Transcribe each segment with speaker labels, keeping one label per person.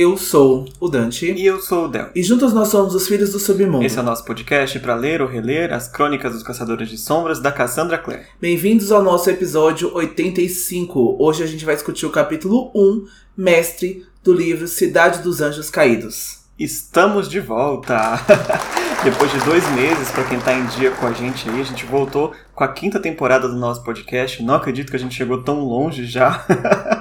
Speaker 1: Eu sou o Dante.
Speaker 2: E eu sou o Del.
Speaker 1: E juntos nós somos os Filhos do Submundo.
Speaker 2: Esse é o nosso podcast para ler ou reler as crônicas dos Caçadores de Sombras da Cassandra Clare.
Speaker 1: Bem-vindos ao nosso episódio 85. Hoje a gente vai discutir o capítulo 1, Mestre, do livro Cidade dos Anjos Caídos.
Speaker 2: Estamos de volta! Depois de dois meses, para quem tá em dia com a gente aí, a gente voltou com a quinta temporada do nosso podcast. Não acredito que a gente chegou tão longe já.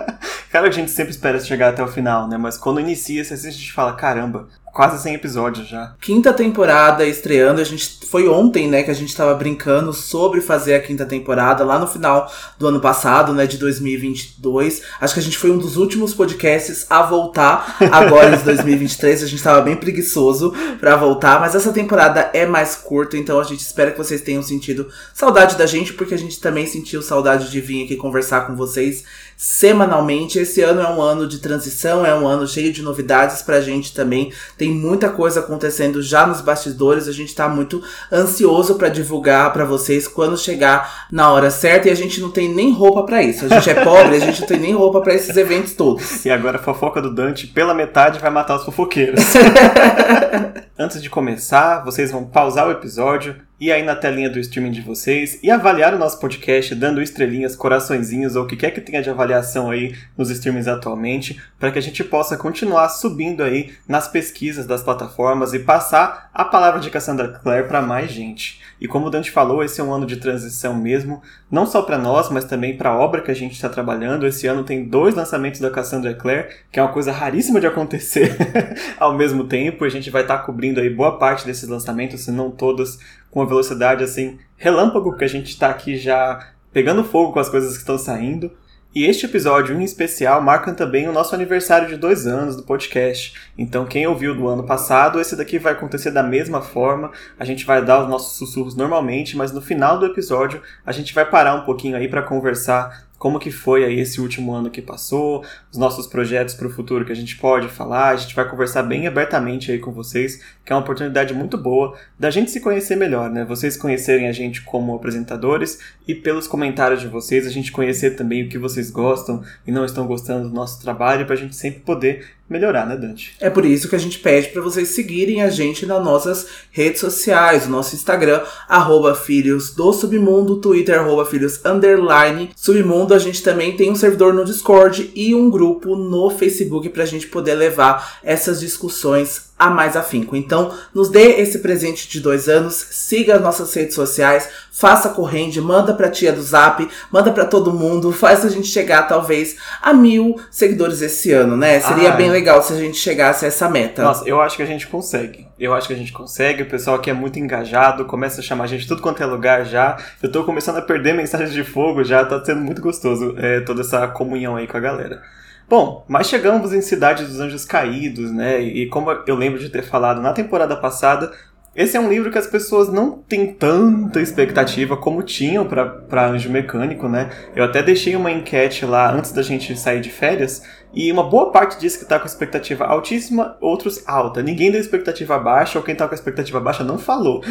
Speaker 2: Cara, a gente sempre espera chegar até o final, né? Mas quando inicia, a gente fala, caramba, quase 100 episódios já.
Speaker 1: Quinta temporada estreando, a gente foi ontem, né, que a gente tava brincando sobre fazer a quinta temporada lá no final do ano passado, né, de 2022. Acho que a gente foi um dos últimos podcasts a voltar agora em 2023. A gente tava bem preguiçoso para voltar, mas essa temporada é mais curta, então a gente espera que vocês tenham sentido saudade da gente, porque a gente também sentiu saudade de vir aqui conversar com vocês semanalmente. Esse ano é um ano de transição, é um ano cheio de novidades pra gente também. Tem muita coisa acontecendo já nos bastidores, a gente tá muito ansioso para divulgar para vocês quando chegar na hora certa e a gente não tem nem roupa para isso. A gente é pobre, a gente não tem nem roupa para esses eventos todos.
Speaker 2: E agora a fofoca do Dante pela metade vai matar os fofoqueiros. Antes de começar, vocês vão pausar o episódio, ir aí na telinha do streaming de vocês e avaliar o nosso podcast dando estrelinhas, coraçõezinhos ou o que quer que tenha de avaliação aí nos streamings atualmente, para que a gente possa continuar subindo aí nas pesquisas das plataformas e passar a palavra de Cassandra Clare para mais gente. E como o Dante falou, esse é um ano de transição mesmo, não só para nós, mas também para a obra que a gente está trabalhando. Esse ano tem dois lançamentos da Cassandra Clare, que é uma coisa raríssima de acontecer ao mesmo tempo. A gente vai estar tá cobrindo aí boa parte desses lançamentos, se não todos, com uma velocidade assim relâmpago, porque a gente está aqui já pegando fogo com as coisas que estão saindo. E este episódio em especial marca também o nosso aniversário de dois anos do podcast. Então, quem ouviu do ano passado, esse daqui vai acontecer da mesma forma. A gente vai dar os nossos sussurros normalmente, mas no final do episódio a gente vai parar um pouquinho aí para conversar como que foi aí esse último ano que passou, os nossos projetos para o futuro que a gente pode falar, a gente vai conversar bem abertamente aí com vocês, que é uma oportunidade muito boa da gente se conhecer melhor, né? Vocês conhecerem a gente como apresentadores e pelos comentários de vocês a gente conhecer também o que vocês gostam e não estão gostando do nosso trabalho para a gente sempre poder melhorar, né, Dante?
Speaker 1: É por isso que a gente pede para vocês seguirem a gente nas nossas redes sociais, o nosso Instagram, arroba Filhos do Submundo, Twitter, arroba Filhos Underline Submundo. A gente também tem um servidor no Discord e um grupo no Facebook pra gente poder levar essas discussões a mais afinco. Então, nos dê esse presente de dois anos, siga as nossas redes sociais, faça corrente, manda pra tia do Zap, manda para todo mundo, faz a gente chegar talvez a mil seguidores esse ano, né? Seria Ai. bem legal se a gente chegasse a essa meta.
Speaker 2: Nossa, eu acho que a gente consegue. Eu acho que a gente consegue. O pessoal aqui é muito engajado, começa a chamar a gente tudo quanto é lugar já. Eu tô começando a perder mensagens de fogo já, tá sendo muito gostoso é, toda essa comunhão aí com a galera. Bom, mas chegamos em Cidade dos Anjos Caídos, né? E como eu lembro de ter falado na temporada passada, esse é um livro que as pessoas não têm tanta expectativa como tinham para Anjo Mecânico, né? Eu até deixei uma enquete lá antes da gente sair de férias e uma boa parte disse que está com expectativa altíssima, outros alta. Ninguém deu expectativa baixa, ou quem está com expectativa baixa não falou.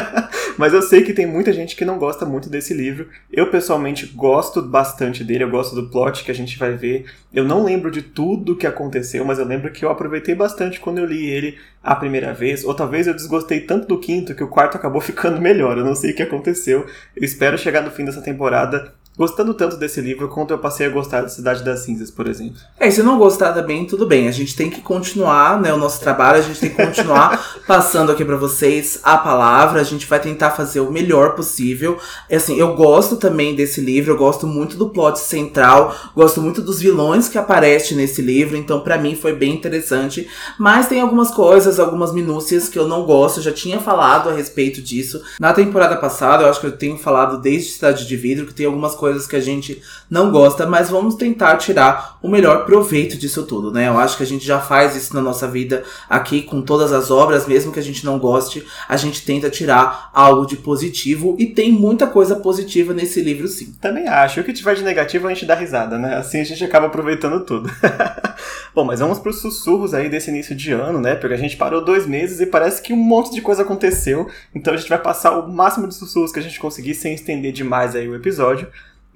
Speaker 2: Mas eu sei que tem muita gente que não gosta muito desse livro. Eu pessoalmente gosto bastante dele, eu gosto do plot que a gente vai ver. Eu não lembro de tudo que aconteceu, mas eu lembro que eu aproveitei bastante quando eu li ele a primeira vez. Ou talvez eu desgostei tanto do quinto que o quarto acabou ficando melhor. Eu não sei o que aconteceu. Eu espero chegar no fim dessa temporada gostando tanto desse livro quanto eu passei a gostar da Cidade das Cinzas, por exemplo.
Speaker 1: É, e se não gostar também, tudo bem. A gente tem que continuar, né, o nosso trabalho, a gente tem que continuar passando aqui para vocês a palavra, a gente vai tentar fazer o melhor possível. É assim, eu gosto também desse livro, eu gosto muito do plot central, gosto muito dos vilões que aparecem nesse livro, então para mim foi bem interessante, mas tem algumas coisas, algumas minúcias que eu não gosto, eu já tinha falado a respeito disso. Na temporada passada, eu acho que eu tenho falado desde Cidade de Vidro que tem algumas coisas coisas que a gente não gosta, mas vamos tentar tirar o melhor proveito disso tudo, né? Eu acho que a gente já faz isso na nossa vida aqui com todas as obras, mesmo que a gente não goste, a gente tenta tirar algo de positivo e tem muita coisa positiva nesse livro sim.
Speaker 2: Também acho. O que tiver de negativo a gente dá risada, né? Assim a gente acaba aproveitando tudo. Bom, mas vamos para os sussurros aí desse início de ano, né? Porque a gente parou dois meses e parece que um monte de coisa aconteceu. Então a gente vai passar o máximo de sussurros que a gente conseguir sem estender demais aí o episódio.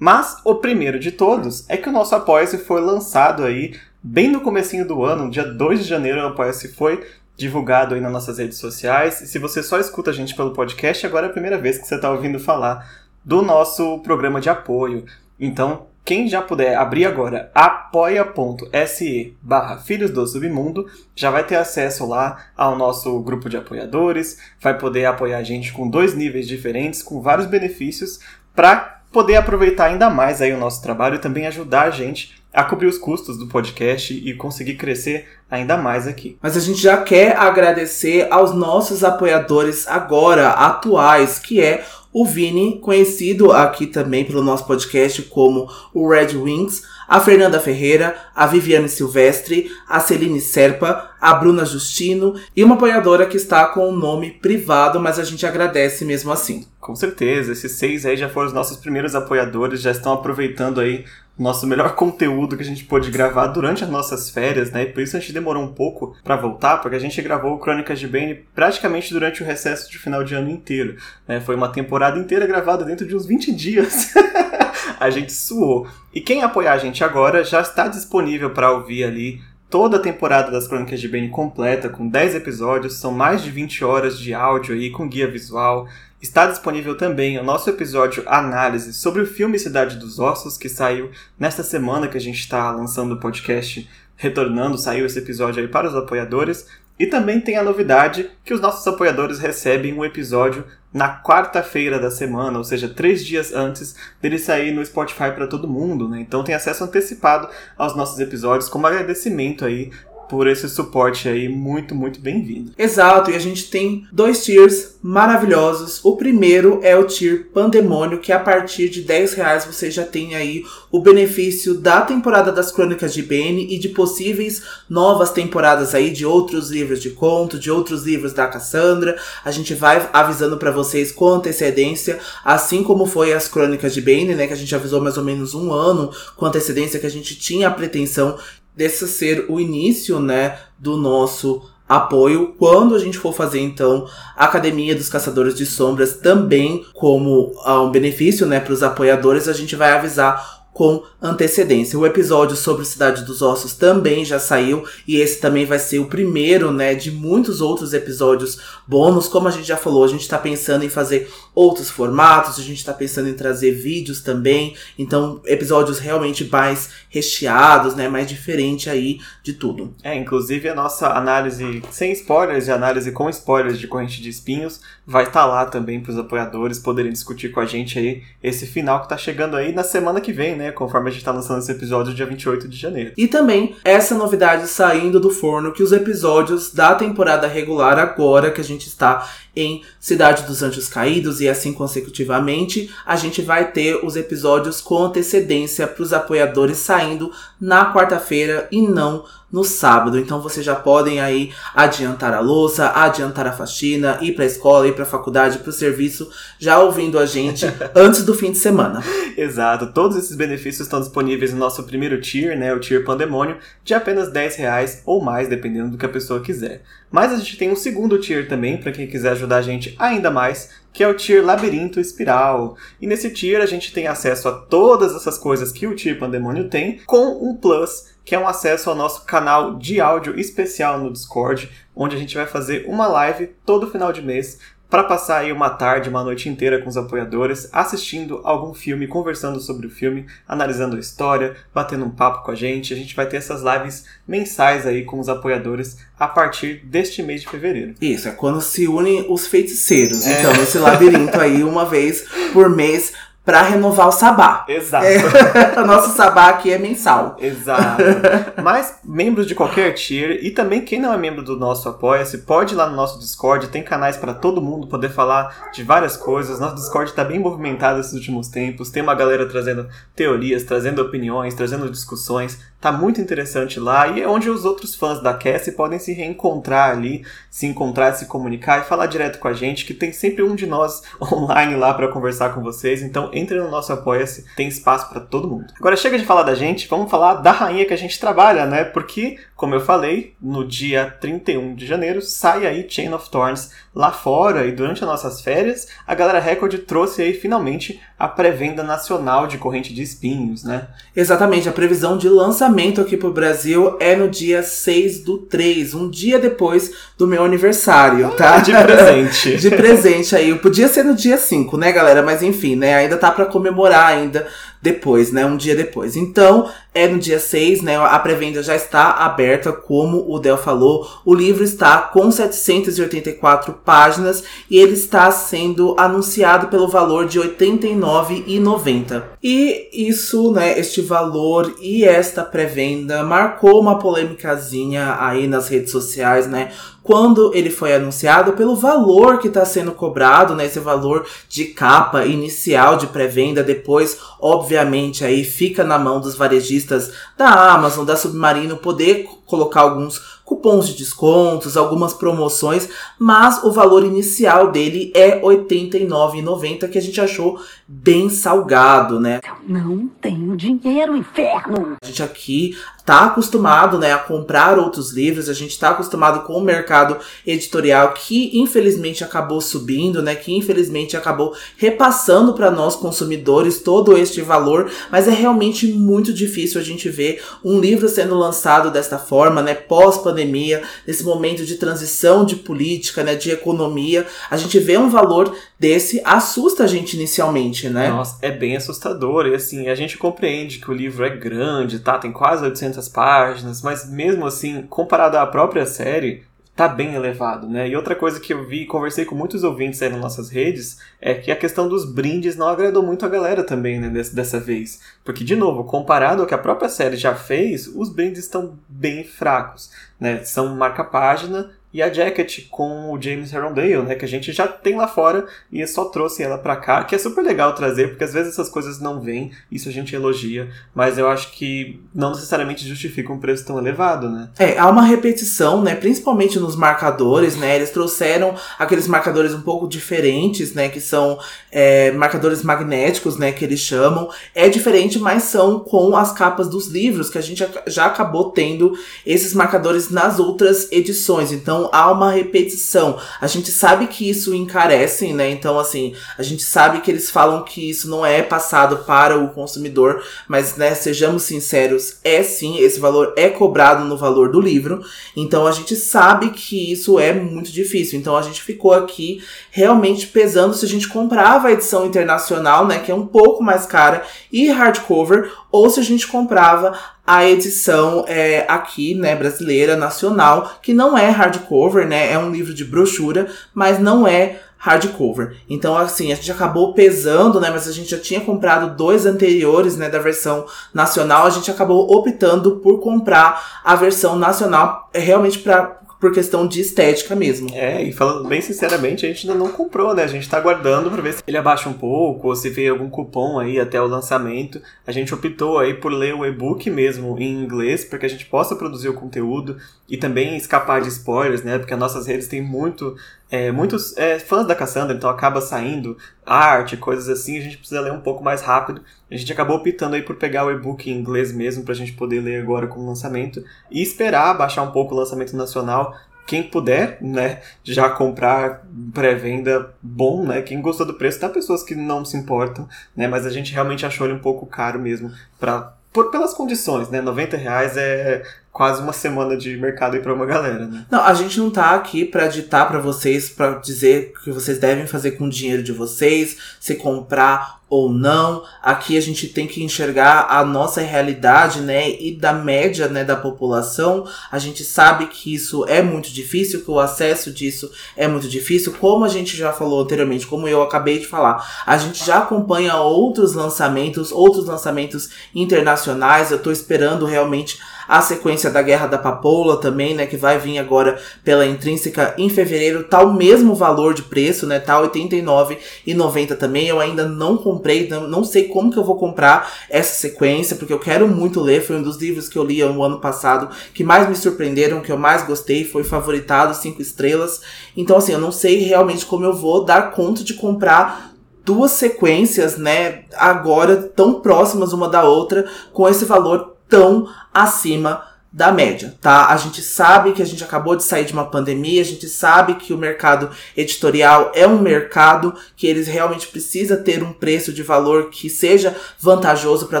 Speaker 2: Mas o primeiro de todos é que o nosso apoia foi lançado aí bem no comecinho do ano, dia 2 de janeiro, o Apoia-se foi divulgado aí nas nossas redes sociais. E se você só escuta a gente pelo podcast, agora é a primeira vez que você está ouvindo falar do nosso programa de apoio. Então, quem já puder abrir agora apoia.se barra Filhos do Submundo já vai ter acesso lá ao nosso grupo de apoiadores, vai poder apoiar a gente com dois níveis diferentes, com vários benefícios, para poder aproveitar ainda mais aí o nosso trabalho e também ajudar a gente a cobrir os custos do podcast e conseguir crescer ainda mais aqui.
Speaker 1: Mas a gente já quer agradecer aos nossos apoiadores agora, atuais, que é o Vini, conhecido aqui também pelo nosso podcast como o Red Wings, a Fernanda Ferreira, a Viviane Silvestre, a Celine Serpa, a Bruna Justino e uma apoiadora que está com o um nome privado, mas a gente agradece mesmo assim.
Speaker 2: Com certeza, esses seis aí já foram os nossos primeiros apoiadores, já estão aproveitando aí nosso melhor conteúdo que a gente pôde gravar durante as nossas férias, né? E por isso a gente demorou um pouco para voltar, porque a gente gravou Crônicas de Bane praticamente durante o recesso de final de ano inteiro. Né? Foi uma temporada inteira gravada dentro de uns 20 dias. a gente suou. E quem apoiar a gente agora já está disponível para ouvir ali toda a temporada das Crônicas de Bane completa, com 10 episódios, são mais de 20 horas de áudio aí, com guia visual, Está disponível também o nosso episódio análise sobre o filme Cidade dos Ossos, que saiu nesta semana que a gente está lançando o podcast retornando, saiu esse episódio aí para os apoiadores. E também tem a novidade que os nossos apoiadores recebem um episódio na quarta-feira da semana, ou seja, três dias antes dele sair no Spotify para todo mundo, né? Então tem acesso antecipado aos nossos episódios como agradecimento aí por esse suporte aí muito, muito bem-vindo.
Speaker 1: Exato, e a gente tem dois tiers maravilhosos. O primeiro é o tier Pandemônio, que a partir de 10 reais você já tem aí o benefício da temporada das Crônicas de Bane e de possíveis novas temporadas aí de outros livros de conto, de outros livros da Cassandra. A gente vai avisando para vocês com antecedência, assim como foi as Crônicas de Bane, né, que a gente avisou mais ou menos um ano com antecedência que a gente tinha a pretensão desse ser o início, né, do nosso apoio. Quando a gente for fazer então a Academia dos Caçadores de Sombras também como uh, um benefício, né, para os apoiadores, a gente vai avisar com antecedência. O episódio sobre Cidade dos Ossos também já saiu e esse também vai ser o primeiro, né, de muitos outros episódios bônus. Como a gente já falou, a gente está pensando em fazer outros formatos, a gente está pensando em trazer vídeos também. Então, episódios realmente mais recheados, né, mais diferente aí de tudo.
Speaker 2: É, inclusive a nossa análise sem spoilers e análise com spoilers de Corrente de Espinhos vai estar tá lá também para os apoiadores poderem discutir com a gente aí esse final que está chegando aí na semana que vem, né? Conforme a gente tá lançando esse episódio dia 28 de janeiro.
Speaker 1: E também essa novidade saindo do forno que os episódios da temporada regular agora que a gente está em Cidade dos Anjos Caídos e assim consecutivamente, a gente vai ter os episódios com antecedência para os apoiadores saindo na quarta-feira e não no sábado. Então vocês já podem aí adiantar a louça, adiantar a faxina, ir para a escola, ir para a faculdade, para o serviço, já ouvindo a gente antes do fim de semana.
Speaker 2: Exato. Todos esses benefícios estão disponíveis no nosso primeiro tier, né, o tier Pandemônio, de apenas 10 reais ou mais, dependendo do que a pessoa quiser. Mas a gente tem um segundo tier também, para quem quiser ajudar a gente ainda mais, que é o tier Labirinto Espiral. E nesse tier a gente tem acesso a todas essas coisas que o tier Pandemônio tem, com um plus que é um acesso ao nosso canal de áudio especial no Discord, onde a gente vai fazer uma live todo final de mês para passar aí uma tarde, uma noite inteira com os apoiadores, assistindo algum filme, conversando sobre o filme, analisando a história, batendo um papo com a gente. A gente vai ter essas lives mensais aí com os apoiadores a partir deste mês de fevereiro.
Speaker 1: Isso, é quando se unem os feiticeiros. É. Então, esse labirinto aí, uma vez por mês, para renovar o sabá.
Speaker 2: Exato.
Speaker 1: É, o nosso sabá aqui é mensal.
Speaker 2: Exato. Mas membros de qualquer tier e também quem não é membro do nosso Apoia-se, pode ir lá no nosso Discord, tem canais para todo mundo poder falar de várias coisas. Nosso Discord está bem movimentado esses últimos tempos, tem uma galera trazendo teorias, trazendo opiniões, trazendo discussões. Tá muito interessante lá e é onde os outros fãs da Cassie podem se reencontrar ali, se encontrar, se comunicar e falar direto com a gente, que tem sempre um de nós online lá para conversar com vocês. Então entre no nosso Apoia-se, tem espaço para todo mundo. Agora chega de falar da gente, vamos falar da rainha que a gente trabalha, né? Porque, como eu falei, no dia 31 de janeiro sai aí Chain of Thorns lá fora e durante as nossas férias, a Galera Record trouxe aí finalmente a pré-venda nacional de Corrente de Espinhos, né?
Speaker 1: Exatamente, a previsão de lançamento aqui pro Brasil é no dia 6 do 3, um dia depois do meu aniversário, tá?
Speaker 2: De presente.
Speaker 1: de presente aí. Podia ser no dia 5, né, galera? Mas enfim, né? Ainda tá para comemorar ainda depois, né? Um dia depois. Então, é no dia 6, né? A pré-venda já está aberta, como o Del falou. O livro está com 784 páginas e ele está sendo anunciado pelo valor de R$ 89,90. E isso, né, este valor e esta pré-venda marcou uma polêmicazinha aí nas redes sociais, né? Quando ele foi anunciado pelo valor que está sendo cobrado, né? Esse valor de capa inicial de pré-venda, depois, obviamente, aí fica na mão dos varejistas da Amazon, da Submarino, poder colocar alguns cupons de descontos, algumas promoções, mas o valor inicial dele é R$ 89,90, que a gente achou bem salgado, né?
Speaker 3: Eu não tenho dinheiro, inferno!
Speaker 1: A gente aqui tá acostumado, né, a comprar outros livros, a gente tá acostumado com o mercado editorial que infelizmente acabou subindo, né, que infelizmente acabou repassando para nós consumidores todo este valor, mas é realmente muito difícil a gente ver um livro sendo lançado desta forma, né, pós pandemia, nesse momento de transição de política, né, de economia, a gente vê um valor desse assusta a gente inicialmente, né?
Speaker 2: Nossa, é bem assustador. E assim, a gente compreende que o livro é grande, tá? Tem quase 800 páginas, mas mesmo assim, comparado à própria série, tá bem elevado, né? E outra coisa que eu vi, conversei com muitos ouvintes aí nas nossas redes, é que a questão dos brindes não agradou muito a galera também, né, dessa vez. Porque, de novo, comparado ao que a própria série já fez, os brindes estão bem fracos, né? São marca-página, e a Jacket com o James Herondale, né, que a gente já tem lá fora e só trouxe ela para cá, que é super legal trazer, porque às vezes essas coisas não vêm, isso a gente elogia, mas eu acho que não necessariamente justifica um preço tão elevado, né?
Speaker 1: É, há uma repetição, né, principalmente nos marcadores, né, eles trouxeram aqueles marcadores um pouco diferentes, né, que são é, marcadores magnéticos, né, que eles chamam, é diferente, mas são com as capas dos livros, que a gente já acabou tendo esses marcadores nas outras edições, então há uma repetição. A gente sabe que isso encarece, né? Então, assim, a gente sabe que eles falam que isso não é passado para o consumidor, mas, né, sejamos sinceros, é sim, esse valor é cobrado no valor do livro. Então, a gente sabe que isso é muito difícil. Então, a gente ficou aqui realmente pesando se a gente comprava a edição internacional, né, que é um pouco mais cara, e hardcover, ou se a gente comprava a edição é, aqui, né, brasileira, nacional, que não é hardcover, né, é um livro de brochura, mas não é hardcover. Então, assim, a gente acabou pesando, né, mas a gente já tinha comprado dois anteriores, né, da versão nacional, a gente acabou optando por comprar a versão nacional é, realmente para por questão de estética mesmo.
Speaker 2: É, e falando bem sinceramente, a gente ainda não comprou, né? A gente tá aguardando pra ver se ele abaixa um pouco, ou se vem algum cupom aí até o lançamento. A gente optou aí por ler o e-book mesmo em inglês, para que a gente possa produzir o conteúdo e também escapar de spoilers, né? Porque as nossas redes têm muito, é, muitos é, fãs da Cassandra, então acaba saindo arte, coisas assim, a gente precisa ler um pouco mais rápido. A gente acabou optando aí por pegar o e-book em inglês mesmo, pra gente poder ler agora com o lançamento e esperar baixar um pouco o lançamento nacional. Quem puder, né, já comprar pré-venda bom, né? Quem gostou do preço, tá pessoas que não se importam, né? Mas a gente realmente achou ele um pouco caro mesmo para por, pelas condições, né? 90 reais é quase uma semana de mercado aí pra uma galera, né?
Speaker 1: Não, a gente não tá aqui para ditar para vocês, para dizer o que vocês devem fazer com o dinheiro de vocês, se comprar ou não. Aqui a gente tem que enxergar a nossa realidade, né, e da média, né, da população. A gente sabe que isso é muito difícil, que o acesso disso é muito difícil, como a gente já falou anteriormente, como eu acabei de falar. A gente já acompanha outros lançamentos, outros lançamentos internacionais. Eu tô esperando realmente a sequência da Guerra da Papoula também, né, que vai vir agora pela Intrínseca em fevereiro, tá o mesmo valor de preço, né, tá R$ 89,90 também. Eu ainda não comprei, não, não sei como que eu vou comprar essa sequência, porque eu quero muito ler, foi um dos livros que eu li no ano passado que mais me surpreenderam, que eu mais gostei, foi favoritado, cinco estrelas. Então, assim, eu não sei realmente como eu vou dar conta de comprar duas sequências, né, agora tão próximas uma da outra, com esse valor tão acima da média, tá? A gente sabe que a gente acabou de sair de uma pandemia, a gente sabe que o mercado editorial é um mercado que eles realmente precisa ter um preço de valor que seja vantajoso para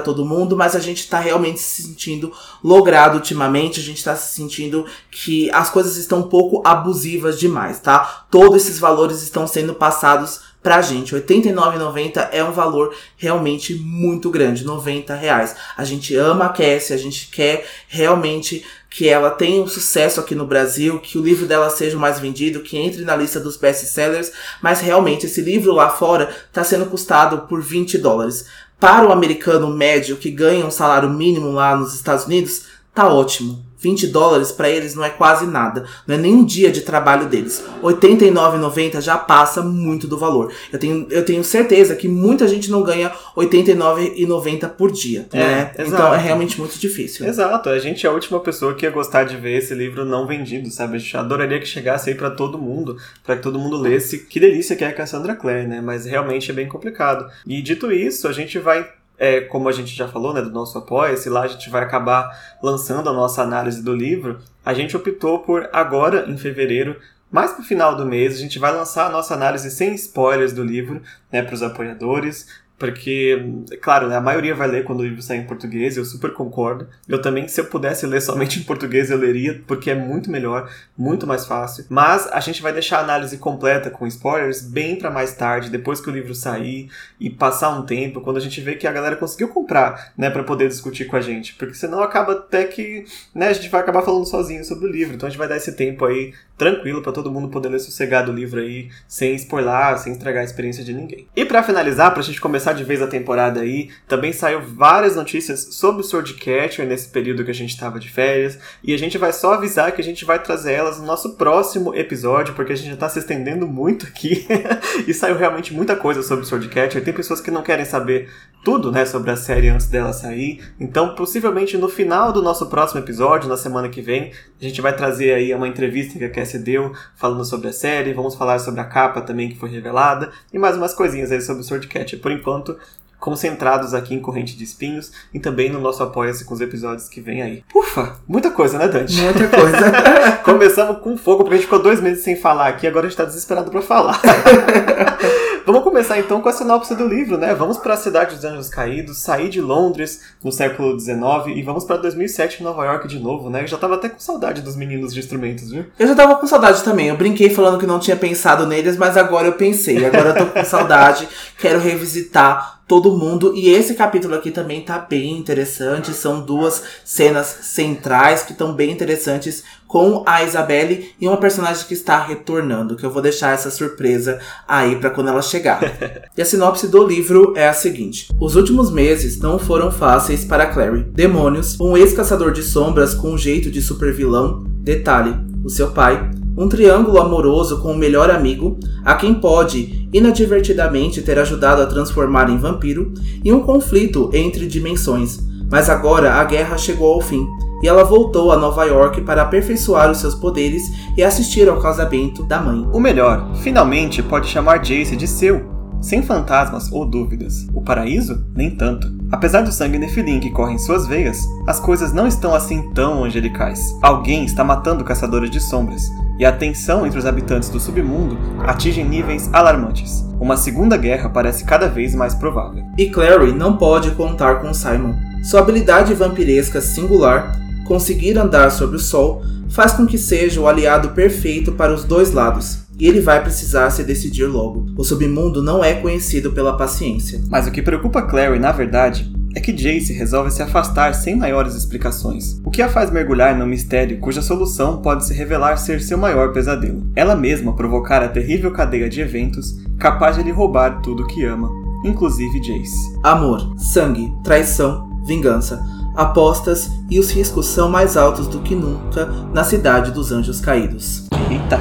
Speaker 1: todo mundo, mas a gente está realmente se sentindo logrado ultimamente, a gente está se sentindo que as coisas estão um pouco abusivas demais, tá? Todos esses valores estão sendo passados pra gente. R$ 89,90 é um valor realmente muito grande, 90 reais. A gente ama a Cassie, a gente quer realmente que ela tenha um sucesso aqui no Brasil, que o livro dela seja o mais vendido, que entre na lista dos best-sellers, mas realmente esse livro lá fora está sendo custado por 20 dólares. Para o americano médio que ganha um salário mínimo lá nos Estados Unidos, tá ótimo. 20 dólares para eles não é quase nada, não é nem um dia de trabalho deles. 89,90 já passa muito do valor. Eu tenho, eu tenho certeza que muita gente não ganha 89,90 por dia,
Speaker 2: É,
Speaker 1: né? Então é realmente muito difícil.
Speaker 2: Exato, a gente é a última pessoa que ia gostar de ver esse livro não vendido, sabe? A gente adoraria que chegasse aí pra todo mundo, pra que todo mundo lesse. Que delícia que é a Cassandra Clare, né? Mas realmente é bem complicado. E dito isso, a gente vai é, como a gente já falou, né, do nosso apoia-se, lá a gente vai acabar lançando a nossa análise do livro. A gente optou por agora, em fevereiro, mais pro final do mês, a gente vai lançar a nossa análise sem spoilers do livro, né, para os apoiadores. Porque, claro, né, a maioria vai ler quando o livro sair em português, eu super concordo. Eu também, se eu pudesse ler somente em português, eu leria, porque é muito melhor, muito mais fácil. Mas a gente vai deixar a análise completa com spoilers bem para mais tarde, depois que o livro sair e passar um tempo, quando a gente vê que a galera conseguiu comprar, né, para poder discutir com a gente. Porque senão acaba até que, né, a gente vai acabar falando sozinho sobre o livro. Então a gente vai dar esse tempo aí tranquilo para todo mundo poder ler sossegado o livro aí, sem spoiler, sem estragar a experiência de ninguém. E para finalizar, pra gente começar de vez a temporada aí, também saiu várias notícias sobre o Swordcatcher nesse período que a gente tava de férias, e a gente vai só avisar que a gente vai trazer elas no nosso próximo episódio, porque a gente já tá se estendendo muito aqui, e saiu realmente muita coisa sobre o Swordcatcher. Tem pessoas que não querem saber tudo, né, sobre a série antes dela sair, então possivelmente no final do nosso próximo episódio, na semana que vem, a gente vai trazer aí uma entrevista que a Cassie deu falando sobre a série, vamos falar sobre a capa também que foi revelada. E mais umas coisinhas aí sobre o Swordcatcher. Por enquanto, pronto concentrados aqui em Corrente de Espinhos e também no nosso Apoia-se com os episódios que vem aí. Ufa, muita coisa, né, Dante?
Speaker 1: Muita coisa.
Speaker 2: Começamos com fogo, porque a gente ficou dois meses sem falar aqui, agora a gente tá desesperado pra falar. Vamos começar então com a sinopse do livro, né? Vamos para a cidade dos Anjos Caídos, sair de Londres no século XIX e vamos para 2007 em Nova York de novo, né? Eu já tava até com saudade dos meninos de instrumentos, viu?
Speaker 1: Eu já tava com saudade também. Eu brinquei falando que não tinha pensado neles, mas agora eu pensei. Agora eu tô com saudade. Quero revisitar todo mundo. E esse capítulo aqui também tá bem interessante. São duas cenas centrais que estão bem interessantes com a Isabelle e uma personagem que está retornando, que eu vou deixar essa surpresa aí pra quando ela chegar. e a sinopse do livro é a seguinte: Os últimos meses não foram fáceis para Clary. Demônios, um ex-caçador de sombras com um jeito de supervilão, detalhe, o seu pai, um triângulo amoroso com o melhor amigo, a quem pode inadvertidamente ter ajudado a transformar em vampiro, e um conflito entre dimensões. Mas agora a guerra chegou ao fim, e ela voltou a Nova York para aperfeiçoar os seus poderes e assistir ao casamento da mãe.
Speaker 2: O melhor, finalmente pode chamar Jace de seu, sem fantasmas ou dúvidas. O paraíso? Nem tanto. Apesar do sangue nefilim que corre em suas veias, as coisas não estão assim tão angelicais. Alguém está matando caçadores de sombras, e a tensão entre os habitantes do submundo atinge níveis alarmantes. Uma segunda guerra parece cada vez mais provável.
Speaker 1: E Clary não pode contar com Simon. Sua habilidade vampiresca singular, conseguir andar sobre o sol, faz com que seja o aliado perfeito para os dois lados. E ele vai precisar se decidir logo. O submundo não é conhecido pela paciência.
Speaker 2: Mas o que preocupa Clary, na verdade, é que Jace resolve se afastar sem maiores explicações, o que a faz mergulhar num mistério cuja solução pode se revelar ser seu maior pesadelo. Ela mesma provocar a terrível cadeia de eventos capaz de lhe roubar tudo que ama, inclusive Jace.
Speaker 1: Amor, sangue, traição, vingança. Apostas e os riscos são mais altos do que nunca na cidade dos anjos caídos.
Speaker 2: Eita!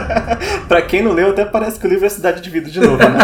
Speaker 2: pra quem não leu, até parece que o livro é Cidade de Vida de novo, né?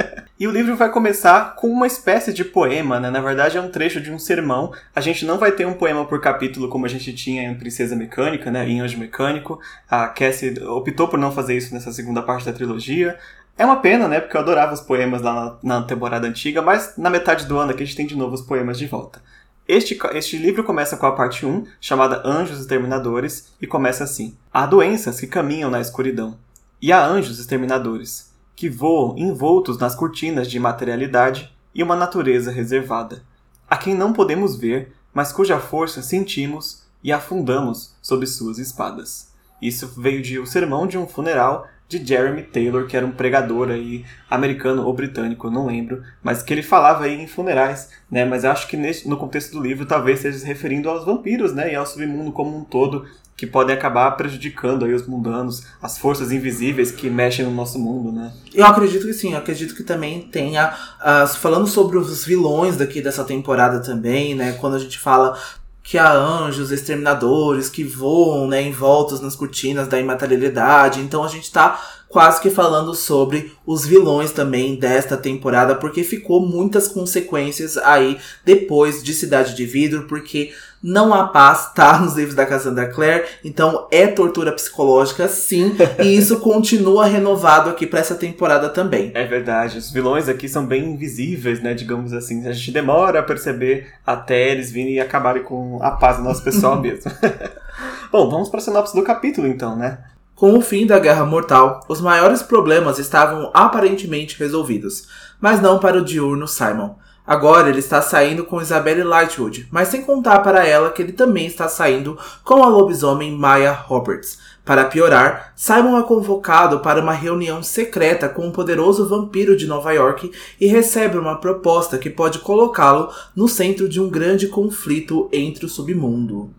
Speaker 2: E o livro vai começar com uma espécie de poema, né? Na verdade é um trecho de um sermão. A gente não vai ter um poema por capítulo como a gente tinha em Princesa Mecânica, né? Em Anjo Mecânico. A Cassie optou por não fazer isso nessa segunda parte da trilogia. É uma pena, né? Porque eu adorava os poemas lá na, na temporada antiga, mas na metade do ano aqui a gente tem de novo os poemas de volta. Este, este livro começa com a parte 1, chamada Anjos Exterminadores, e começa assim: Há doenças que caminham na escuridão, e há anjos exterminadores, que voam envoltos nas cortinas de materialidade e uma natureza reservada, a quem não podemos ver, mas cuja força sentimos e afundamos sob suas espadas. Isso veio de O Sermão de um Funeral de Jeremy Taylor, que era um pregador aí, americano ou britânico, não lembro, mas que ele falava aí em funerais, né? Mas acho que no contexto do livro talvez esteja se referindo aos vampiros, né? E ao submundo como um todo, que podem acabar prejudicando aí os mundanos, as forças invisíveis que mexem no nosso mundo, né?
Speaker 1: Eu acredito que sim, eu acredito que também tenha. Uh, falando sobre os vilões daqui dessa temporada também, né? Quando a gente fala que há anjos exterminadores que voam, né, envoltos nas cortinas da immaterialidade. Então a gente tá quase que falando sobre os vilões também desta temporada, porque ficou muitas consequências aí depois de Cidade de Vidro, porque não há paz, tá nos livros da Cassandra Clare, então é tortura psicológica sim, e isso continua renovado aqui para essa temporada também.
Speaker 2: É verdade, os vilões aqui são bem invisíveis, né, digamos assim, a gente demora a perceber até eles virem e acabarem com a paz do nosso pessoal mesmo. Bom, vamos para a sinopse do capítulo então, né?
Speaker 1: Com o fim da Guerra Mortal, os maiores problemas estavam aparentemente resolvidos, mas não para o diurno Simon. Agora ele está saindo com Isabelle Lightwood, mas sem contar para ela que ele também está saindo com a lobisomem Maya Roberts. Para piorar, Simon é convocado para uma reunião secreta com um poderoso vampiro de Nova York e recebe uma proposta que pode colocá-lo no centro de um grande conflito entre o submundo.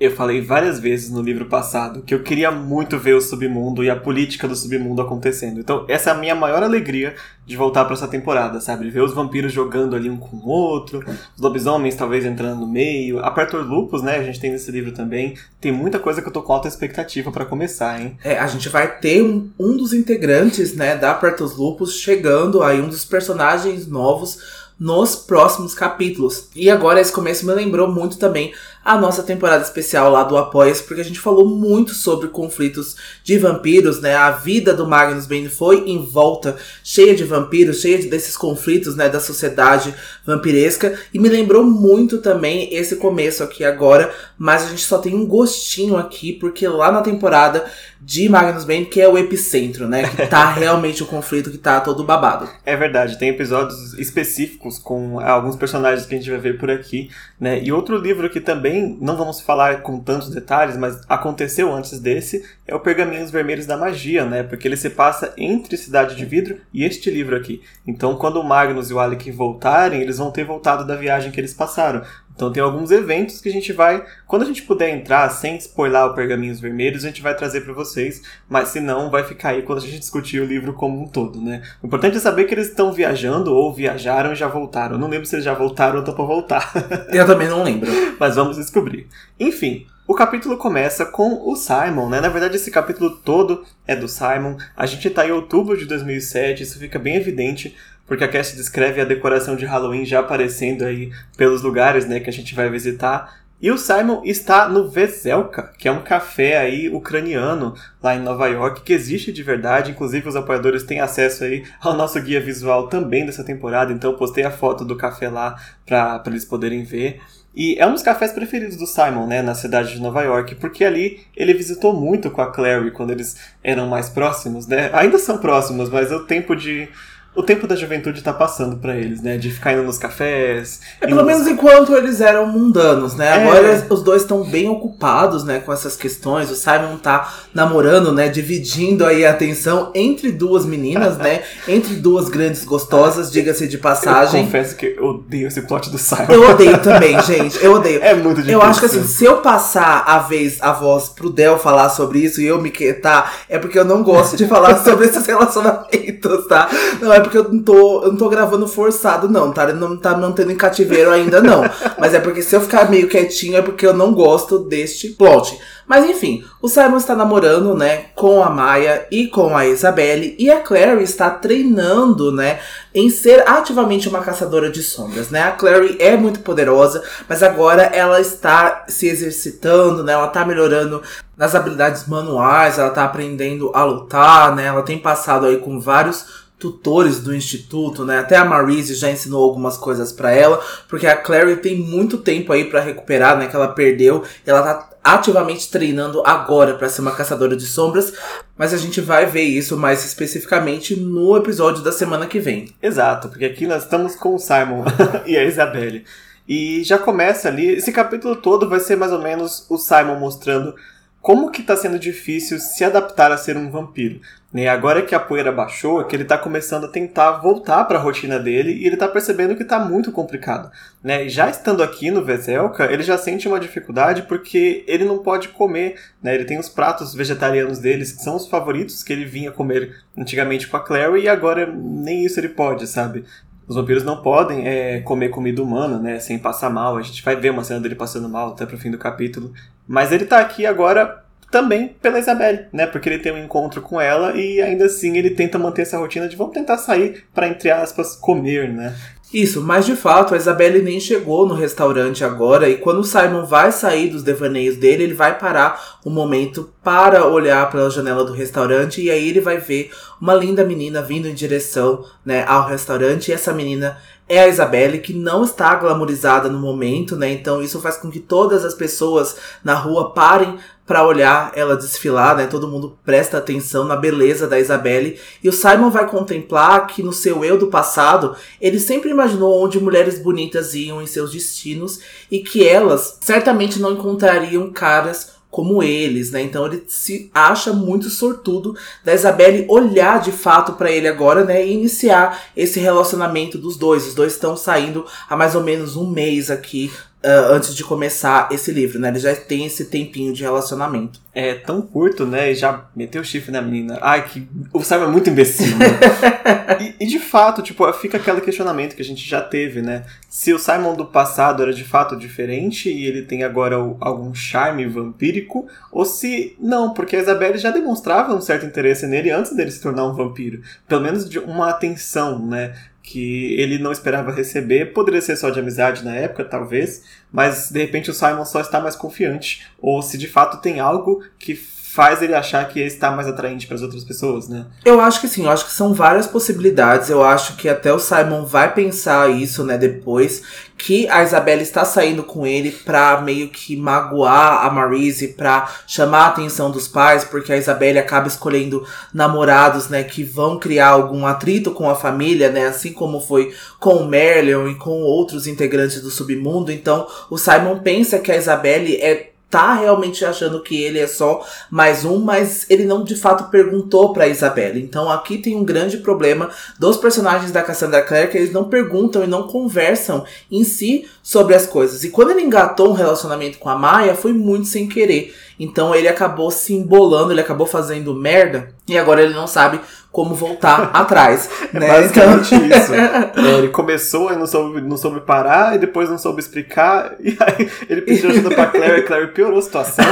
Speaker 2: Eu falei várias vezes no livro passado que eu queria muito ver o submundo e a política do submundo acontecendo. Então, essa é a minha maior alegria de voltar para essa temporada, sabe? Ver os vampiros jogando ali um com o outro, os lobisomens talvez entrando no meio, Apertor Lupus, né? A gente tem nesse livro também. Tem muita coisa que eu tô com alta expectativa para começar, hein?
Speaker 1: É, a gente vai ter um, um dos integrantes, né, da Apertor Lupus chegando aí, um dos personagens novos nos próximos capítulos. E agora esse começo me lembrou muito também a nossa temporada especial lá do Apoia-se, porque a gente falou muito sobre conflitos de vampiros, né? A vida do Magnus Bane foi em volta, cheia de vampiros, cheia desses conflitos, né, da sociedade vampiresca, e me lembrou muito também esse começo aqui agora, mas a gente só tem um gostinho aqui, porque lá na temporada de Magnus Bane, que é o epicentro, né, que tá realmente o conflito que tá todo babado.
Speaker 2: É verdade, tem episódios específicos com alguns personagens que a gente vai ver por aqui, né? E outro livro que também não vamos falar com tantos detalhes, mas aconteceu antes desse, é o Pergaminhos Vermelhos da Magia, né? Porque ele se passa entre Cidade de Vidro e este livro aqui. Então, quando o Magnus e o Alec voltarem, eles vão ter voltado da viagem que eles passaram. Então tem alguns eventos que a gente vai, quando a gente puder entrar sem spoiler o Pergaminhos Vermelhos, a gente vai trazer para vocês, mas se não, vai ficar aí quando a gente discutir o livro como um todo, né? O importante é saber que eles estão viajando ou viajaram e já voltaram. Eu não lembro se eles já voltaram ou estão para voltar.
Speaker 1: Eu também não lembro.
Speaker 2: mas vamos descobrir. Enfim, o capítulo começa com o Simon, né? Na verdade, esse capítulo todo é do Simon. A gente está em outubro de 2007, isso fica bem evidente porque a Cassie descreve a decoração de Halloween já aparecendo aí pelos lugares, né, que a gente vai visitar. E o Simon está no Veselka, que é um café aí ucraniano lá em Nova York, que existe de verdade. Inclusive os apoiadores têm acesso aí ao nosso guia visual também dessa temporada, então postei a foto do café lá para eles poderem ver. E é um dos cafés preferidos do Simon, né, na cidade de Nova York, porque ali ele visitou muito com a Clary quando eles eram mais próximos, né? Ainda são próximos, mas o tempo de o tempo da juventude tá passando para eles, né? De ficar indo nos cafés.
Speaker 1: É, pelo menos enquanto eles eram mundanos, né? É. Agora os dois estão bem ocupados, né, com essas questões. O Simon tá namorando, né? Dividindo aí a atenção entre duas meninas, né? Entre duas grandes gostosas, diga-se de passagem.
Speaker 2: Eu confesso que eu odeio esse plot do Simon.
Speaker 1: Eu odeio também, gente. Eu odeio.
Speaker 2: É muito difícil.
Speaker 1: Eu acho que assim, se eu passar a vez, a voz pro Del falar sobre isso e eu me quietar, é porque eu não gosto de falar sobre esses relacionamentos, tá? Não é porque eu não tô, eu não tô gravando forçado, não, tá? Ele não tá mantendo em cativeiro ainda, não. Mas é porque se eu ficar meio quietinho é porque eu não gosto deste plot. Mas enfim, o Simon está namorando, né, com a Maia e com a Isabelle, e a Clary está treinando, né, em ser ativamente uma caçadora de sombras, né? A Clary é muito poderosa, mas agora ela está se exercitando, né? Ela está melhorando nas habilidades manuais, ela está aprendendo a lutar, né? Ela tem passado aí com vários tutores do instituto, né? Até a Marise já ensinou algumas coisas para ela, porque a Clary tem muito tempo aí para recuperar, né? Que ela perdeu. ela tá ativamente treinando agora para ser uma caçadora de sombras, mas a gente vai ver isso mais especificamente no episódio da semana que vem.
Speaker 2: Exato, porque aqui nós estamos com o Simon e a Isabelle. E já começa ali, esse capítulo todo vai ser mais ou menos o Simon mostrando como que está sendo difícil se adaptar a ser um vampiro. Né? Agora que a poeira baixou, é que ele está começando a tentar voltar para a rotina dele e ele está percebendo que está muito complicado. Né? Já estando aqui no Veselka, ele já sente uma dificuldade porque ele não pode comer. Né? Ele tem os pratos vegetarianos deles, que são os favoritos que ele vinha comer antigamente com a Clary, e agora nem isso ele pode, sabe? Os vampiros não podem é, comer comida humana, né? Sem passar mal. A gente vai ver uma cena dele passando mal até pro fim do capítulo. Mas ele tá aqui agora também pela Isabelle, né? Porque ele tem um encontro com ela e ainda assim ele tenta manter essa rotina de vamos tentar sair para entre aspas comer, né?
Speaker 1: Isso, mas de fato a Isabelle nem chegou no restaurante agora e quando o Simon vai sair dos devaneios dele, ele vai parar um momento para olhar pela janela do restaurante e aí ele vai ver uma linda menina vindo em direção, né, ao restaurante e essa menina é a Isabelle, que não está glamorizada no momento, né? Então isso faz com que todas as pessoas na rua parem para olhar ela desfilar, né? Todo mundo presta atenção na beleza da Isabelle. E o Simon vai contemplar que no seu eu do passado, ele sempre imaginou onde mulheres bonitas iam em seus destinos e que elas certamente não encontrariam caras como eles, né? Então ele se acha muito sortudo da Isabelle olhar de fato para ele agora, né? E iniciar esse relacionamento dos dois. Os dois estão saindo há mais ou menos um mês aqui Uh, antes de começar esse livro, né? Ele já tem esse tempinho de relacionamento.
Speaker 2: É tão curto, né? E já meteu o chifre na menina. Ai, que. O Simon é muito imbecil. Né? e, e, de fato, tipo, fica aquele questionamento que a gente já teve, né? Se o Simon do passado era de fato diferente e ele tem agora o, algum charme vampírico, ou se não, porque a Isabelle já demonstrava um certo interesse nele antes dele se tornar um vampiro. Pelo menos de uma atenção, né? Que ele não esperava receber. Poderia ser só de amizade na época, talvez, mas de repente o Simon só está mais confiante. Ou se de fato tem algo que faz ele achar que está mais atraente para as outras pessoas, né?
Speaker 1: Eu acho que sim, eu acho que são várias possibilidades. Eu acho que até o Simon vai pensar isso, né, depois que a Isabelle está saindo com ele pra meio que magoar a Marise, pra chamar a atenção dos pais, porque a Isabelle acaba escolhendo namorados, né, que vão criar algum atrito com a família, né, assim como foi com o Merlion e com outros integrantes do submundo. Então, o Simon pensa que a Isabelle é tá realmente achando que ele é só mais um, mas ele não de fato perguntou para Isabelle. Então aqui tem um grande problema dos personagens da Cassandra Clare que eles não perguntam e não conversam em si sobre as coisas. E quando ele engatou um relacionamento com a Maia, foi muito sem querer. Então ele acabou se embolando, ele acabou fazendo merda e agora ele não sabe como voltar atrás.
Speaker 2: É
Speaker 1: né?
Speaker 2: basicamente então... isso. Ele começou e não soube, não soube parar, e depois não soube explicar, e aí ele pediu ajuda pra Claire, e Claire piorou a situação.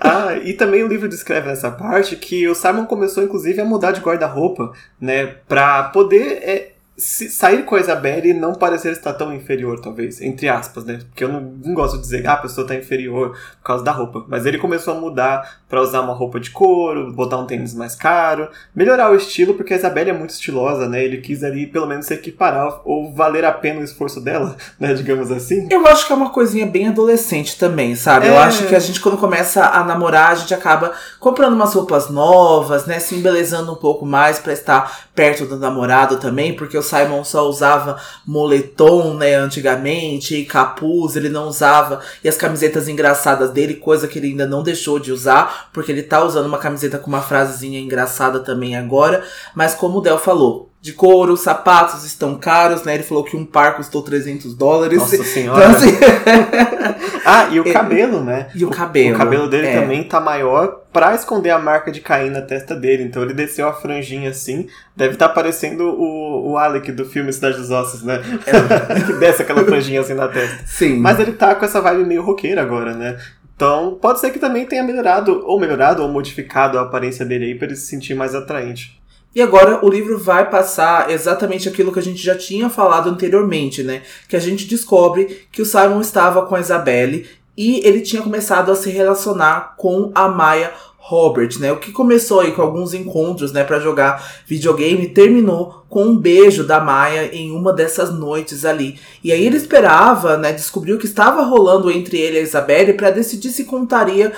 Speaker 2: ah, e também o livro descreve nessa parte que o Simon começou, inclusive, a mudar de guarda-roupa, né? Pra poder. É, se sair com a Isabelle e não parecer estar tão inferior, talvez, entre aspas, né? Porque eu não, não gosto de dizer, ah, a pessoa está inferior por causa da roupa. Mas ele começou a mudar para usar uma roupa de couro, botar um tênis mais caro, melhorar o estilo, porque a Isabelle é muito estilosa, né? Ele quis ali pelo menos se equiparar ou valer a pena o esforço dela, né? Digamos assim.
Speaker 1: Eu acho que é uma coisinha bem adolescente também, sabe? É... Eu acho que a gente, quando começa a namorar, a gente acaba comprando umas roupas novas, né? Se embelezando um pouco mais para estar perto do namorado também, porque o Simon só usava moletom, né, antigamente, e capuz, ele não usava, e as camisetas engraçadas dele, coisa que ele ainda não deixou de usar, porque ele tá usando uma camiseta com uma frasezinha engraçada também agora, mas como o Del falou, de couro, os sapatos estão caros, né? Ele falou que um par custou 300 dólares.
Speaker 2: Nossa senhora. Então, assim... ah, e o cabelo, né?
Speaker 1: E o cabelo.
Speaker 2: O cabelo dele é. também tá maior pra esconder a marca de Caim na testa dele. Então ele desceu a franjinha assim. Deve estar tá parecendo o, o Alec do filme Cidade dos Ossos, né? É. que desce aquela franjinha assim na testa.
Speaker 1: Sim.
Speaker 2: Mas ele tá com essa vibe meio roqueira agora, né? Então, pode ser que também tenha melhorado, ou melhorado, ou modificado a aparência dele aí para ele se sentir mais atraente.
Speaker 1: E agora o livro vai passar exatamente aquilo que a gente já tinha falado anteriormente, né? Que a gente descobre que o Simon estava com a Isabelle e ele tinha começado a se relacionar com a Maya Robert, né? O que começou aí com alguns encontros, né, para jogar videogame, terminou com um beijo da Maia em uma dessas noites ali. E aí ele esperava, né, descobriu que estava rolando entre ele e a Isabelle para decidir se contaria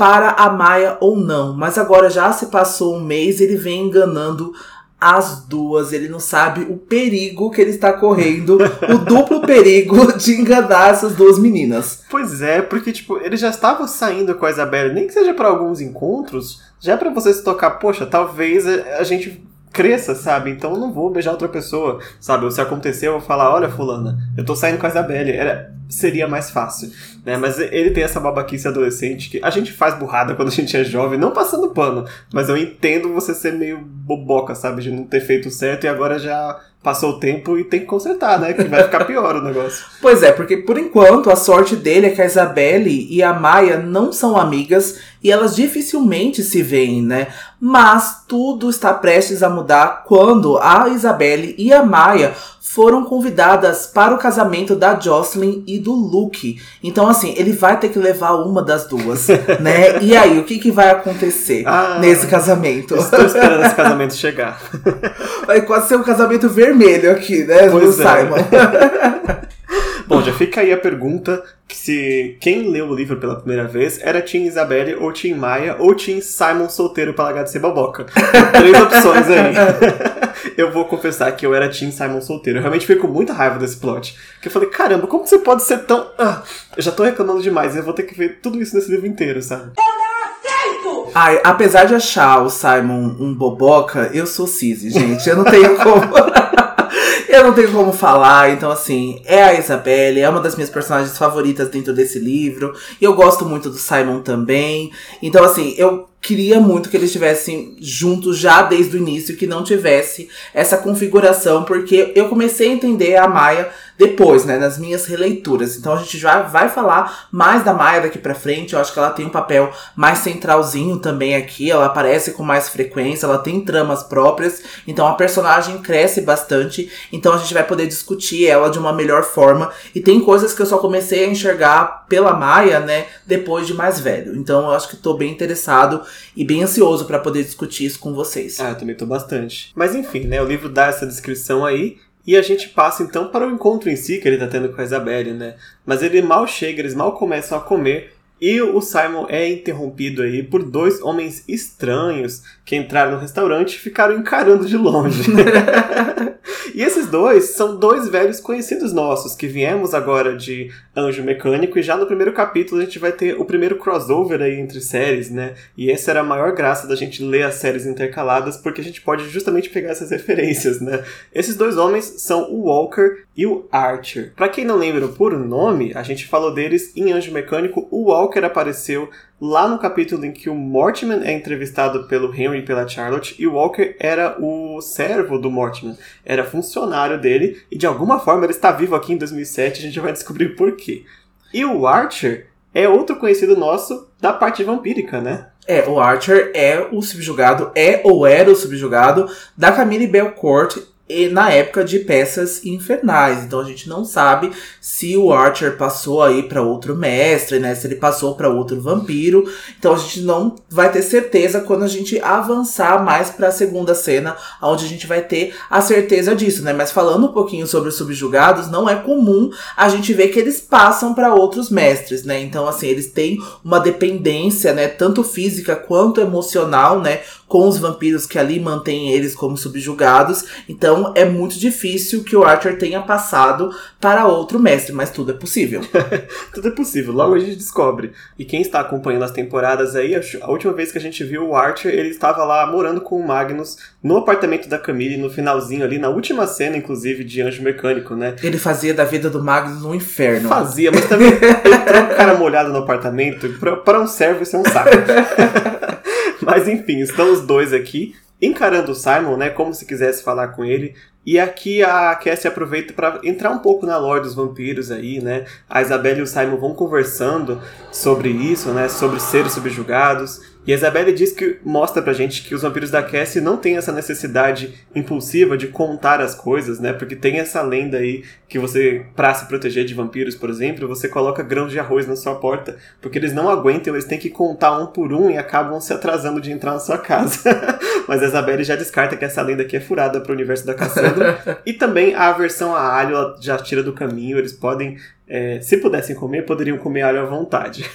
Speaker 1: para a Maia ou não. Mas agora já se passou um mês, ele vem enganando as duas. Ele não sabe o perigo que ele está correndo, o duplo perigo de enganar essas duas meninas.
Speaker 2: Pois é, porque tipo, ele já estava saindo com a Isabelle, nem que seja para alguns encontros, já para você se tocar, poxa, talvez a gente cresça, sabe? Então eu não vou beijar outra pessoa, sabe? Ou se acontecer, eu vou falar, olha, fulana, eu tô saindo com a Isabelle. Era, seria mais fácil, né? Mas ele tem essa babaquice adolescente que a gente faz burrada quando a gente é jovem, não passando pano, mas eu entendo você ser meio boboca, sabe? De não ter feito certo e agora já passou o tempo e tem que consertar, né? Que vai ficar pior o negócio.
Speaker 1: Pois é, porque por enquanto a sorte dele é que a Isabelle e a Maia não são amigas e elas dificilmente se veem, né? Mas tudo está prestes a mudar quando a Isabelle e a Maia foram convidadas para o casamento da Jocelyn e do Luke. Então, assim, ele vai ter que levar uma das duas, né? E aí, o que, que vai acontecer ah, nesse casamento?
Speaker 2: Estou esperando esse casamento chegar.
Speaker 1: Vai quase ser um casamento vermelho aqui, né? Pois do é. Simon.
Speaker 2: Bom, já fica aí a pergunta que se quem leu o livro pela primeira vez era Tim Isabelle ou Tim Maia ou Tim Simon solteiro de ser boboca. Três opções aí. eu vou confessar que eu era Tim Simon solteiro. Eu realmente fiquei com muita raiva desse plot. Que eu falei, caramba, como você pode ser tão. Ah, eu já tô reclamando demais, eu vou ter que ver tudo isso nesse livro inteiro, sabe? Eu
Speaker 1: não aceito! Ai, apesar de achar o Simon um boboca, eu sou Cisi, gente. Eu não tenho como. Eu não tenho como falar, então assim, é a Isabelle, é uma das minhas personagens favoritas dentro desse livro. E eu gosto muito do Simon também. Então, assim, eu queria muito que eles estivessem juntos já desde o início, que não tivesse essa configuração, porque eu comecei a entender a Maia depois, né, nas minhas releituras. Então a gente já vai falar mais da Maia daqui para frente. Eu acho que ela tem um papel mais centralzinho também aqui. Ela aparece com mais frequência, ela tem tramas próprias. Então a personagem cresce bastante. Então a gente vai poder discutir ela de uma melhor forma. E tem coisas que eu só comecei a enxergar pela Maia, né, depois de mais velho. Então eu acho que tô bem interessado e bem ansioso para poder discutir isso com vocês.
Speaker 2: Ah, eu também tô bastante. Mas enfim, né, o livro dá essa descrição aí. E a gente passa então para o encontro em si que ele tá tendo com a Isabelle, né? Mas ele mal chega, eles mal começam a comer. E o Simon é interrompido aí por dois homens estranhos que entraram no restaurante e ficaram encarando de longe. e esses dois são dois velhos conhecidos nossos que viemos agora de Anjo Mecânico e já no primeiro capítulo a gente vai ter o primeiro crossover aí entre séries, né? E essa era a maior graça da gente ler as séries intercaladas porque a gente pode justamente pegar essas referências, né? Esses dois homens são o Walker e o Archer. Para quem não lembra por nome, a gente falou deles em Anjo Mecânico. O Walker apareceu lá no capítulo em que o Mortimer é entrevistado pelo Henry e pela Charlotte, e o Walker era o servo do Mortimer, era funcionário dele, e de alguma forma ele está vivo aqui em 2007, a gente vai descobrir por quê. E o Archer é outro conhecido nosso da parte vampírica, né?
Speaker 1: É, o Archer é o subjugado, é ou era o subjugado da Camille Belcourt na época de peças infernais. Então a gente não sabe se o Archer passou aí para outro mestre, né? Se ele passou para outro vampiro. Então a gente não vai ter certeza quando a gente avançar mais para a segunda cena, onde a gente vai ter a certeza disso, né? Mas falando um pouquinho sobre os subjugados, não é comum a gente ver que eles passam para outros mestres, né? Então assim, eles têm uma dependência, né, tanto física quanto emocional, né, com os vampiros que ali mantêm eles como subjugados. Então é muito difícil que o Archer tenha passado para outro mestre, mas tudo é possível.
Speaker 2: tudo é possível, logo a gente descobre. E quem está acompanhando as temporadas aí, a última vez que a gente viu o Archer, ele estava lá morando com o Magnus no apartamento da Camille, no finalzinho ali, na última cena, inclusive, de Anjo Mecânico, né?
Speaker 1: Ele fazia da vida do Magnus um inferno.
Speaker 2: Fazia, mas também entrou um cara molhado no apartamento, para um servo isso é um saco. Mas enfim, estão os dois aqui encarando o Simon, né, como se quisesse falar com ele. E aqui a Cassie aproveita para entrar um pouco na lore dos vampiros aí, né? A Isabelle e o Simon vão conversando sobre isso, né, sobre seres subjugados. E a Isabelle diz que mostra pra gente que os vampiros da Cassie não têm essa necessidade impulsiva de contar as coisas, né? Porque tem essa lenda aí que você, pra se proteger de vampiros, por exemplo, você coloca grãos de arroz na sua porta, porque eles não aguentam, eles têm que contar um por um e acabam se atrasando de entrar na sua casa. Mas a Isabelle já descarta que essa lenda aqui é furada pro universo da Cassandra. e também a aversão a alho ela já tira do caminho, eles podem é, se pudessem comer, poderiam comer alho à vontade.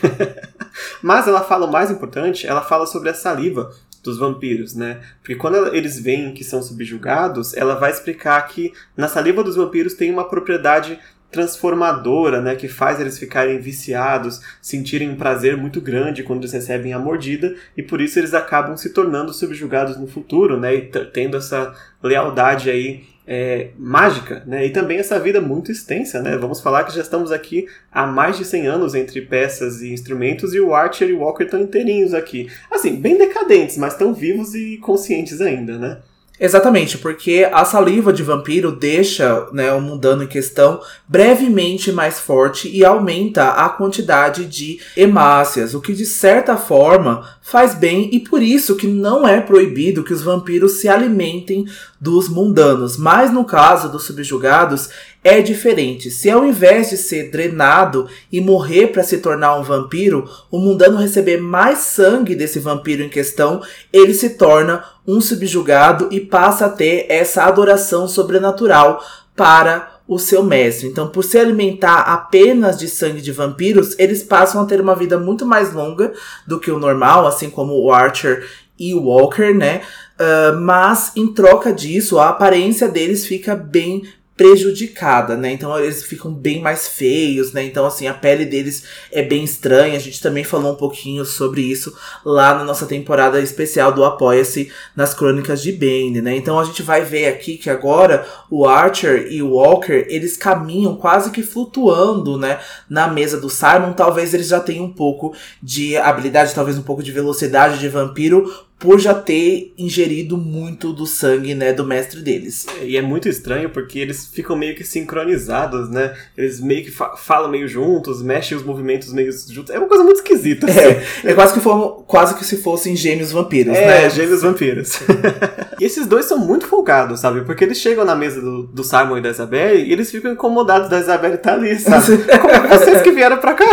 Speaker 2: Mas ela fala o mais importante, ela fala sobre a saliva dos vampiros, né? Porque quando eles veem que são subjugados, ela vai explicar que na saliva dos vampiros tem uma propriedade transformadora, né, que faz eles ficarem viciados, sentirem um prazer muito grande quando eles recebem a mordida e por isso eles acabam se tornando subjugados no futuro, né, e tendo essa lealdade aí é, mágica, né? E também essa vida muito extensa, né? Vamos falar que já estamos aqui há mais de 100 anos entre peças e instrumentos e o Archer e o Walker estão inteirinhos aqui. Assim, bem decadentes, mas estão vivos e conscientes ainda, né?
Speaker 1: Exatamente, porque a saliva de vampiro deixa né, o mundano em questão brevemente mais forte e aumenta a quantidade de hemácias, o que de certa forma faz bem e por isso que não é proibido que os vampiros se alimentem dos mundanos. Mas no caso dos subjugados é diferente. Se ao invés de ser drenado e morrer para se tornar um vampiro, o mundano receber mais sangue desse vampiro em questão, ele se torna um subjugado e passa a ter essa adoração sobrenatural para o seu mestre. Então, por se alimentar apenas de sangue de vampiros, eles passam a ter uma vida muito mais longa do que o normal, assim como o Archer e o Walker, né? Uh, mas em troca disso, a aparência deles fica bem prejudicada, né? Então eles ficam bem mais feios, né? Então assim, a pele deles é bem estranha. A gente também falou um pouquinho sobre isso lá na nossa temporada especial do Apoia-se nas Crônicas de Bane, né? Então a gente vai ver aqui que agora o Archer e o Walker, eles caminham quase que flutuando, né, na mesa do Simon. Talvez eles já tenham um pouco de habilidade, talvez um pouco de velocidade de vampiro, por já ter ingerido muito do sangue, né, do mestre deles.
Speaker 2: E é muito estranho porque eles ficam meio que sincronizados, né? Eles meio que fa falam meio juntos, mexem os movimentos meio juntos. É uma coisa muito esquisita.
Speaker 1: Assim. É, é quase que, for, quase que se fossem gêmeos vampiros,
Speaker 2: é,
Speaker 1: né?
Speaker 2: É, gêmeos vampiros. e esses dois são muito folgados, sabe? Porque eles chegam na mesa do, do Simon e da Isabelle e eles ficam incomodados da Isabelle estar tá ali, sabe? Como vocês que vieram pra cá?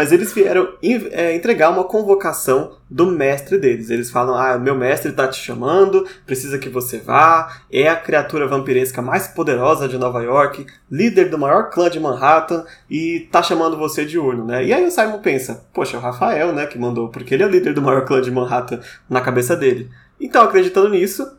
Speaker 2: Mas eles vieram é, entregar uma convocação do mestre deles. Eles falam: Ah, meu mestre está te chamando, precisa que você vá. É a criatura vampiresca mais poderosa de Nova York, líder do maior clã de Manhattan e tá chamando você de urno, né? E aí o Simon pensa: Poxa, é o Rafael, né, que mandou, porque ele é o líder do maior clã de Manhattan na cabeça dele. Então, acreditando nisso,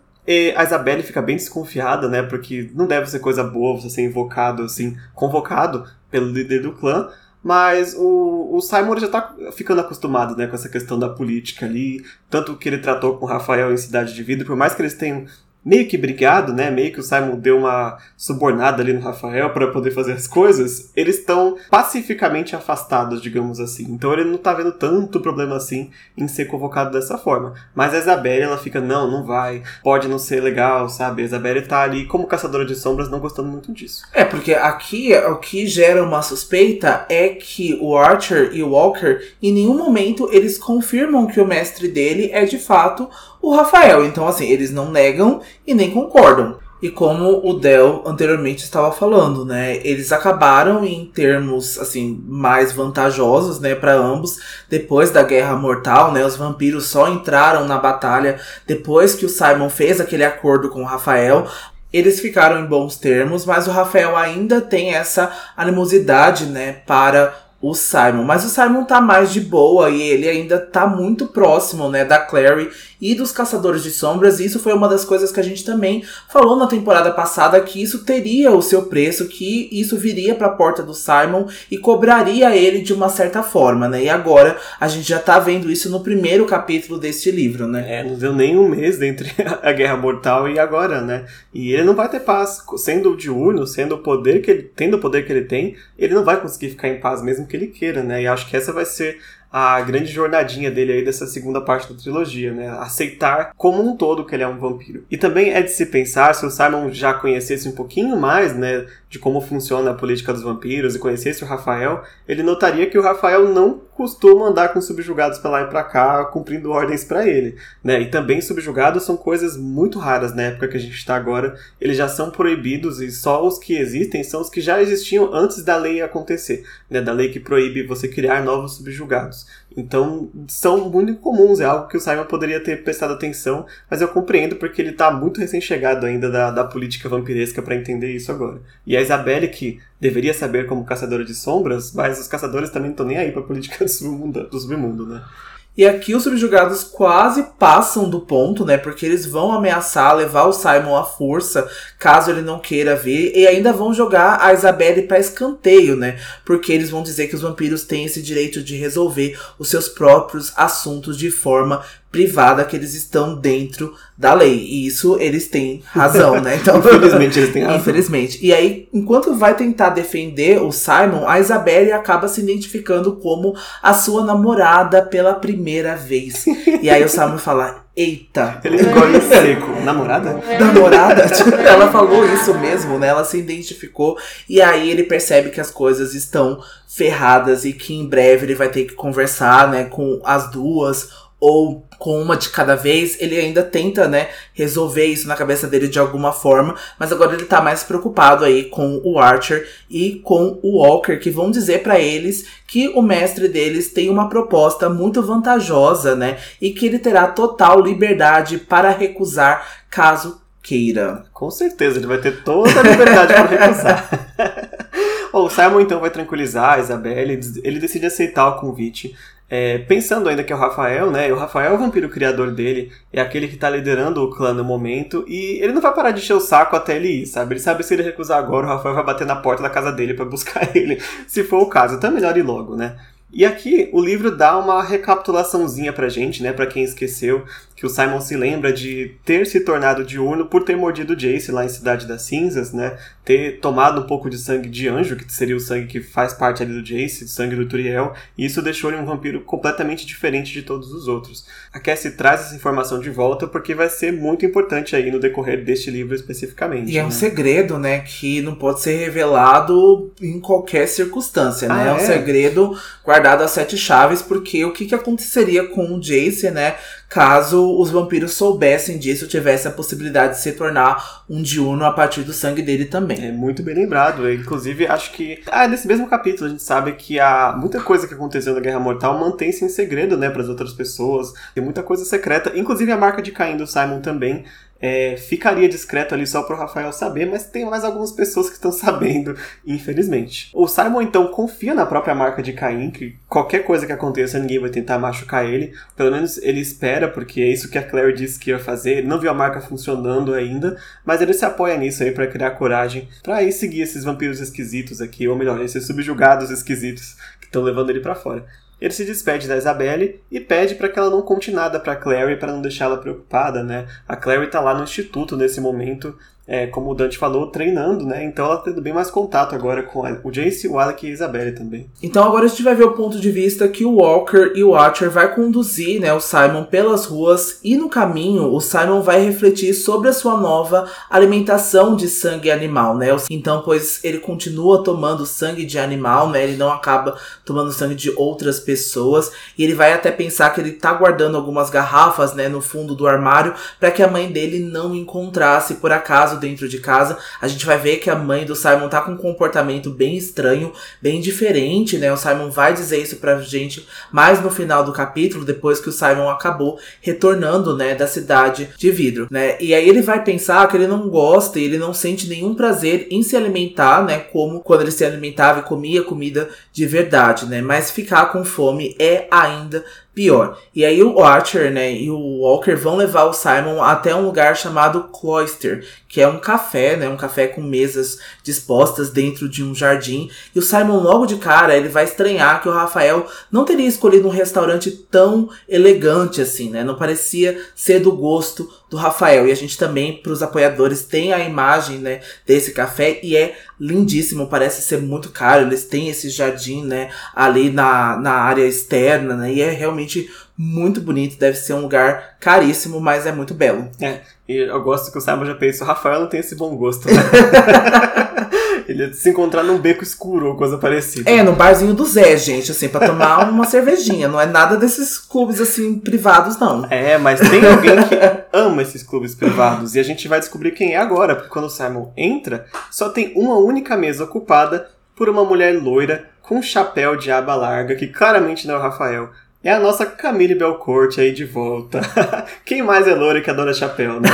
Speaker 2: a Isabelle fica bem desconfiada, né? Porque não deve ser coisa boa você ser invocado, assim, convocado pelo líder do clã. Mas o, o Simon já tá ficando acostumado né, com essa questão da política ali. Tanto que ele tratou com o Rafael em Cidade de Vida, por mais que eles tenham meio que brigado, né? Meio que o Simon deu uma subornada ali no Rafael para poder fazer as coisas. Eles estão pacificamente afastados, digamos assim. Então ele não tá vendo tanto problema assim em ser convocado dessa forma. Mas a Isabelle, ela fica, não, não vai. Pode não ser legal, sabe? A Isabelle tá ali como caçadora de sombras, não gostando muito disso.
Speaker 1: É, porque aqui o que gera uma suspeita é que o Archer e o Walker, em nenhum momento eles confirmam que o mestre dele é de fato o Rafael. Então, assim, eles não negam e nem concordam. E como o Del anteriormente estava falando, né, eles acabaram em termos assim mais vantajosos, né, para ambos depois da Guerra Mortal, né? Os vampiros só entraram na batalha depois que o Simon fez aquele acordo com o Rafael. Eles ficaram em bons termos, mas o Rafael ainda tem essa animosidade, né, para o Simon. Mas o Simon tá mais de boa e ele ainda tá muito próximo, né, da Clary e dos Caçadores de Sombras. E isso foi uma das coisas que a gente também falou na temporada passada que isso teria o seu preço, que isso viria para a porta do Simon e cobraria ele de uma certa forma, né? E agora a gente já tá vendo isso no primeiro capítulo deste livro, né?
Speaker 2: É, não deu nem um mês entre a Guerra Mortal e agora, né? E ele não vai ter paz, sendo o diurno, sendo o poder que ele, tendo o poder que ele tem, ele não vai conseguir ficar em paz mesmo que ele queira, né? E acho que essa vai ser a grande jornadinha dele aí dessa segunda parte da trilogia, né? Aceitar como um todo que ele é um vampiro. E também é de se pensar, se o Simon já conhecesse um pouquinho mais, né, de como funciona a política dos vampiros e conhecesse o Rafael, ele notaria que o Rafael não costuma andar com subjugados pra lá e pra cá, cumprindo ordens para ele, né? E também subjugados são coisas muito raras na época que a gente está agora. Eles já são proibidos e só os que existem são os que já existiam antes da lei acontecer, né? Da lei que proíbe você criar novos subjugados. Então, são muito comuns, é algo que o Simon poderia ter prestado atenção, mas eu compreendo porque ele está muito recém-chegado ainda da, da política vampiresca para entender isso agora. E a Isabelle, que deveria saber como caçadora de sombras, mas os caçadores também não estão nem aí para a política do submundo, do submundo, né?
Speaker 1: E aqui os subjugados quase passam do ponto, né? Porque eles vão ameaçar levar o Simon à força, caso ele não queira ver, e ainda vão jogar a Isabelle para escanteio, né? Porque eles vão dizer que os vampiros têm esse direito de resolver os seus próprios assuntos de forma privada que eles estão dentro da lei. E isso eles têm razão, né?
Speaker 2: Então, infelizmente eles têm razão.
Speaker 1: Infelizmente. E aí, enquanto vai tentar defender o Simon, a Isabelle acaba se identificando como a sua namorada pela primeira vez. E aí o Simon fala: Eita.
Speaker 2: Ele ficou em seco. Namorada?
Speaker 1: Namorada? ela falou isso mesmo, né? Ela se identificou. E aí ele percebe que as coisas estão ferradas e que em breve ele vai ter que conversar, né, com as duas ou com uma de cada vez, ele ainda tenta, né, resolver isso na cabeça dele de alguma forma, mas agora ele tá mais preocupado aí com o Archer e com o Walker, que vão dizer para eles que o mestre deles tem uma proposta muito vantajosa, né, e que ele terá total liberdade para recusar caso queira.
Speaker 2: Com certeza, ele vai ter toda a liberdade para recusar. o Simon então vai tranquilizar a Isabelle, ele decide aceitar o convite. É, pensando ainda que é o Rafael, né? O Rafael é o vampiro criador dele, é aquele que tá liderando o clã no momento, e ele não vai parar de encher o saco até ele ir, sabe? Ele sabe se ele recusar agora, o Rafael vai bater na porta da casa dele para buscar ele, se for o caso. Então é melhor ir logo, né? E aqui o livro dá uma recapitulaçãozinha pra gente, né, para quem esqueceu, que o Simon se lembra de ter se tornado diurno por ter mordido Jace lá em Cidade das Cinzas, né, ter tomado um pouco de sangue de anjo, que seria o sangue que faz parte ali do Jace, sangue do Turiel, e isso deixou ele um vampiro completamente diferente de todos os outros. A Cassie traz essa informação de volta porque vai ser muito importante aí no decorrer deste livro especificamente.
Speaker 1: E é um
Speaker 2: né?
Speaker 1: segredo, né, que não pode ser revelado em qualquer circunstância, né?
Speaker 2: Ah,
Speaker 1: é um
Speaker 2: é?
Speaker 1: segredo guardado às sete chaves, porque o que, que aconteceria com o Jace, né? Caso os vampiros soubessem disso, tivesse a possibilidade de se tornar um diurno a partir do sangue dele também.
Speaker 2: É muito bem lembrado. Inclusive, acho que. Ah, nesse mesmo capítulo a gente sabe que há muita coisa que aconteceu na Guerra Mortal mantém-se em segredo, né, para as outras pessoas. Tem muita coisa secreta. Inclusive a marca de Caim do Simon também. É, ficaria discreto ali só pro Rafael saber, mas tem mais algumas pessoas que estão sabendo, infelizmente. O Simon então confia na própria marca de Caim, que qualquer coisa que aconteça, ninguém vai tentar machucar ele. Pelo menos ele espera, porque é isso que a Claire disse que ia fazer. Ele não viu a marca funcionando ainda, mas ele se apoia nisso aí para criar coragem, para ir seguir esses vampiros esquisitos aqui, ou melhor, esses subjugados esquisitos que estão levando ele para fora. Ele se despede da Isabelle e pede para que ela não conte nada para Clary para não deixá-la preocupada, né? A Clary tá lá no instituto nesse momento, é, como o Dante falou, treinando, né? Então ela tá tendo bem mais contato agora com o Jace, o Alec e a Isabelle também.
Speaker 1: Então agora a gente vai ver o ponto de vista que o Walker e o Archer vai conduzir né, o Simon pelas ruas e no caminho o Simon vai refletir sobre a sua nova alimentação de sangue animal, né? Então, pois ele continua tomando sangue de animal, né? Ele não acaba tomando sangue de outras pessoas e ele vai até pensar que ele tá guardando algumas garrafas, né, no fundo do armário para que a mãe dele não encontrasse por acaso dentro de casa. A gente vai ver que a mãe do Simon tá com um comportamento bem estranho, bem diferente, né? O Simon vai dizer isso pra gente mais no final do capítulo, depois que o Simon acabou retornando, né, da cidade de vidro, né? E aí ele vai pensar que ele não gosta e ele não sente nenhum prazer em se alimentar, né, como quando ele se alimentava e comia comida de verdade, né? Mas ficar com fome é ainda pior. E aí o Archer, né, e o Walker vão levar o Simon até um lugar chamado Cloister, que é um café, né, um café com mesas dispostas dentro de um jardim. E o Simon logo de cara, ele vai estranhar que o Rafael não teria escolhido um restaurante tão elegante assim, né? Não parecia ser do gosto do Rafael. E a gente também, para os apoiadores, tem a imagem, né, desse café e é lindíssimo, parece ser muito caro. Eles têm esse jardim, né, ali na, na área externa, né? E é realmente muito bonito, deve ser um lugar caríssimo, mas é muito belo.
Speaker 2: É, e eu gosto que o Simon já o Rafael não tem esse bom gosto, né? Ele ia se encontrar num beco escuro ou coisa parecida.
Speaker 1: É, no barzinho do Zé, gente, assim, pra tomar uma cervejinha. Não é nada desses clubes, assim, privados, não.
Speaker 2: É, mas tem alguém que ama esses clubes privados. E a gente vai descobrir quem é agora, porque quando o Simon entra, só tem uma única mesa ocupada por uma mulher loira com um chapéu de aba larga, que claramente não é o Rafael. É a nossa Camille Belcourt aí de volta. Quem mais é loira que adora chapéu, né?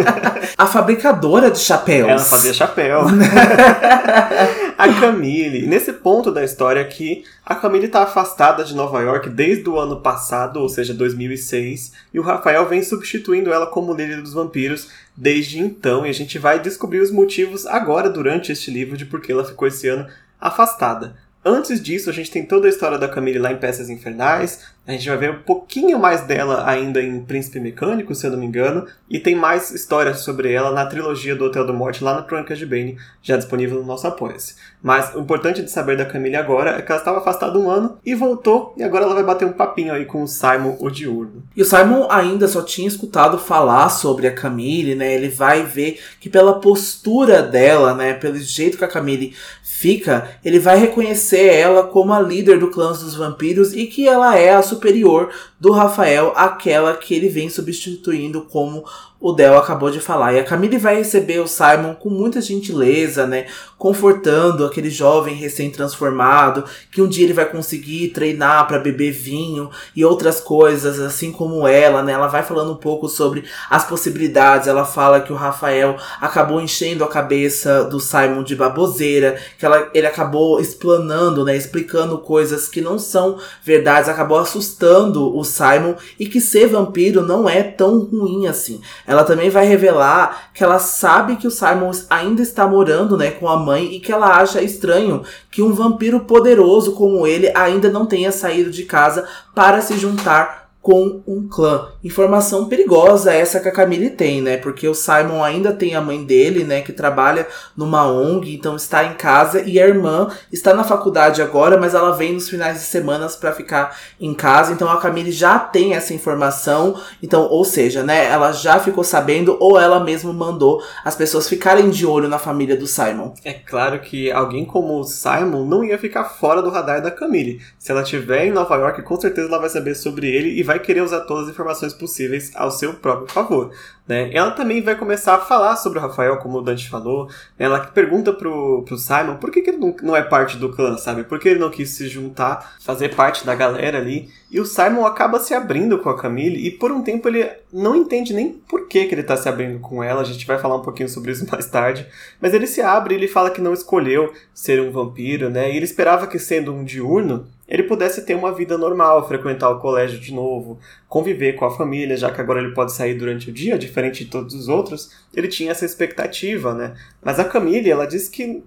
Speaker 1: A fabricadora de chapéus.
Speaker 2: Ela fazia chapéu. a Camille. Nesse ponto da história aqui, a Camille está afastada de Nova York desde o ano passado, ou seja, 2006, e o Rafael vem substituindo ela como líder dos vampiros desde então, e a gente vai descobrir os motivos agora durante este livro de por que ela ficou esse ano afastada. Antes disso, a gente tem toda a história da Camille lá em Peças Infernais. A gente vai ver um pouquinho mais dela ainda em Príncipe Mecânico, se eu não me engano. E tem mais histórias sobre ela na trilogia do Hotel do Morte, lá na Crônicas de Bane, já disponível no nosso Apoia-se. Mas o importante de saber da Camille agora é que ela estava afastada um ano e voltou. E agora ela vai bater um papinho aí com o Simon, o diurno.
Speaker 1: E o Simon ainda só tinha escutado falar sobre a Camille, né? Ele vai ver que pela postura dela, né? Pelo jeito que a Camille fica, ele vai reconhecer ela como a líder do clã dos vampiros e que ela é a superior do Rafael, aquela que ele vem substituindo como o Del acabou de falar. E a Camille vai receber o Simon com muita gentileza, né? Confortando aquele jovem recém-transformado, que um dia ele vai conseguir treinar para beber vinho e outras coisas, assim como ela, né? Ela vai falando um pouco sobre as possibilidades. Ela fala que o Rafael acabou enchendo a cabeça do Simon de baboseira, que ela, ele acabou explanando, né? Explicando coisas que não são verdades, acabou assustando o Simon e que ser vampiro não é tão ruim assim. Ela também vai revelar que ela sabe que o Simon ainda está morando, né, com a mãe e que ela acha estranho que um vampiro poderoso como ele ainda não tenha saído de casa para se juntar com um clã. Informação perigosa essa que a Camille tem, né? Porque o Simon ainda tem a mãe dele, né? Que trabalha numa ONG, então está em casa. E a irmã está na faculdade agora, mas ela vem nos finais de semanas para ficar em casa. Então a Camille já tem essa informação. Então, ou seja, né? Ela já ficou sabendo ou ela mesma mandou as pessoas ficarem de olho na família do Simon.
Speaker 2: É claro que alguém como o Simon não ia ficar fora do radar da Camille. Se ela estiver em Nova York, com certeza ela vai saber sobre ele e vai vai querer usar todas as informações possíveis ao seu próprio favor. Né? Ela também vai começar a falar sobre o Rafael, como o Dante falou. Ela pergunta pro, pro Simon por que, que ele não, não é parte do clã, sabe? Por que ele não quis se juntar, fazer parte da galera ali. E o Simon acaba se abrindo com a Camille e por um tempo ele não entende nem por que, que ele tá se abrindo com ela. A gente vai falar um pouquinho sobre isso mais tarde. Mas ele se abre ele fala que não escolheu ser um vampiro, né? E ele esperava que sendo um diurno, ele pudesse ter uma vida normal, frequentar o colégio de novo, conviver com a família, já que agora ele pode sair durante o dia, diferente de todos os outros, ele tinha essa expectativa, né? Mas a Camille, ela disse que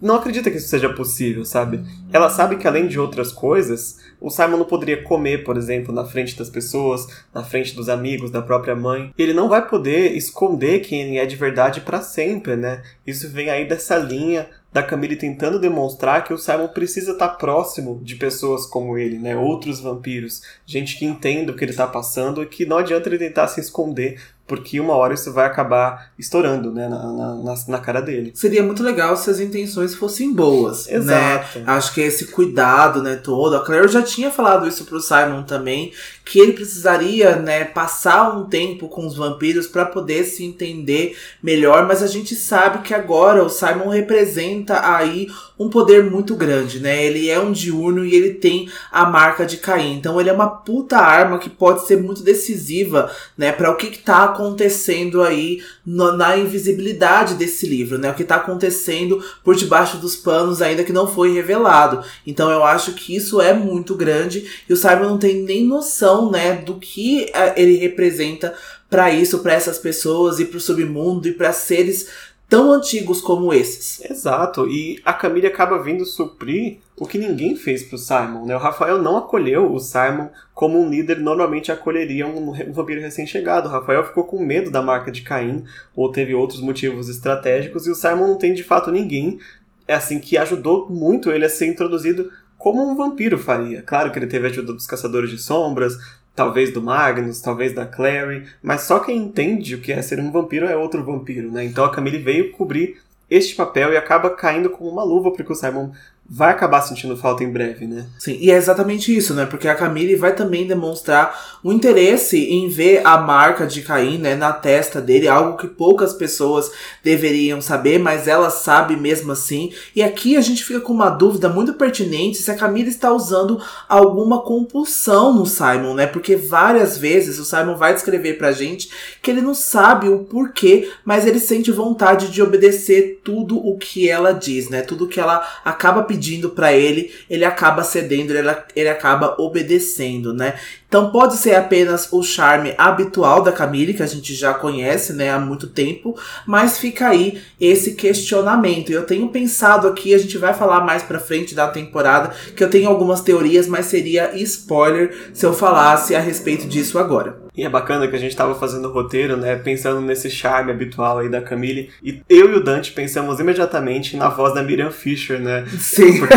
Speaker 2: não acredita que isso seja possível, sabe? Ela sabe que além de outras coisas, o Simon não poderia comer, por exemplo, na frente das pessoas, na frente dos amigos, da própria mãe. Ele não vai poder esconder quem ele é de verdade para sempre, né? Isso vem aí dessa linha da Camille tentando demonstrar que o Simon precisa estar próximo de pessoas como ele, né? Outros vampiros, gente que entenda o que ele está passando e que não adianta ele tentar se esconder porque uma hora isso vai acabar estourando né, na, na, na, cara dele.
Speaker 1: Seria muito legal se as intenções fossem boas. Né? Exato. Né? Acho que esse cuidado né, todo. A Claire já tinha falado isso pro Simon também, que ele precisaria né, passar um tempo com os vampiros para poder se entender melhor, mas a gente sabe que agora o Simon representa aí um poder muito grande, né? Ele é um diurno e ele tem a marca de Caim. Então ele é uma puta arma que pode ser muito decisiva, né, para o que, que tá acontecendo aí no, na invisibilidade desse livro, né? O que tá acontecendo por debaixo dos panos ainda que não foi revelado. Então eu acho que isso é muito grande e o Simon não tem nem noção, né, do que é, ele representa para isso, para essas pessoas e para o submundo e para seres tão antigos como esses.
Speaker 2: Exato, e a Camille acaba vindo suprir o que ninguém fez pro Simon, né? O Rafael não acolheu o Simon como um líder normalmente acolheria um, um vampiro recém-chegado. O Rafael ficou com medo da marca de Caim, ou teve outros motivos estratégicos, e o Simon não tem de fato ninguém é assim que ajudou muito ele a ser introduzido como um vampiro faria. Claro que ele teve a ajuda dos caçadores de sombras, talvez do Magnus, talvez da Clary, mas só quem entende o que é ser um vampiro é outro vampiro, né? Então a Camille veio cobrir este papel e acaba caindo como uma luva porque o Simon vai acabar sentindo falta em breve, né?
Speaker 1: Sim, e é exatamente isso, né? Porque a Camille vai também demonstrar um interesse em ver a marca de Caim, né, na testa dele, algo que poucas pessoas deveriam saber, mas ela sabe mesmo assim. E aqui a gente fica com uma dúvida muito pertinente se a Camille está usando alguma compulsão no Simon, né? Porque várias vezes o Simon vai descrever pra gente que ele não sabe o porquê, mas ele sente vontade de obedecer tudo o que ela diz, né? Tudo que ela acaba pedindo pedindo para ele, ele acaba cedendo, ele, ele acaba obedecendo, né? Então pode ser apenas o charme habitual da Camille, que a gente já conhece, né, há muito tempo, mas fica aí esse questionamento. Eu tenho pensado aqui, a gente vai falar mais pra frente da temporada, que eu tenho algumas teorias, mas seria spoiler se eu falasse a respeito disso agora.
Speaker 2: E é bacana que a gente estava fazendo o roteiro, né, pensando nesse charme habitual aí da Camille, e eu e o Dante pensamos imediatamente na voz da Miriam Fisher, né?
Speaker 1: Sim.
Speaker 2: Porque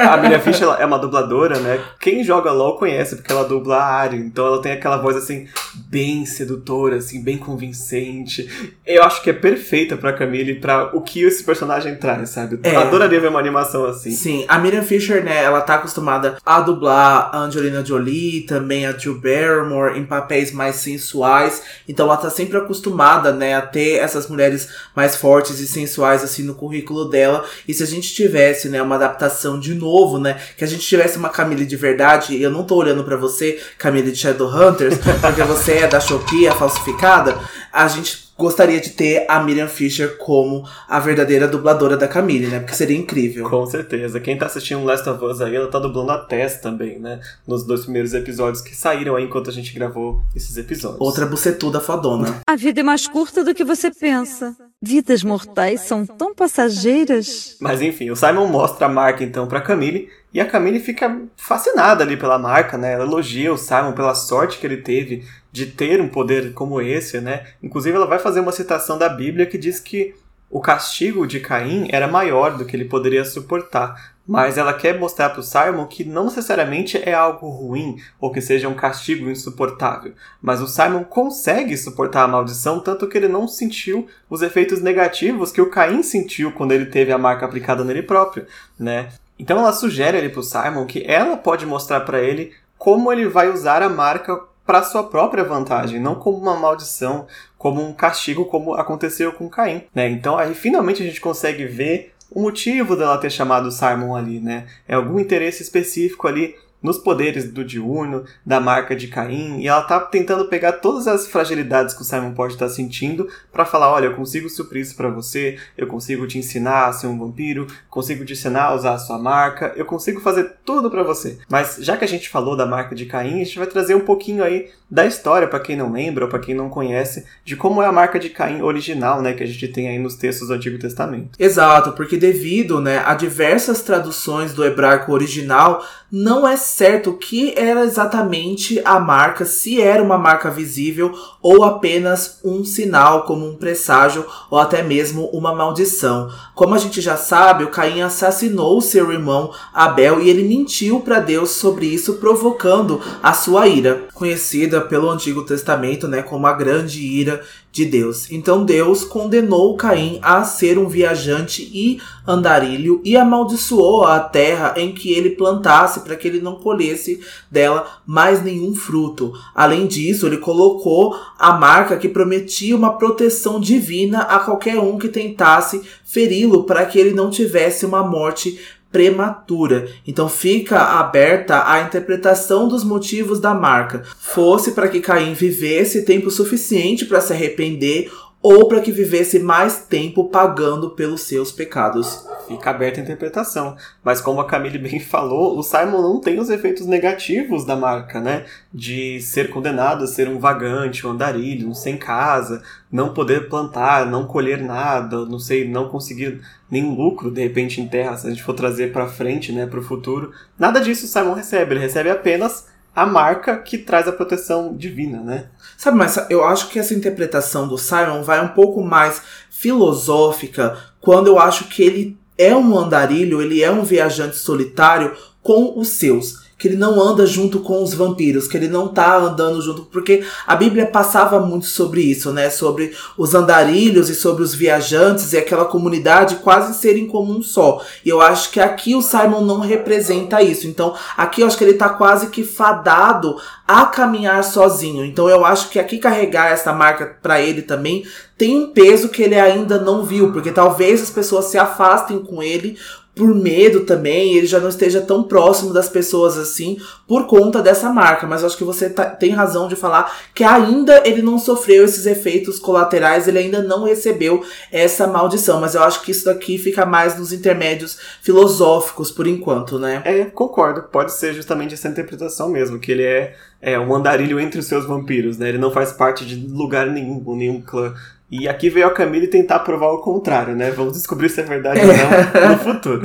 Speaker 2: a Miriam Fisher é uma dubladora, né? Quem joga LOL conhece, porque ela dubla a Arya, então ela tem aquela voz assim bem sedutora, assim, bem convincente. Eu acho que é perfeita para Camille para o que esse personagem traz, sabe?
Speaker 1: É.
Speaker 2: Adoraria ver uma animação assim.
Speaker 1: Sim, a Miriam Fisher, né, ela tá acostumada a dublar a Angelina Jolie, também a Jill Barrymore em papéis mais mais sensuais. Então ela tá sempre acostumada, né, a ter essas mulheres mais fortes e sensuais assim no currículo dela. E se a gente tivesse, né, uma adaptação de novo, né, que a gente tivesse uma Camille de verdade, e eu não tô olhando para você, Camille de Shadowhunters, porque você é da Shopee, a falsificada, a gente gostaria de ter a Miriam Fisher como a verdadeira dubladora da Camille, né? Porque seria incrível.
Speaker 2: Com certeza. Quem tá assistindo Last of Us aí, ela tá dublando a Tess também, né? Nos dois primeiros episódios que saíram aí enquanto a gente gravou esses episódios.
Speaker 1: Outra bucetuda fodona.
Speaker 4: A vida é mais curta do que você pensa. Vidas mortais são tão passageiras.
Speaker 2: Mas enfim, o Simon mostra a marca então pra Camille e a Camille fica fascinada ali pela marca, né? Ela elogia o Simon pela sorte que ele teve de ter um poder como esse, né? Inclusive ela vai fazer uma citação da Bíblia que diz que o castigo de Caim era maior do que ele poderia suportar. Mas ela quer mostrar para o Simon que não necessariamente é algo ruim ou que seja um castigo insuportável. Mas o Simon consegue suportar a maldição, tanto que ele não sentiu os efeitos negativos que o Caim sentiu quando ele teve a marca aplicada nele próprio, né? Então ela sugere ali para o Simon que ela pode mostrar para ele como ele vai usar a marca para sua própria vantagem, não como uma maldição, como um castigo, como aconteceu com Caim, né? Então aí finalmente a gente consegue ver o motivo dela ter chamado Simon ali, né? É algum interesse específico ali nos poderes do diurno, da marca de Caim, e ela tá tentando pegar todas as fragilidades que o Simon pode estar tá sentindo para falar, olha, eu consigo suprir isso para você, eu consigo te ensinar a ser um vampiro, consigo te ensinar a usar a sua marca, eu consigo fazer tudo para você. Mas já que a gente falou da marca de Caim, a gente vai trazer um pouquinho aí da história para quem não lembra ou para quem não conhece, de como é a marca de Caim original, né, que a gente tem aí nos textos do Antigo Testamento.
Speaker 1: Exato, porque devido, né, a diversas traduções do hebraico original, não é certo o que era exatamente a marca, se era uma marca visível ou apenas um sinal, como um presságio ou até mesmo uma maldição. Como a gente já sabe, o Caim assassinou seu irmão Abel e ele mentiu para Deus sobre isso, provocando a sua ira, conhecida pelo Antigo Testamento, né, como a grande ira de Deus. Então Deus condenou Caim a ser um viajante e andarilho e amaldiçoou a terra em que ele plantasse para que ele não colhesse dela mais nenhum fruto. Além disso, ele colocou a marca que prometia uma proteção divina a qualquer um que tentasse feri-lo para que ele não tivesse uma morte prematura. Então fica aberta a interpretação dos motivos da marca. Fosse para que Caim vivesse tempo suficiente para se arrepender ou para que vivesse mais tempo pagando pelos seus pecados.
Speaker 2: Fica aberta a interpretação. Mas como a Camille bem falou, o Simon não tem os efeitos negativos da marca, né? De ser condenado a ser um vagante, um andarilho, um sem casa, não poder plantar, não colher nada, não sei, não conseguir nenhum lucro de repente em terra, se a gente for trazer para frente, né, para o futuro. Nada disso o Simon recebe, ele recebe apenas a marca que traz a proteção divina, né?
Speaker 1: Sabe, mas eu acho que essa interpretação do Simon vai um pouco mais filosófica quando eu acho que ele é um andarilho, ele é um viajante solitário com os seus que ele não anda junto com os vampiros, que ele não tá andando junto, porque a Bíblia passava muito sobre isso, né? Sobre os andarilhos e sobre os viajantes e aquela comunidade quase serem como um só. E eu acho que aqui o Simon não representa isso. Então, aqui eu acho que ele tá quase que fadado a caminhar sozinho. Então, eu acho que aqui carregar essa marca para ele também tem um peso que ele ainda não viu, porque talvez as pessoas se afastem com ele por medo também, ele já não esteja tão próximo das pessoas assim por conta dessa marca. Mas acho que você tá, tem razão de falar que ainda ele não sofreu esses efeitos colaterais, ele ainda não recebeu essa maldição. Mas eu acho que isso daqui fica mais nos intermédios filosóficos por enquanto, né?
Speaker 2: É, concordo. Pode ser justamente essa interpretação mesmo, que ele é, é um andarilho entre os seus vampiros, né? Ele não faz parte de lugar nenhum, nenhum clã. E aqui veio a Camille tentar provar o contrário, né? Vamos descobrir se é verdade ou não no futuro.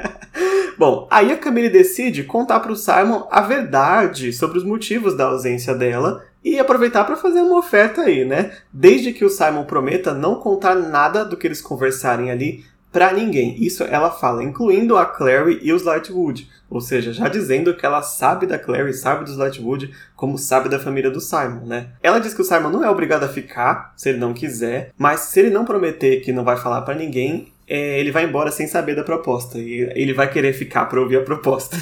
Speaker 2: Bom, aí a Camille decide contar para o Simon a verdade sobre os motivos da ausência dela e aproveitar para fazer uma oferta aí, né? Desde que o Simon prometa não contar nada do que eles conversarem ali para ninguém. Isso ela fala, incluindo a Clary e os Lightwood. Ou seja, já dizendo que ela sabe da Clary, sabe dos Lightwood, como sabe da família do Simon, né? Ela diz que o Simon não é obrigado a ficar, se ele não quiser, mas se ele não prometer que não vai falar para ninguém, é, ele vai embora sem saber da proposta. E ele vai querer ficar para ouvir a proposta.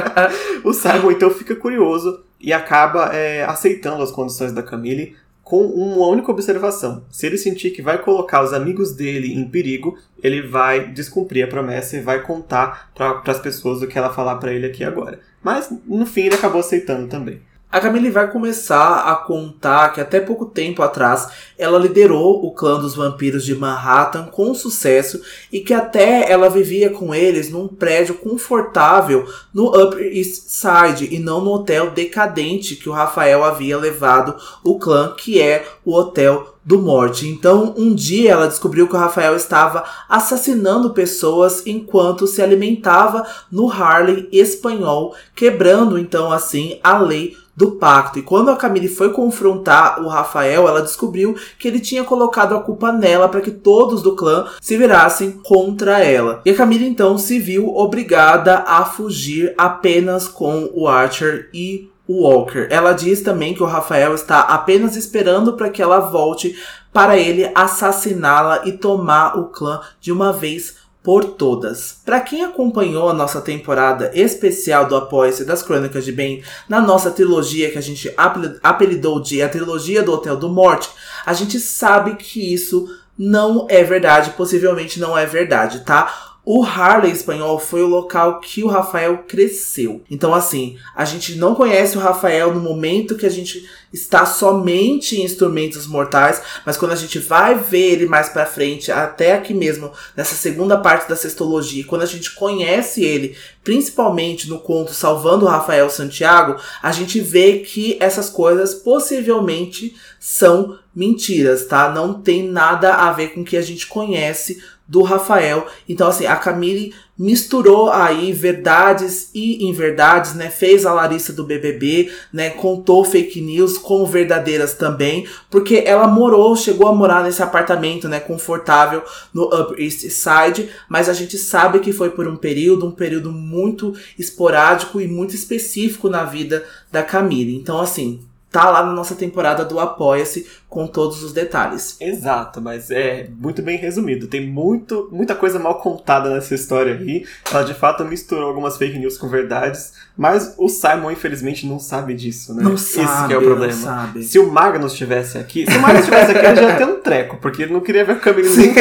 Speaker 2: o Simon então fica curioso e acaba é, aceitando as condições da Camille, com uma única observação. Se ele sentir que vai colocar os amigos dele em perigo, ele vai descumprir a promessa e vai contar para as pessoas o que ela falar para ele aqui agora. Mas no fim ele acabou aceitando também.
Speaker 1: A Camille vai começar a contar que até pouco tempo atrás ela liderou o clã dos vampiros de Manhattan com sucesso e que até ela vivia com eles num prédio confortável no Upper East Side e não no hotel decadente que o Rafael havia levado o clã, que é o Hotel do Morte. Então, um dia ela descobriu que o Rafael estava assassinando pessoas enquanto se alimentava no Harley espanhol, quebrando então assim a lei do pacto. E quando a Camille foi confrontar o Rafael, ela descobriu que ele tinha colocado a culpa nela para que todos do clã se virassem contra ela. E a Camille então se viu obrigada a fugir apenas com o Archer e Walker. Ela diz também que o Rafael está apenas esperando para que ela volte para ele assassiná-la e tomar o clã de uma vez por todas. Para quem acompanhou a nossa temporada especial do Apoia-se das Crônicas de Bem, na nossa trilogia que a gente apelidou de a trilogia do Hotel do Morte, a gente sabe que isso não é verdade, possivelmente não é verdade, tá? O Harley espanhol foi o local que o Rafael cresceu. Então, assim, a gente não conhece o Rafael no momento que a gente está somente em Instrumentos Mortais, mas quando a gente vai ver ele mais pra frente, até aqui mesmo, nessa segunda parte da sextologia, quando a gente conhece ele, principalmente no conto Salvando o Rafael Santiago, a gente vê que essas coisas possivelmente são mentiras, tá? Não tem nada a ver com o que a gente conhece do Rafael. Então, assim, a Camille misturou aí verdades e inverdades, né? Fez a Larissa do BBB, né? Contou fake news como verdadeiras também, porque ela morou, chegou a morar nesse apartamento, né? Confortável no Upper East Side, mas a gente sabe que foi por um período, um período muito esporádico e muito específico na vida da Camille. Então, assim, tá lá na nossa temporada do Apoia-se com todos os detalhes.
Speaker 2: Exato, mas é muito bem resumido. Tem muito, muita coisa mal contada nessa história aí. Ela de fato misturou algumas fake news com verdades, mas o Simon infelizmente não sabe disso, né?
Speaker 1: Não Esse sabe,
Speaker 2: é o problema.
Speaker 1: Não sabe.
Speaker 2: Se o Magnus estivesse aqui, se o Magnus estivesse aqui, ele já ia ter um treco, porque ele não queria ver a Camille nem,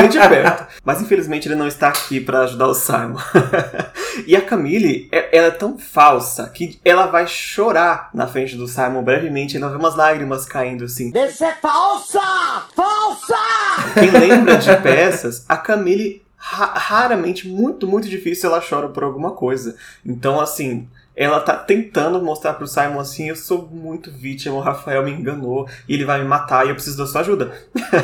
Speaker 2: nem de perto. Mas infelizmente ele não está aqui para ajudar o Simon. e a Camille, é, ela é tão falsa que ela vai chorar na frente do Simon brevemente, ela vê umas lágrimas caindo assim.
Speaker 3: Isso é falsa! Falsa!
Speaker 2: Quem lembra de peças, a Camille ra raramente, muito, muito difícil, ela chora por alguma coisa. Então, assim, ela tá tentando mostrar pro Simon assim, eu sou muito vítima, o Rafael me enganou e ele vai me matar e eu preciso da sua ajuda.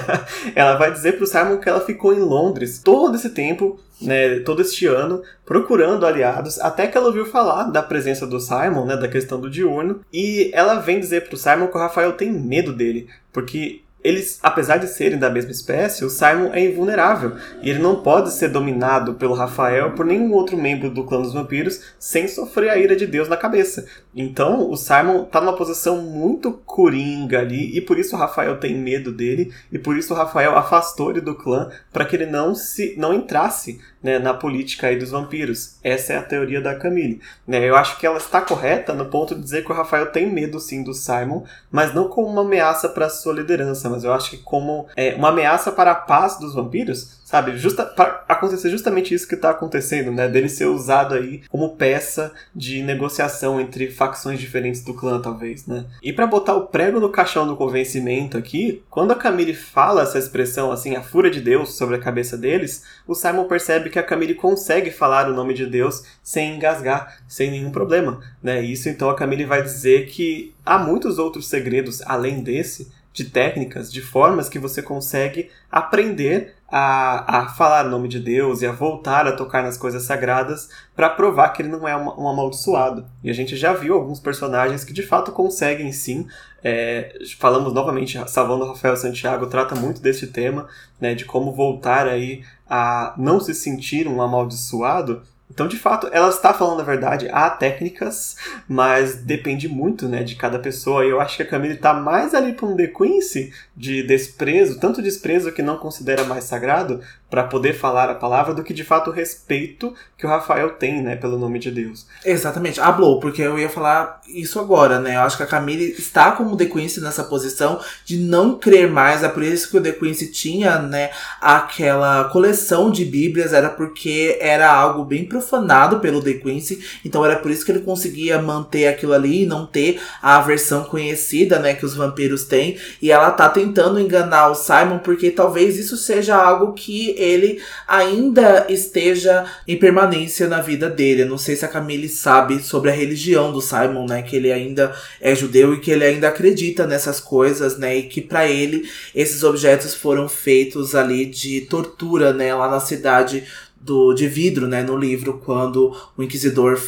Speaker 2: ela vai dizer pro Simon que ela ficou em Londres todo esse tempo, né, todo este ano, procurando aliados, até que ela ouviu falar da presença do Simon, né, da questão do diurno, e ela vem dizer pro Simon que o Rafael tem medo dele, porque eles, apesar de serem da mesma espécie, o Simon é invulnerável e ele não pode ser dominado pelo Rafael por nenhum outro membro do clã dos vampiros sem sofrer a ira de Deus na cabeça. Então, o Simon tá numa posição muito coringa ali e por isso o Rafael tem medo dele e por isso o Rafael afastou ele do clã para que ele não se não entrasse né, na política aí dos vampiros. Essa é a teoria da Camille. Né? Eu acho que ela está correta no ponto de dizer que o Rafael tem medo sim do Simon, mas não como uma ameaça para sua liderança, mas eu acho que como é, uma ameaça para a paz dos vampiros, sabe? Justa, para acontecer justamente isso que está acontecendo, né? Dele ser usado aí como peça de negociação entre facções diferentes do clã, talvez, né? E para botar o prego no caixão do convencimento aqui, quando a Camille fala essa expressão assim, a fúria de Deus sobre a cabeça deles, o Simon percebe que a Camille consegue falar o nome de Deus sem engasgar, sem nenhum problema, né? Isso então a Camille vai dizer que há muitos outros segredos além desse de técnicas, de formas que você consegue aprender a, a falar o nome de Deus e a voltar a tocar nas coisas sagradas para provar que ele não é um, um, amaldiçoado. E a gente já viu alguns personagens que de fato conseguem sim. É, falamos novamente, Salvando Rafael Santiago trata muito desse tema, né, de como voltar aí a não se sentir um amaldiçoado então, de fato, ela está falando a verdade. Há técnicas, mas depende muito, né, de cada pessoa. E eu acho que a Camille está mais ali para um The Quincy de desprezo, tanto desprezo que não considera mais sagrado, para poder falar a palavra do que de fato o respeito que o Rafael tem, né, pelo nome de Deus.
Speaker 1: Exatamente, hablou, porque eu ia falar isso agora, né? Eu acho que a Camille está como The Quincy nessa posição de não crer mais, é por isso que o The Quincy tinha, né, aquela coleção de Bíblias, era porque era algo bem profanado pelo The Quincy, então era por isso que ele conseguia manter aquilo ali e não ter a versão conhecida, né, que os vampiros têm, e ela tá tentando enganar o Simon porque talvez isso seja algo que ele ainda esteja em permanência na vida dele. Eu não sei se a Camille sabe sobre a religião do Simon, né? Que ele ainda é judeu e que ele ainda acredita nessas coisas, né? E que para ele esses objetos foram feitos ali de tortura, né? Lá na cidade do, de vidro, né, no livro, quando o Inquisidor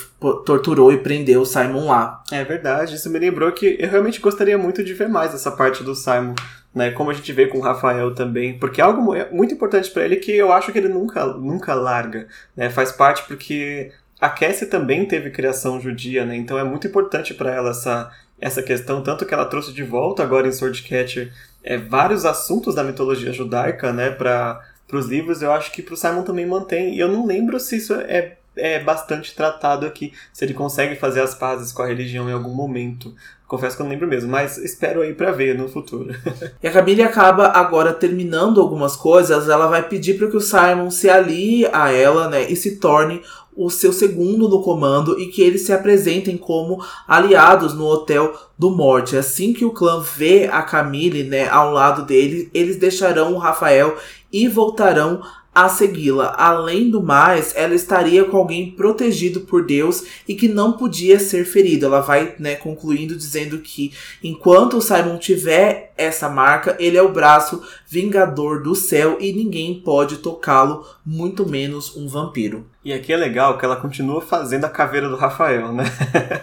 Speaker 1: torturou e prendeu o Simon lá.
Speaker 2: É verdade, isso me lembrou que eu realmente gostaria muito de ver mais essa parte do Simon né? Como a gente vê com o Rafael também, porque é algo muito importante para ele que eu acho que ele nunca, nunca larga, né? Faz parte porque a Cassie também teve criação judia, né? Então é muito importante para ela essa essa questão, tanto que ela trouxe de volta agora em Swordcatcher é, vários assuntos da mitologia judaica, né, para os livros. Eu acho que para o Simon também mantém. E eu não lembro se isso é é bastante tratado aqui, se ele consegue fazer as pazes com a religião em algum momento. Confesso que eu não lembro mesmo, mas espero aí para ver no futuro.
Speaker 1: e a Camille acaba agora terminando algumas coisas, ela vai pedir para que o Simon se alie a ela, né, e se torne o seu segundo no comando e que eles se apresentem como aliados no Hotel do Morte. Assim que o clã vê a Camille, né, ao lado dele, eles deixarão o Rafael e voltarão a segui-la. Além do mais, ela estaria com alguém protegido por Deus e que não podia ser ferido. Ela vai, né, concluindo dizendo que enquanto o Simon tiver essa marca, ele é o braço vingador do céu e ninguém pode tocá-lo, muito menos um vampiro.
Speaker 2: E aqui é legal que ela continua fazendo a caveira do Rafael, né?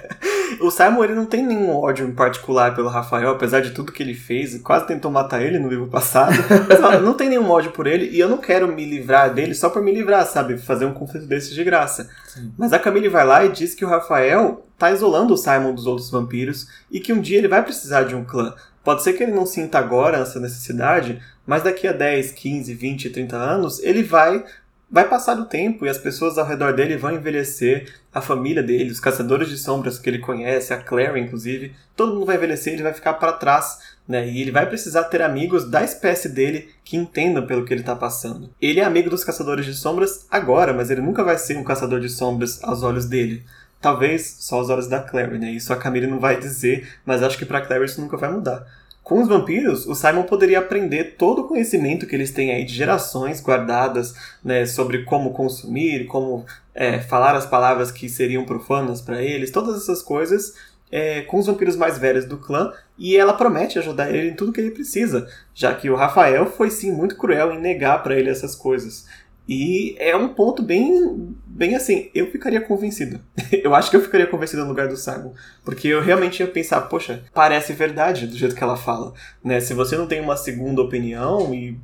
Speaker 2: o Simon ele não tem nenhum ódio em particular pelo Rafael, apesar de tudo que ele fez, quase tentou matar ele no livro passado. Mas não tem nenhum ódio por ele e eu não quero me livrar dele só por me livrar, sabe? Fazer um conflito desse de graça. Sim. Mas a Camille vai lá e diz que o Rafael tá isolando o Simon dos outros vampiros e que um dia ele vai precisar de um clã. Pode ser que ele não sinta agora essa necessidade, mas daqui a 10, 15, 20, 30 anos, ele vai vai passar o tempo e as pessoas ao redor dele vão envelhecer, a família dele, os caçadores de sombras que ele conhece, a Claire inclusive, todo mundo vai envelhecer, ele vai ficar para trás, né? E ele vai precisar ter amigos da espécie dele que entendam pelo que ele está passando. Ele é amigo dos caçadores de sombras agora, mas ele nunca vai ser um caçador de sombras aos olhos dele. Talvez só aos olhos da Claire, né? Isso a Camille não vai dizer, mas acho que para Claire isso nunca vai mudar. Com os vampiros, o Simon poderia aprender todo o conhecimento que eles têm aí de gerações guardadas, né, sobre como consumir, como é, falar as palavras que seriam profanas para eles, todas essas coisas é, com os vampiros mais velhos do clã, e ela promete ajudar ele em tudo que ele precisa, já que o Rafael foi sim muito cruel em negar para ele essas coisas. E é um ponto bem, bem assim, eu ficaria convencido. eu acho que eu ficaria convencido no lugar do Simon. Porque eu realmente ia pensar, poxa, parece verdade do jeito que ela fala. Né? Se você não tem uma segunda opinião, e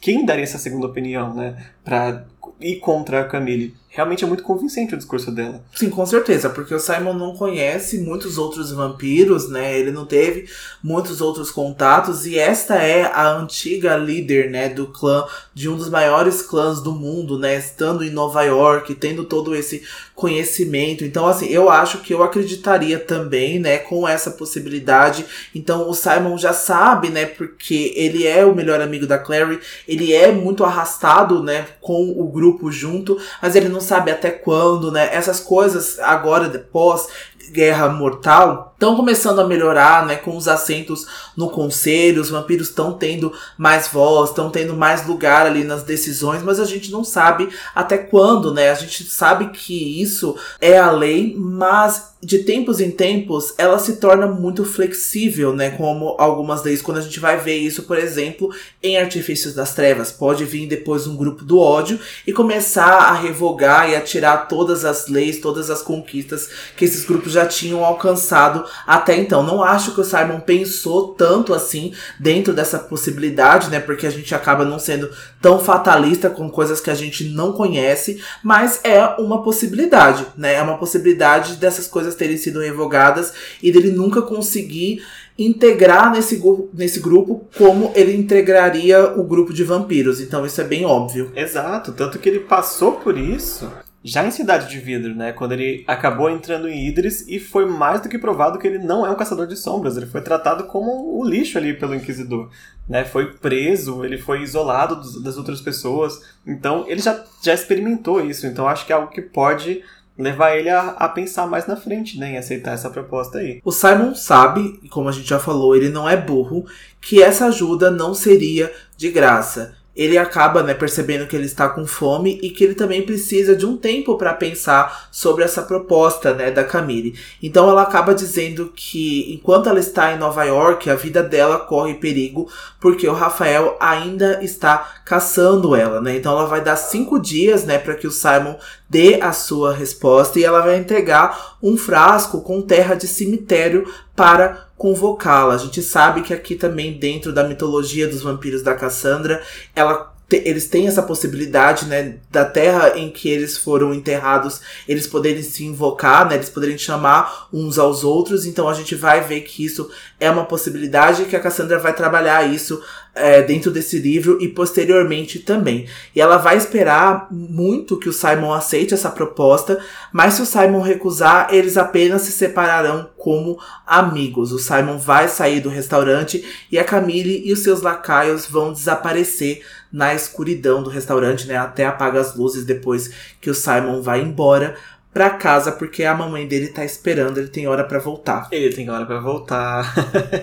Speaker 2: quem daria essa segunda opinião, né? Pra ir contra a Camille? Realmente é muito convincente o discurso dela.
Speaker 1: Sim, com certeza, porque o Simon não conhece muitos outros vampiros, né? Ele não teve muitos outros contatos e esta é a antiga líder, né, do clã de um dos maiores clãs do mundo, né, estando em Nova York, tendo todo esse conhecimento. Então, assim, eu acho que eu acreditaria também, né, com essa possibilidade. Então, o Simon já sabe, né, porque ele é o melhor amigo da Clary, ele é muito arrastado, né, com o grupo junto, mas ele não sabe até quando, né? Essas coisas agora, depois, Guerra Mortal, estão começando a melhorar, né? Com os assentos no conselho, os vampiros estão tendo mais voz, estão tendo mais lugar ali nas decisões, mas a gente não sabe até quando, né? A gente sabe que isso é a lei, mas de tempos em tempos ela se torna muito flexível, né? Como algumas leis, quando a gente vai ver isso, por exemplo, em Artifícios das Trevas, pode vir depois um grupo do ódio e começar a revogar e a tirar todas as leis, todas as conquistas que esses grupos já tinham alcançado até então. Não acho que o Simon pensou tanto assim dentro dessa possibilidade, né? Porque a gente acaba não sendo tão fatalista com coisas que a gente não conhece, mas é uma possibilidade, né? É uma possibilidade dessas coisas terem sido revogadas e dele nunca conseguir integrar nesse, nesse grupo como ele integraria o grupo de vampiros. Então isso é bem óbvio.
Speaker 2: Exato, tanto que ele passou por isso já em Cidade de Vidro, né? Quando ele acabou entrando em Idris e foi mais do que provado que ele não é um caçador de sombras, ele foi tratado como o lixo ali pelo Inquisidor. Né, foi preso, ele foi isolado das outras pessoas. Então, ele já, já experimentou isso. Então, acho que é algo que pode levar ele a, a pensar mais na frente, né, em aceitar essa proposta aí.
Speaker 1: O Simon sabe, como a gente já falou, ele não é burro, que essa ajuda não seria de graça ele acaba né, percebendo que ele está com fome e que ele também precisa de um tempo para pensar sobre essa proposta né, da Camille. Então ela acaba dizendo que enquanto ela está em Nova York, a vida dela corre perigo porque o Rafael ainda está caçando ela. Né? Então ela vai dar cinco dias né, para que o Simon dê a sua resposta e ela vai entregar um frasco com terra de cemitério para convocá-la. A gente sabe que aqui também dentro da mitologia dos vampiros da Cassandra, ela eles têm essa possibilidade, né, da terra em que eles foram enterrados, eles poderem se invocar, né, eles poderem chamar uns aos outros. Então a gente vai ver que isso é uma possibilidade que a Cassandra vai trabalhar isso é, dentro desse livro e posteriormente também. E ela vai esperar muito que o Simon aceite essa proposta, mas se o Simon recusar, eles apenas se separarão como amigos. O Simon vai sair do restaurante e a Camille e os seus lacaios vão desaparecer na escuridão do restaurante, né? Até apaga as luzes depois que o Simon vai embora pra casa porque a mamãe dele tá esperando, ele tem hora para voltar.
Speaker 2: Ele tem hora para voltar.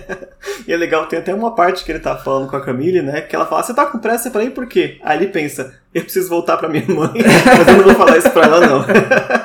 Speaker 2: e é legal, tem até uma parte que ele tá falando com a Camille, né? Que ela fala: Você tá com pressa pra ir por quê? Aí ele pensa: Eu preciso voltar pra minha mãe. Mas eu não vou falar isso pra ela, não.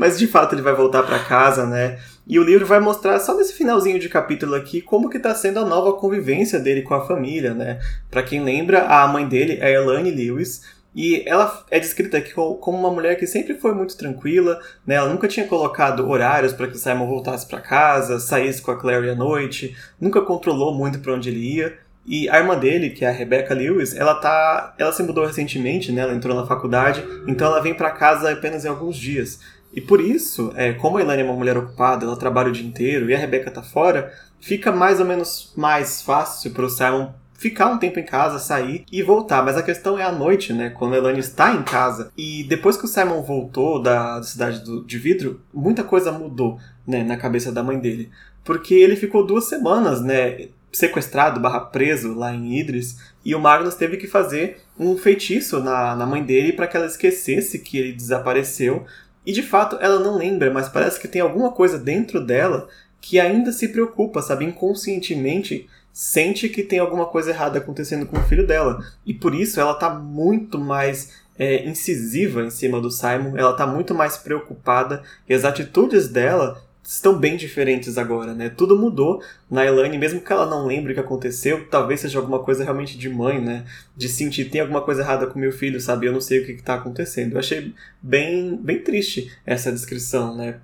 Speaker 2: Mas de fato ele vai voltar para casa, né? E o livro vai mostrar só nesse finalzinho de capítulo aqui como que tá sendo a nova convivência dele com a família, né? Para quem lembra, a mãe dele é Elaine Lewis, e ela é descrita aqui como uma mulher que sempre foi muito tranquila, né? Ela nunca tinha colocado horários para que o Simon voltasse para casa, saísse com a Clary à noite, nunca controlou muito para onde ele ia. E a irmã dele, que é a Rebecca Lewis, ela tá, ela se mudou recentemente, né? Ela entrou na faculdade, então ela vem para casa apenas em alguns dias. E por isso, é, como a Elaine é uma mulher ocupada, ela trabalha o dia inteiro e a Rebecca tá fora, fica mais ou menos mais fácil para o Simon ficar um tempo em casa, sair e voltar. Mas a questão é a noite, né? Quando a Elaine está em casa. E depois que o Simon voltou da cidade do, de vidro, muita coisa mudou, né? Na cabeça da mãe dele. Porque ele ficou duas semanas, né? Sequestrado, barra preso lá em Idris. E o Magnus teve que fazer um feitiço na, na mãe dele para que ela esquecesse que ele desapareceu. E de fato ela não lembra, mas parece que tem alguma coisa dentro dela que ainda se preocupa, sabe, inconscientemente sente que tem alguma coisa errada acontecendo com o filho dela. E por isso ela tá muito mais é, incisiva em cima do Simon, ela tá muito mais preocupada. E as atitudes dela estão bem diferentes agora, né? Tudo mudou na Elaine, mesmo que ela não lembre o que aconteceu, talvez seja alguma coisa realmente de mãe, né? De sentir, tem alguma coisa errada com meu filho, sabe? Eu não sei o que está acontecendo. Eu achei bem, bem triste essa descrição, né?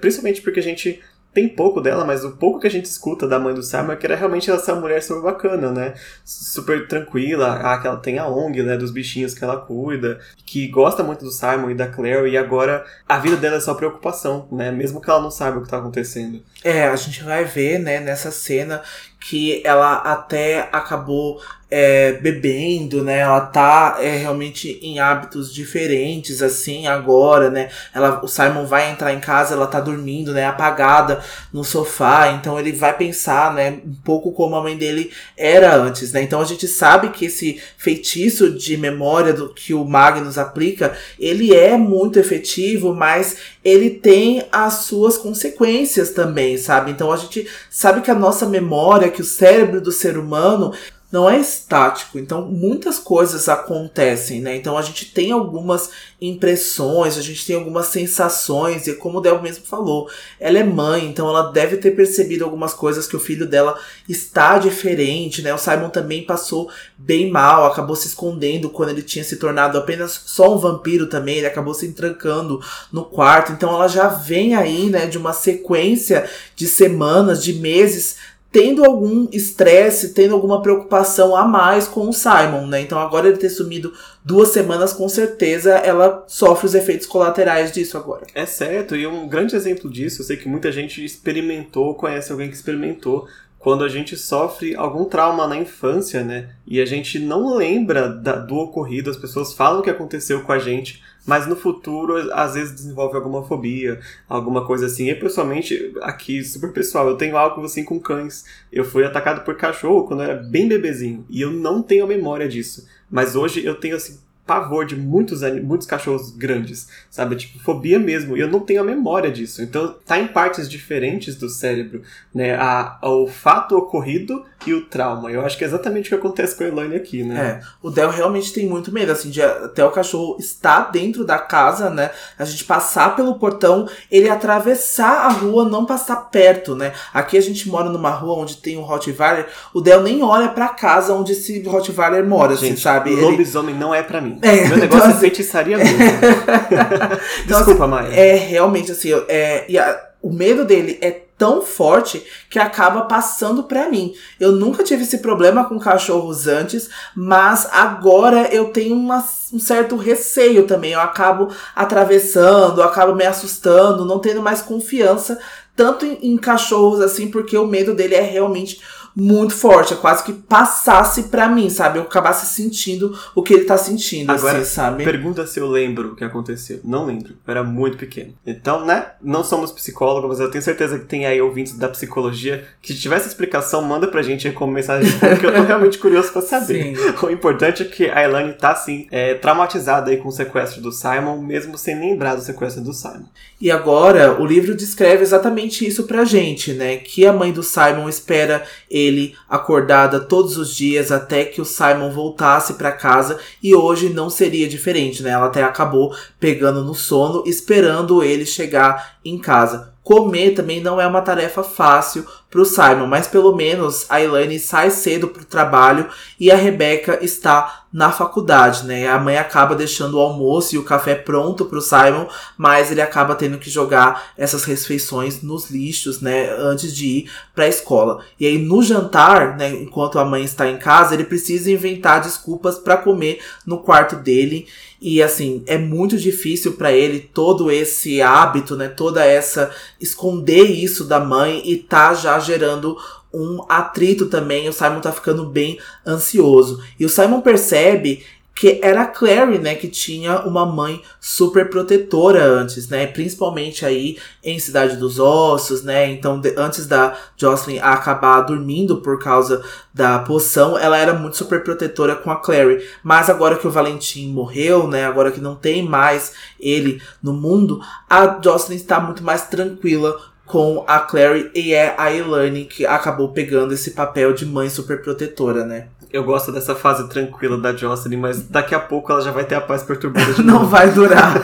Speaker 2: Principalmente porque a gente tem pouco dela, mas o pouco que a gente escuta da mãe do Simon é que era realmente essa mulher super bacana, né? Super tranquila, ah, que ela tem a ONG, né, dos bichinhos que ela cuida, que gosta muito do Simon e da Claire, e agora a vida dela é só preocupação, né? Mesmo que ela não saiba o que tá acontecendo.
Speaker 1: É, a gente vai ver, né, nessa cena que ela até acabou é, bebendo, né? Ela tá é, realmente em hábitos diferentes, assim, agora, né? Ela, o Simon vai entrar em casa, ela tá dormindo, né? Apagada no sofá. Então ele vai pensar, né? Um pouco como a mãe dele era antes, né? Então a gente sabe que esse feitiço de memória do que o Magnus aplica, ele é muito efetivo, mas ele tem as suas consequências também, sabe? Então a gente sabe que a nossa memória, que o cérebro do ser humano não é estático, então muitas coisas acontecem, né? Então a gente tem algumas impressões, a gente tem algumas sensações, e como o Del mesmo falou, ela é mãe, então ela deve ter percebido algumas coisas que o filho dela está diferente, né? O Simon também passou bem mal, acabou se escondendo quando ele tinha se tornado apenas só um vampiro também, ele acabou se entrancando no quarto, então ela já vem aí, né, de uma sequência de semanas, de meses tendo algum estresse, tendo alguma preocupação a mais com o Simon, né? Então agora ele ter sumido duas semanas, com certeza ela sofre os efeitos colaterais disso agora.
Speaker 2: É certo, e um grande exemplo disso, eu sei que muita gente experimentou, conhece alguém que experimentou, quando a gente sofre algum trauma na infância, né? E a gente não lembra da, do ocorrido, as pessoas falam o que aconteceu com a gente, mas no futuro às vezes desenvolve alguma fobia, alguma coisa assim. E pessoalmente, aqui, super pessoal, eu tenho algo assim com cães. Eu fui atacado por cachorro quando eu era bem bebezinho e eu não tenho a memória disso. Mas hoje eu tenho assim pavor de muitos, muitos cachorros grandes, sabe? Tipo, fobia mesmo. E eu não tenho a memória disso. Então, tá em partes diferentes do cérebro, né? A, o fato ocorrido e o trauma. Eu acho que é exatamente o que acontece com a Elaine aqui, né?
Speaker 1: É, o Del realmente tem muito medo, assim, de até o cachorro estar dentro da casa, né? A gente passar pelo portão, ele atravessar a rua, não passar perto, né? Aqui a gente mora numa rua onde tem um Rottweiler, o Del nem olha pra casa onde esse Rottweiler mora, assim, gente, assim, sabe?
Speaker 2: Lobisomem ele... não é pra mim. É, Meu negócio então, é feitiçaria mesmo. então, Desculpa,
Speaker 1: assim, Maia. É, realmente, assim, é, e a, o medo dele é tão forte que acaba passando para mim. Eu nunca tive esse problema com cachorros antes, mas agora eu tenho uma, um certo receio também. Eu acabo atravessando, eu acabo me assustando, não tendo mais confiança tanto em, em cachorros assim, porque o medo dele é realmente muito forte. É quase que passasse para mim, sabe? Eu acabasse sentindo o que ele tá sentindo,
Speaker 2: Agora,
Speaker 1: assim, sabe?
Speaker 2: Pergunta se eu lembro o que aconteceu. Não lembro. Eu era muito pequeno. Então, né? Não somos psicólogos, mas eu tenho certeza que tem aí ouvintes da psicologia que se tivesse explicação, manda pra gente aí como mensagem, porque eu tô realmente curioso pra saber. Sim. O importante é que a Elaine tá, assim, é, traumatizada aí com o sequestro do Simon, mesmo sem lembrar do sequestro do Simon.
Speaker 1: E agora, o livro descreve exatamente isso pra gente, né? Que a mãe do Simon espera ele acordada todos os dias até que o Simon voltasse para casa e hoje não seria diferente, né? Ela até acabou pegando no sono, esperando ele chegar em casa. Comer também não é uma tarefa fácil pro Simon, mas pelo menos a Elaine sai cedo pro trabalho e a Rebecca está na faculdade, né? A mãe acaba deixando o almoço e o café pronto pro Simon, mas ele acaba tendo que jogar essas refeições nos lixos, né, antes de ir pra escola. E aí no jantar, né, enquanto a mãe está em casa, ele precisa inventar desculpas para comer no quarto dele. E assim, é muito difícil para ele todo esse hábito, né? Toda essa esconder isso da mãe e tá já gerando um atrito também. O Simon tá ficando bem ansioso. E o Simon percebe que era a Clary, né, que tinha uma mãe super protetora antes, né, principalmente aí em Cidade dos Ossos, né, então de, antes da Jocelyn acabar dormindo por causa da poção, ela era muito super protetora com a Clary, mas agora que o Valentim morreu, né, agora que não tem mais ele no mundo, a Jocelyn está muito mais tranquila com a Clary e é a Elaine que acabou pegando esse papel de mãe super protetora, né?
Speaker 2: Eu gosto dessa fase tranquila da Jocelyn, mas daqui a pouco ela já vai ter a paz perturbada de
Speaker 1: Não vai durar.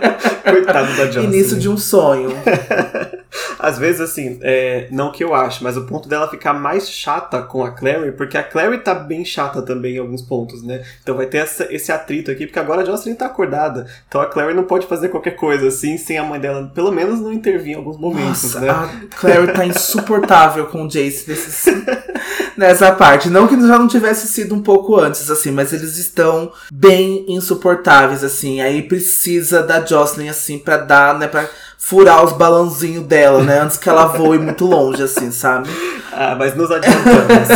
Speaker 2: Coitado da Jocelyn.
Speaker 1: Início de um sonho.
Speaker 2: Às vezes, assim, é, não que eu acho, mas o ponto dela ficar mais chata com a Clary, porque a Clary tá bem chata também em alguns pontos, né? Então vai ter essa, esse atrito aqui, porque agora a Jocelyn tá acordada. Então a Clary não pode fazer qualquer coisa assim sem a mãe dela, pelo menos não intervir em alguns momentos,
Speaker 1: Nossa,
Speaker 2: né?
Speaker 1: a Clary tá insuportável com o Jace nesses, nessa parte. Não que já não tivesse sido um pouco antes, assim, mas eles estão bem insuportáveis, assim. Aí precisa da Jocelyn, assim, pra dar, né, pra furar os balãozinhos dela, né, antes que ela voe muito longe, assim, sabe?
Speaker 2: Ah, mas nos adiantamos.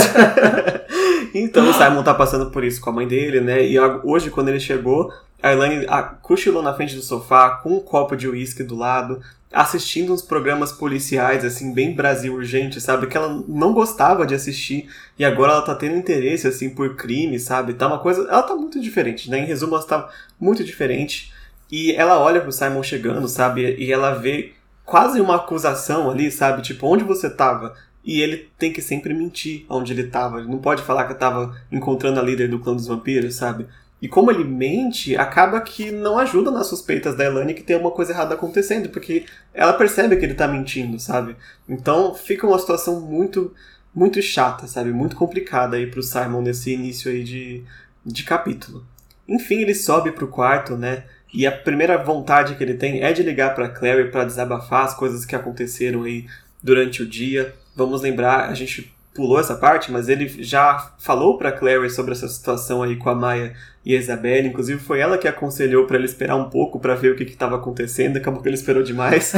Speaker 2: então o Simon tá passando por isso com a mãe dele, né? E hoje, quando ele chegou, a Elaine cochilou na frente do sofá com um copo de uísque do lado, assistindo uns programas policiais, assim, bem Brasil urgente, sabe? Que ela não gostava de assistir e agora ela tá tendo interesse, assim, por crime, sabe? Tá uma coisa. Ela tá muito diferente, né? Em resumo, ela tá muito diferente. E ela olha pro Simon chegando, sabe? E ela vê quase uma acusação ali, sabe? Tipo, onde você tava? E ele tem que sempre mentir onde ele tava. Ele não pode falar que tava encontrando a líder do clã dos vampiros, sabe? E como ele mente, acaba que não ajuda nas suspeitas da Elane que tem alguma coisa errada acontecendo, porque ela percebe que ele tá mentindo, sabe? Então fica uma situação muito, muito chata, sabe? Muito complicada aí pro Simon nesse início aí de, de capítulo. Enfim, ele sobe pro quarto, né? E a primeira vontade que ele tem é de ligar pra Clary pra desabafar as coisas que aconteceram aí durante o dia. Vamos lembrar, a gente pulou essa parte, mas ele já falou pra Clary sobre essa situação aí com a Maia e a Isabelle. Inclusive foi ela que aconselhou pra ele esperar um pouco pra ver o que estava acontecendo. Acabou que ele esperou demais.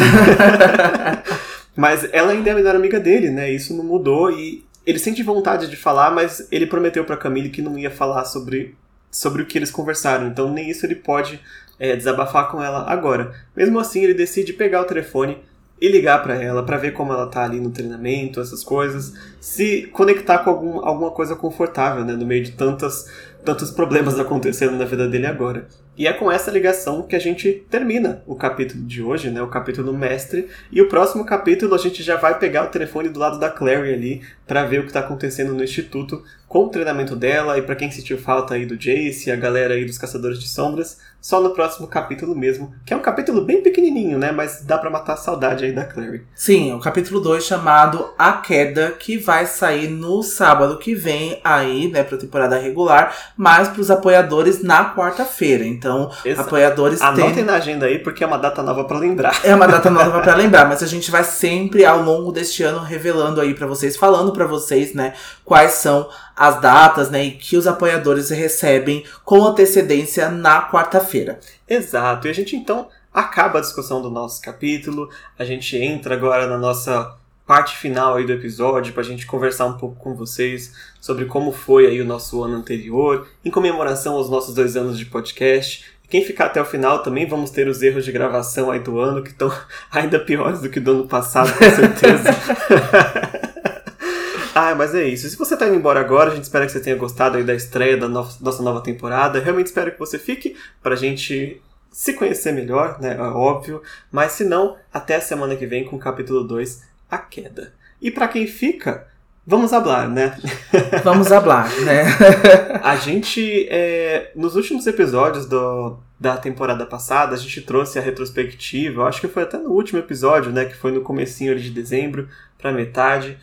Speaker 2: mas ela ainda é a melhor amiga dele, né? Isso não mudou e ele sente vontade de falar, mas ele prometeu pra Camille que não ia falar sobre sobre o que eles conversaram. Então nem isso ele pode é, desabafar com ela agora. Mesmo assim, ele decide pegar o telefone e ligar pra ela pra ver como ela tá ali no treinamento, essas coisas, se conectar com algum, alguma coisa confortável, né, no meio de tantas tantos problemas acontecendo na vida dele agora. E é com essa ligação que a gente termina o capítulo de hoje, né, o capítulo mestre, e o próximo capítulo a gente já vai pegar o telefone do lado da Clary ali pra ver o que tá acontecendo no instituto com o treinamento dela e pra quem sentiu falta aí do Jace, a galera aí dos Caçadores de Sombras, só no próximo capítulo mesmo, que é um capítulo bem pequenininho, né, mas dá pra matar a saudade aí da Clary.
Speaker 1: Sim, o capítulo 2 chamado A Queda, que vai sair no sábado que vem aí, né, pra temporada regular, mas pros apoiadores na quarta-feira. Então,
Speaker 2: Exato.
Speaker 1: apoiadores
Speaker 2: Anotem
Speaker 1: têm...
Speaker 2: na agenda aí porque é uma data nova pra lembrar.
Speaker 1: É uma data nova pra lembrar, mas a gente vai sempre ao longo deste ano revelando aí pra vocês, falando pra vocês, né, quais são as datas, né, e que os apoiadores recebem com antecedência na quarta-feira.
Speaker 2: Exato. E a gente então acaba a discussão do nosso capítulo. A gente entra agora na nossa parte final aí do episódio para a gente conversar um pouco com vocês sobre como foi aí o nosso ano anterior, em comemoração aos nossos dois anos de podcast. Quem ficar até o final também vamos ter os erros de gravação aí do ano, que estão ainda piores do que do ano passado, com certeza. Ah, mas é isso. Se você tá indo embora agora, a gente espera que você tenha gostado da estreia da no- nossa nova temporada. Realmente espero que você fique pra gente se conhecer melhor, né? É óbvio. Mas se não, até a semana que vem com o capítulo 2, A Queda. E pra quem fica, vamos hablar, né?
Speaker 1: Vamos hablar, né?
Speaker 2: A gente, é, nos últimos episódios do, da temporada passada, a gente trouxe a retrospectiva, eu acho que foi até no último episódio, né, que foi no comecinho de dezembro, pra metade,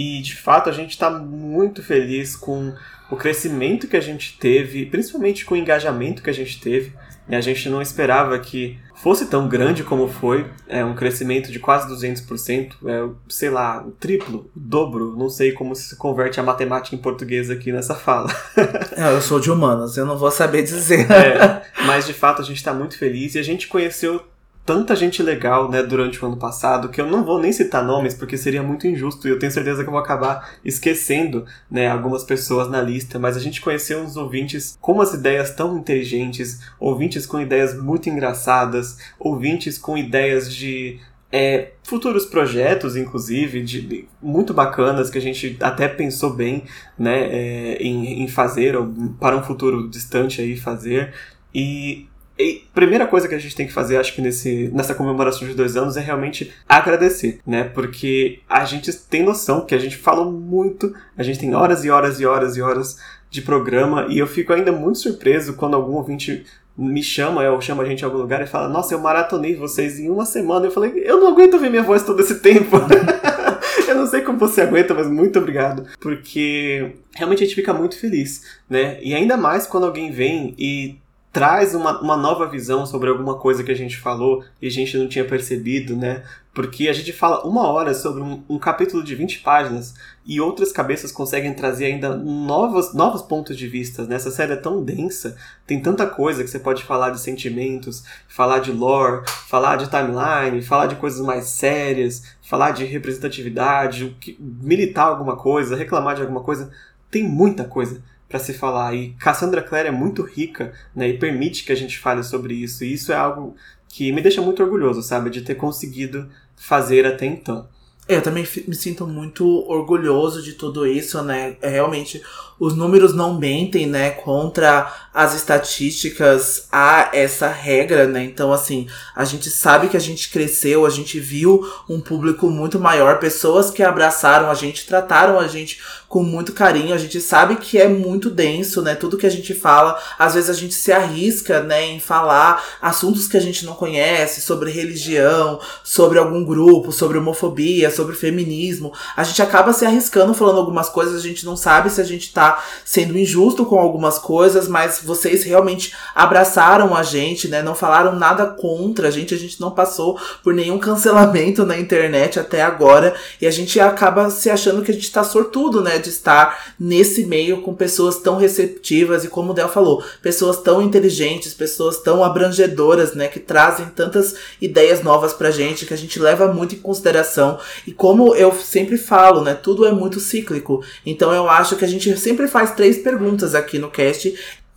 Speaker 2: e de fato a gente tá muito feliz com o crescimento que a gente teve, principalmente com o engajamento que a gente teve, e a gente não esperava que fosse tão grande como foi, é um crescimento de quase 200%, é, sei lá, o triplo, o dobro, não sei como se converte a matemática em português aqui nessa fala.
Speaker 1: É, Eu sou de humanas, eu não vou saber dizer.
Speaker 2: É, mas de fato a gente tá muito feliz e a gente conheceu tanta gente legal, né, durante o ano passado, que eu não vou nem citar nomes porque seria muito injusto e eu tenho certeza que eu vou acabar esquecendo, né, algumas pessoas na lista, mas a gente conheceu uns ouvintes com umas ideias tão inteligentes, ouvintes com ideias muito engraçadas, ouvintes com ideias de é, futuros projetos, inclusive, de, de- muito bacanas que a gente até pensou bem, né, é, em, em fazer ou para um futuro distante aí fazer e E primeira coisa que a gente tem que fazer, acho que nesse, nessa comemoração de dois anos, é realmente agradecer, né? Porque a gente tem noção que a gente falou muito, a gente tem horas e horas e horas e horas de programa, e eu fico ainda muito surpreso quando algum ouvinte me chama, ou chama a gente em algum lugar e fala, nossa, eu maratonei vocês em uma semana. Eu falei, eu não aguento ouvir minha voz todo esse tempo. eu não sei como você aguenta, mas muito obrigado. Porque realmente a gente fica muito feliz, né? E ainda mais quando alguém vem e traz uma, uma nova visão sobre alguma coisa que a gente falou e a gente não tinha percebido, né? Porque a gente fala uma hora sobre um, um, capítulo de 20 páginas e outras cabeças conseguem trazer ainda novos, novos pontos de vista. Né? Essa série é tão densa, tem tanta coisa que você pode falar de sentimentos, falar de lore, falar de timeline, falar de coisas mais sérias, falar de representatividade, militar alguma coisa, reclamar de alguma coisa. Tem muita coisa para se falar. E Cassandra Clare é muito rica né, e permite que a gente fale sobre isso. E isso é algo que me deixa muito orgulhoso, sabe, de ter conseguido fazer até então.
Speaker 1: É, eu também me sinto muito orgulhoso de tudo isso, né? É, realmente, os números não mentem, né? Contra as estatísticas, há essa regra, né? Então, assim, a gente sabe que a gente cresceu, a gente viu um público muito maior, pessoas que abraçaram a gente, trataram a gente com muito carinho. A gente sabe que é muito denso, né? Tudo que a gente fala, às vezes a gente se arrisca, né, em falar assuntos que a gente não conhece, sobre religião, sobre algum grupo, sobre homofobia, sobre feminismo. A gente acaba se arriscando falando algumas coisas, a gente não sabe se a gente tá sendo injusto com algumas coisas, mas vocês realmente abraçaram a gente, né? Não falaram nada contra a gente, a gente não passou por nenhum cancelamento na internet até agora, e a gente acaba se achando que a gente tá sortudo, né? de estar nesse meio com pessoas tão receptivas e, como o Del falou, pessoas tão inteligentes, pessoas tão abrangedoras, né? Que trazem tantas ideias novas pra gente, que a gente leva muito em consideração. E como eu sempre falo, né? Tudo é muito cíclico. Então eu acho que a gente sempre faz três perguntas aqui no cast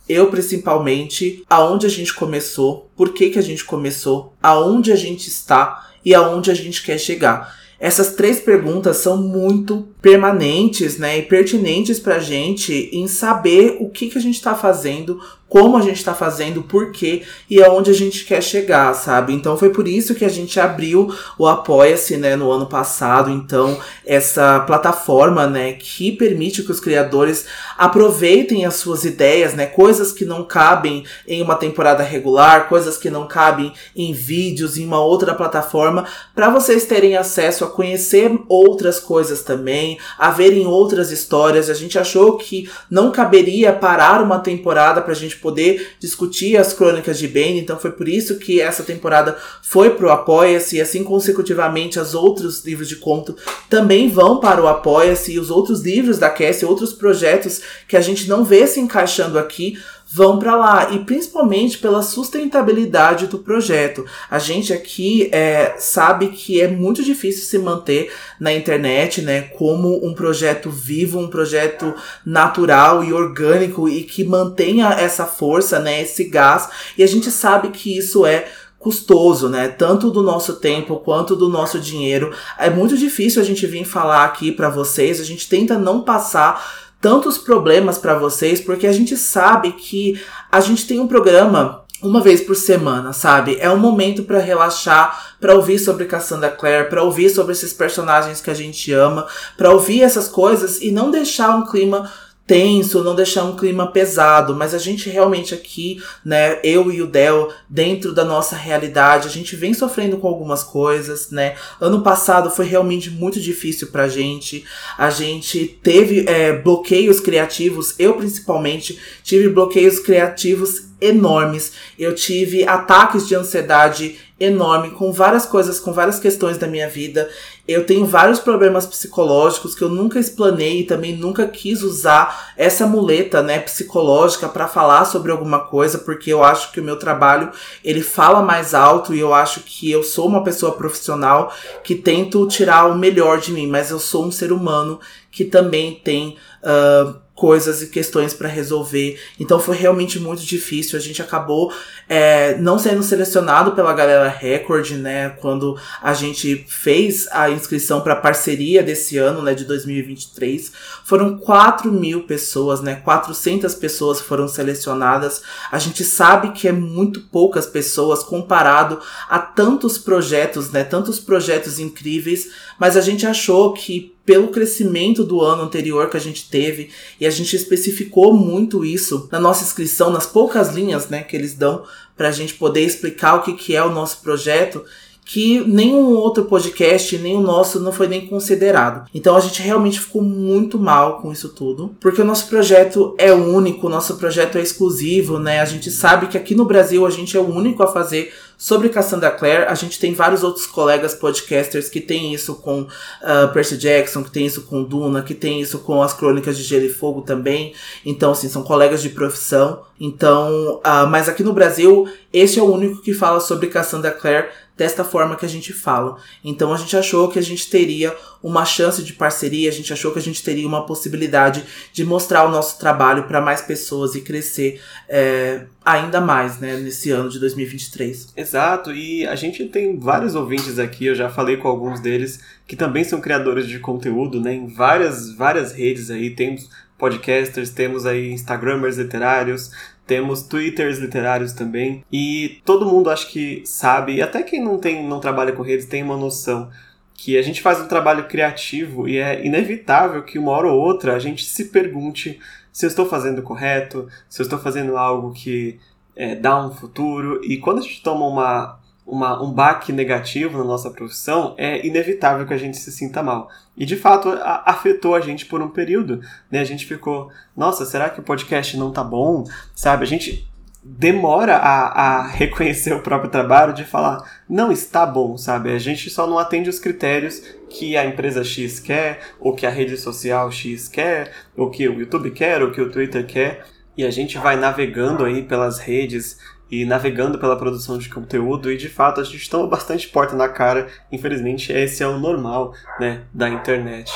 Speaker 1: eu principalmente, aonde a gente começou, por que que a gente começou, aonde a gente está e aonde a gente quer chegar. Essas três perguntas são muito permanentes, né, e pertinentes pra gente em saber o que, que a gente tá fazendo, como a gente está fazendo, por quê e aonde a gente quer chegar, sabe? Então foi por isso que a gente abriu o Apoia-se, né, no ano passado. Então, essa plataforma, né, que permite que os criadores aproveitem as suas ideias, né, coisas que não cabem em uma temporada regular, coisas que não cabem em vídeos, em uma outra plataforma, para vocês terem acesso a conhecer outras coisas também, a verem outras histórias. A gente achou que não caberia parar uma temporada pra gente poder discutir as crônicas de Bane, então foi por isso que essa temporada foi pro Apoia-se, e assim consecutivamente os outros livros de conto também vão para o Apoia-se, e os outros livros da Cassie, outros projetos que a gente não vê se encaixando aqui, vão para lá e principalmente pela sustentabilidade do projeto. A gente aqui é, sabe que é muito difícil se manter na internet, né, como um projeto vivo, um projeto natural e orgânico e que mantenha essa força, né, esse gás. E a gente sabe que isso é custoso, né? Tanto do nosso tempo quanto do nosso dinheiro. É muito difícil a gente vir falar aqui para vocês. A gente tenta não passar tantos problemas para vocês, porque a gente sabe que a gente tem um programa uma vez por semana, sabe? É um momento para relaxar, para ouvir sobre Cassandra Clare, para ouvir sobre esses personagens que a gente ama, para ouvir essas coisas e não deixar um clima tenso, não deixar um clima pesado, mas a gente realmente aqui, né, eu e o Del, dentro da nossa realidade, a gente vem sofrendo com algumas coisas, né? Ano passado foi realmente muito difícil pra gente. A gente teve é, bloqueios criativos, eu principalmente tive bloqueios criativos enormes. Eu tive ataques de ansiedade enorme com várias coisas, com várias questões da minha vida. Eu tenho vários problemas psicológicos que eu nunca explanei e também nunca quis usar essa muleta, né, psicológica para falar sobre alguma coisa, porque eu acho que o meu trabalho, ele fala mais alto e eu acho que eu sou uma pessoa profissional que tento tirar o melhor de mim, mas eu sou um ser humano que também tem uh, coisas e questões para resolver. Então foi realmente muito difícil. A gente acabou é, não sendo selecionado pela galera Record, né? Quando a gente fez a inscrição para parceria desse ano, né? De 2023. Foram 4 mil pessoas, né? 400 pessoas foram selecionadas. A gente sabe que é muito poucas pessoas comparado a tantos projetos, né? Tantos projetos incríveis. Mas a gente achou que pelo crescimento do ano anterior que a gente teve, e a gente especificou muito isso na nossa inscrição, nas poucas linhas né, que eles dão para a gente poder explicar o que, que é o nosso projeto, que nenhum outro podcast, nem o nosso, não foi nem considerado. Então a gente realmente ficou muito mal com isso tudo, porque o nosso projeto é único, o nosso projeto é exclusivo, né? A gente sabe que aqui no Brasil a gente é o único a fazer Sobre Cassandra Clare, a gente tem vários outros colegas podcasters que tem isso com uh, Percy Jackson, que tem isso com Duna, que tem isso com as Crônicas de Gelo e Fogo também. Então, assim, são colegas de profissão. Então, uh, mas aqui no Brasil, este é o único que fala sobre Cassandra Clare desta forma que a gente fala. Então a gente achou que a gente teria uma chance de parceria, a gente achou que a gente teria uma possibilidade de mostrar o nosso trabalho para mais pessoas e crescer é, ainda mais, né, nesse ano de 2023.
Speaker 2: Exato, e a gente tem vários ouvintes aqui, eu já falei com alguns deles, que também são criadores de conteúdo, né, em várias, várias redes aí, temos podcasters, temos aí instagramers literários, temos twitters literários também, e todo mundo acho que sabe, e até quem não tem não trabalha com redes tem uma noção que a gente faz um trabalho criativo e é inevitável que uma hora ou outra a gente se pergunte se eu estou fazendo correto, se eu estou fazendo algo que é, dá um futuro, e quando a gente toma uma, uma, um baque negativo na nossa profissão, é inevitável que a gente se sinta mal. E de fato a, afetou a gente por um período, né? A gente ficou, nossa, será que o podcast não tá bom? Sabe? A gente demora a, a reconhecer o próprio trabalho de falar, não está bom, sabe? A gente só não atende os critérios que a empresa X quer, ou que a rede social X quer, ou que o YouTube quer, ou que o Twitter quer. E a gente vai navegando aí pelas redes e navegando pela produção de conteúdo e de fato a gente toma bastante porta na cara. Infelizmente, esse é o normal, né, da internet.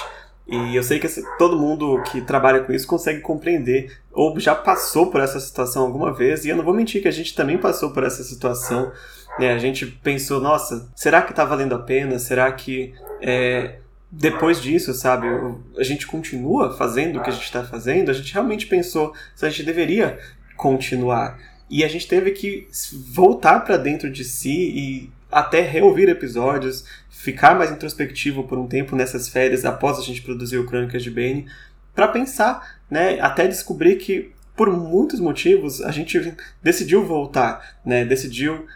Speaker 2: E eu sei que todo mundo que trabalha com isso consegue compreender ou já passou por essa situação alguma vez. E eu não vou mentir que a gente também passou por essa situação. Né? A gente pensou, nossa, será que tá valendo a pena? Será que é, depois disso, sabe, a gente continua fazendo o que a gente está fazendo? A gente realmente pensou se a gente deveria continuar. E a gente teve que voltar para dentro de si e até reouvir episódios, ficar mais introspectivo por um tempo nessas férias após a gente produzir o Crônicas de Bane, para pensar, né, até descobrir que por muitos motivos a gente decidiu voltar, né, decidiu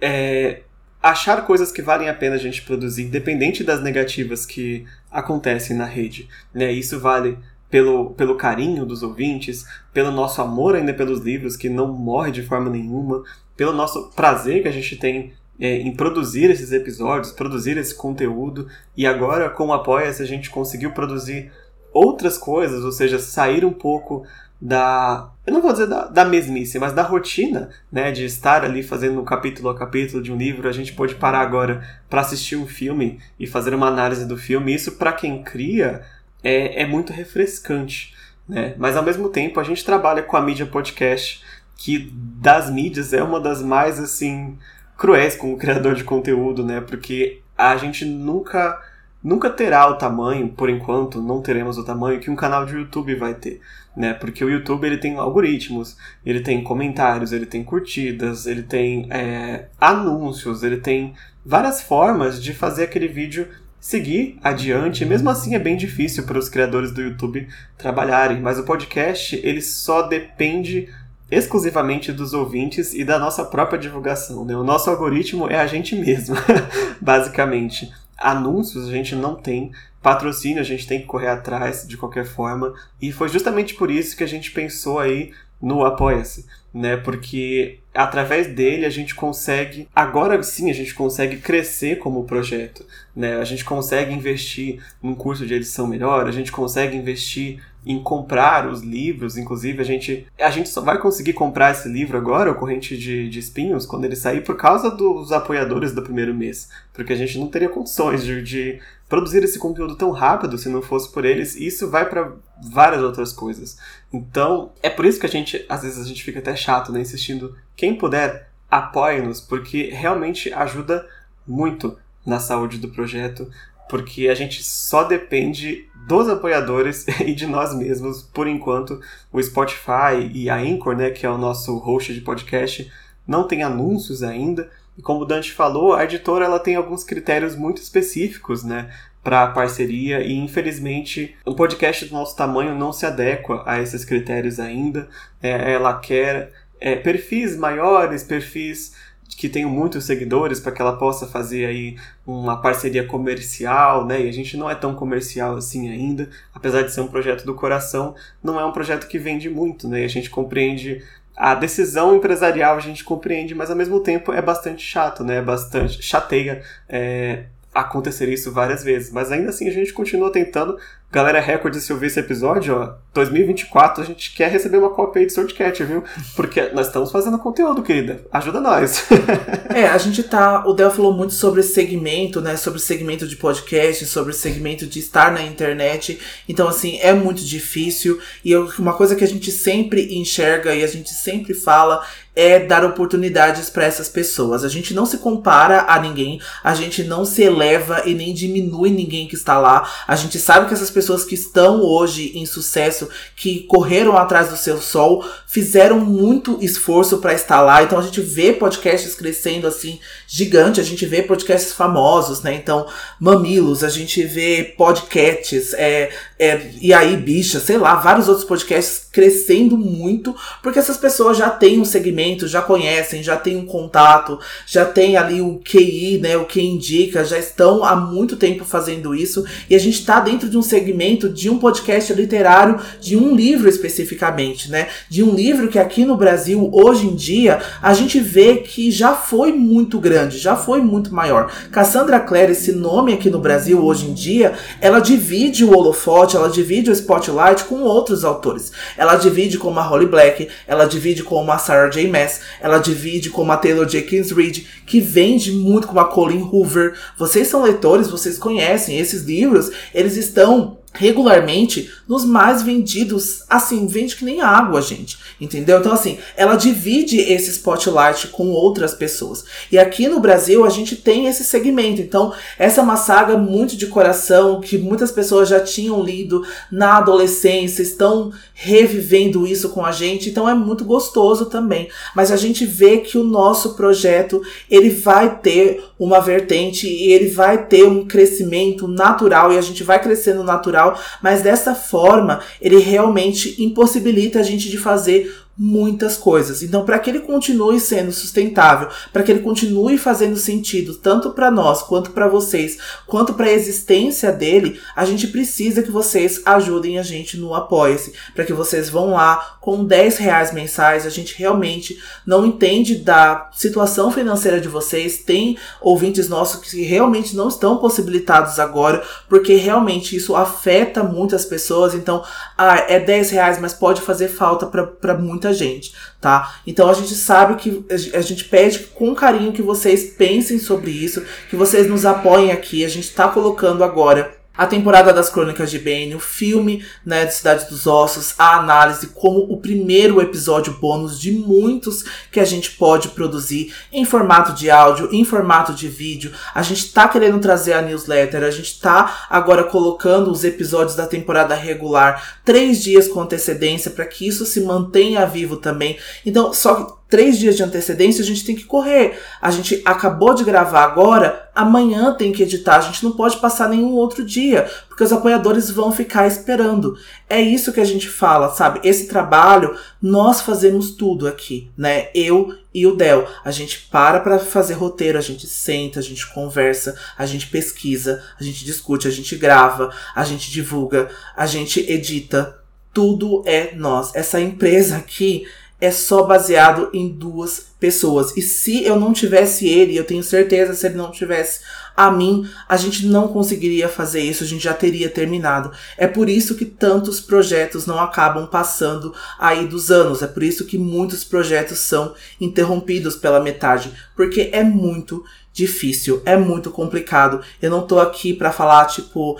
Speaker 2: é, achar coisas que valem a pena a gente produzir, independente das negativas que acontecem na rede, né, isso vale pelo, pelo carinho dos ouvintes, pelo nosso amor ainda pelos livros, que não morre de forma nenhuma, pelo nosso prazer que a gente tem é, em produzir esses episódios, produzir esse conteúdo, e agora com o Apoia-se a gente conseguiu produzir outras coisas, ou seja, sair um pouco da. Eu não vou dizer da, da mesmice, mas da rotina, né? De estar ali fazendo capítulo a capítulo de um livro. A gente pode parar agora para assistir um filme e fazer uma análise do filme. Isso, para quem cria, é, é muito refrescante. Né? Mas ao mesmo tempo, a gente trabalha com a mídia podcast, que das mídias é uma das mais assim cruéis como criador de conteúdo, né? Porque a gente nunca nunca terá o tamanho, por enquanto, não teremos o tamanho que um canal de YouTube vai ter, né? Porque o YouTube ele tem algoritmos, ele tem comentários, ele tem curtidas, ele tem é, anúncios, ele tem várias formas de fazer aquele vídeo seguir adiante. Mesmo assim é bem difícil para os criadores do YouTube trabalharem, mas o podcast ele só depende exclusivamente dos ouvintes e da nossa própria divulgação. Né? O nosso algoritmo é a gente mesmo, basicamente. Anúncios a gente não tem, patrocínio a gente tem que correr atrás de qualquer forma, e foi justamente por isso que a gente pensou aí no Apoia-se, né? Porque através dele a gente consegue, agora sim a gente consegue crescer como projeto, né? A gente consegue investir num curso de edição melhor, a gente consegue investir em comprar os livros, inclusive a gente a gente só vai conseguir comprar esse livro agora, o Corrente de, de Espinhos, quando ele sair por causa dos apoiadores do primeiro mês, porque a gente não teria condições de, de produzir esse conteúdo tão rápido se não fosse por eles, isso vai para várias outras coisas. Então, é por isso que a gente, às vezes, a gente fica até chato, né, insistindo, quem puder, apoie-nos, porque realmente ajuda muito na saúde do projeto, porque a gente só depende dos apoiadores e de nós mesmos, por enquanto. O Spotify e a Anchor, né, que é o nosso host de podcast, não tem anúncios ainda. E como o Dante falou, a editora ela tem alguns critérios muito específicos, né, para parceria e infelizmente um podcast do nosso tamanho não se adequa a esses critérios ainda. É, ela quer é, perfis maiores, perfis que tenham muitos seguidores para que ela possa fazer aí uma parceria comercial, né? E a gente não é tão comercial assim ainda, apesar de ser um projeto do coração, não é um projeto que vende muito, né? E a gente compreende a decisão empresarial, a gente compreende, mas ao mesmo tempo é bastante chato, né? É bastante chateia é, acontecer isso várias vezes, mas ainda assim a gente continua tentando Galera Record, se ouvir esse episódio, ó, 2024 a gente quer receber uma cópia aí de Swordcat, viu? Porque nós estamos fazendo conteúdo, querida. Ajuda nós.
Speaker 1: é, a gente tá. O Del falou muito sobre segmento, né? Sobre segmento de podcast, sobre segmento de estar na internet. Então, assim, é muito difícil. E eu, uma coisa que a gente sempre enxerga e a gente sempre fala é dar oportunidades para essas pessoas. A gente não se compara a ninguém, a gente não se eleva e nem diminui ninguém que está lá. A gente sabe que essas pessoas que estão hoje em sucesso, que correram atrás do seu sol, fizeram muito esforço para estar lá. Então a gente vê podcasts crescendo assim gigante, a gente vê podcasts famosos, né? Então, Mamilos, a gente vê podcasts, é, é, e aí, bicha, sei lá, vários outros podcasts crescendo muito, porque essas pessoas já têm um segmento, já conhecem, já têm um contato, já tem ali o QI, né? O que indica, já estão há muito tempo fazendo isso, e a gente está dentro de um segmento de um podcast literário, de um livro especificamente, né? De um livro que aqui no Brasil, hoje em dia, a gente vê que já foi muito grande, já foi muito maior. Cassandra Clare, esse nome aqui no Brasil hoje em dia, ela divide o holofote, ela divide o spotlight com outros autores. Ela divide com uma Holly Black, ela divide com uma Sarah J. Maas, ela divide com uma Taylor Jenkins Reid, que vende muito com uma Colin Hoover. Vocês são leitores, vocês conhecem esses livros, eles estão regularmente nos mais vendidos, assim, vende que nem água, gente. Entendeu? Então, assim, ela divide esse spotlight com outras pessoas. E aqui no Brasil a gente tem esse segmento. Então, essa é uma saga muito de coração que muitas pessoas já tinham lido na adolescência, estão revivendo isso com a gente. Então, é muito gostoso também. Mas a gente vê que o nosso projeto ele vai ter uma vertente e ele vai ter um crescimento natural e a gente vai crescendo natural, mas dessa forma ele realmente impossibilita a gente de fazer muitas coisas. Então, para que ele continue sendo sustentável, para que ele continue fazendo sentido tanto para nós, quanto para vocês, quanto para a existência dele, a gente precisa que vocês ajudem a gente no Apoia-se, para que vocês vão lá com 10 reais mensais. A gente realmente não entende da situação financeira de vocês. Tem ouvintes nossos que realmente não estão possibilitados agora, porque realmente isso afeta muitas pessoas. Então, ah, é 10 reais, mas pode fazer falta para muita muita gente, tá? Então a gente sabe que a gente pede com carinho que vocês pensem sobre isso, que vocês nos apoiem aqui. A gente tá colocando agora a temporada das Crônicas de Bane, o filme né, de Cidade dos Ossos, a análise como o primeiro episódio bônus de muitos que a gente pode produzir em formato de áudio, em formato de vídeo. A gente tá querendo trazer a newsletter, a gente tá agora colocando os episódios da temporada regular três dias com antecedência para que isso se mantenha vivo também. Então, só três dias de antecedência, a gente tem que correr. A gente acabou de gravar agora, amanhã tem que editar. A gente não pode passar nenhum outro dia, porque os apoiadores vão ficar esperando. É isso que a gente fala, sabe? Esse trabalho, nós fazemos tudo aqui, né? Eu e o Del. A gente para para fazer roteiro, a gente senta, a gente conversa, a gente pesquisa, a gente discute, a gente grava, a gente divulga, a gente edita. Tudo é nós. Essa empresa aqui é só baseado em duas pessoas. E se eu não tivesse ele, eu tenho certeza se ele não tivesse a mim, a gente não conseguiria fazer isso, a gente já teria terminado. É por isso que tantos projetos não acabam passando aí dos anos, é por isso que muitos projetos são interrompidos pela metade, porque é muito difícil, é muito complicado. Eu não tô aqui para falar, tipo,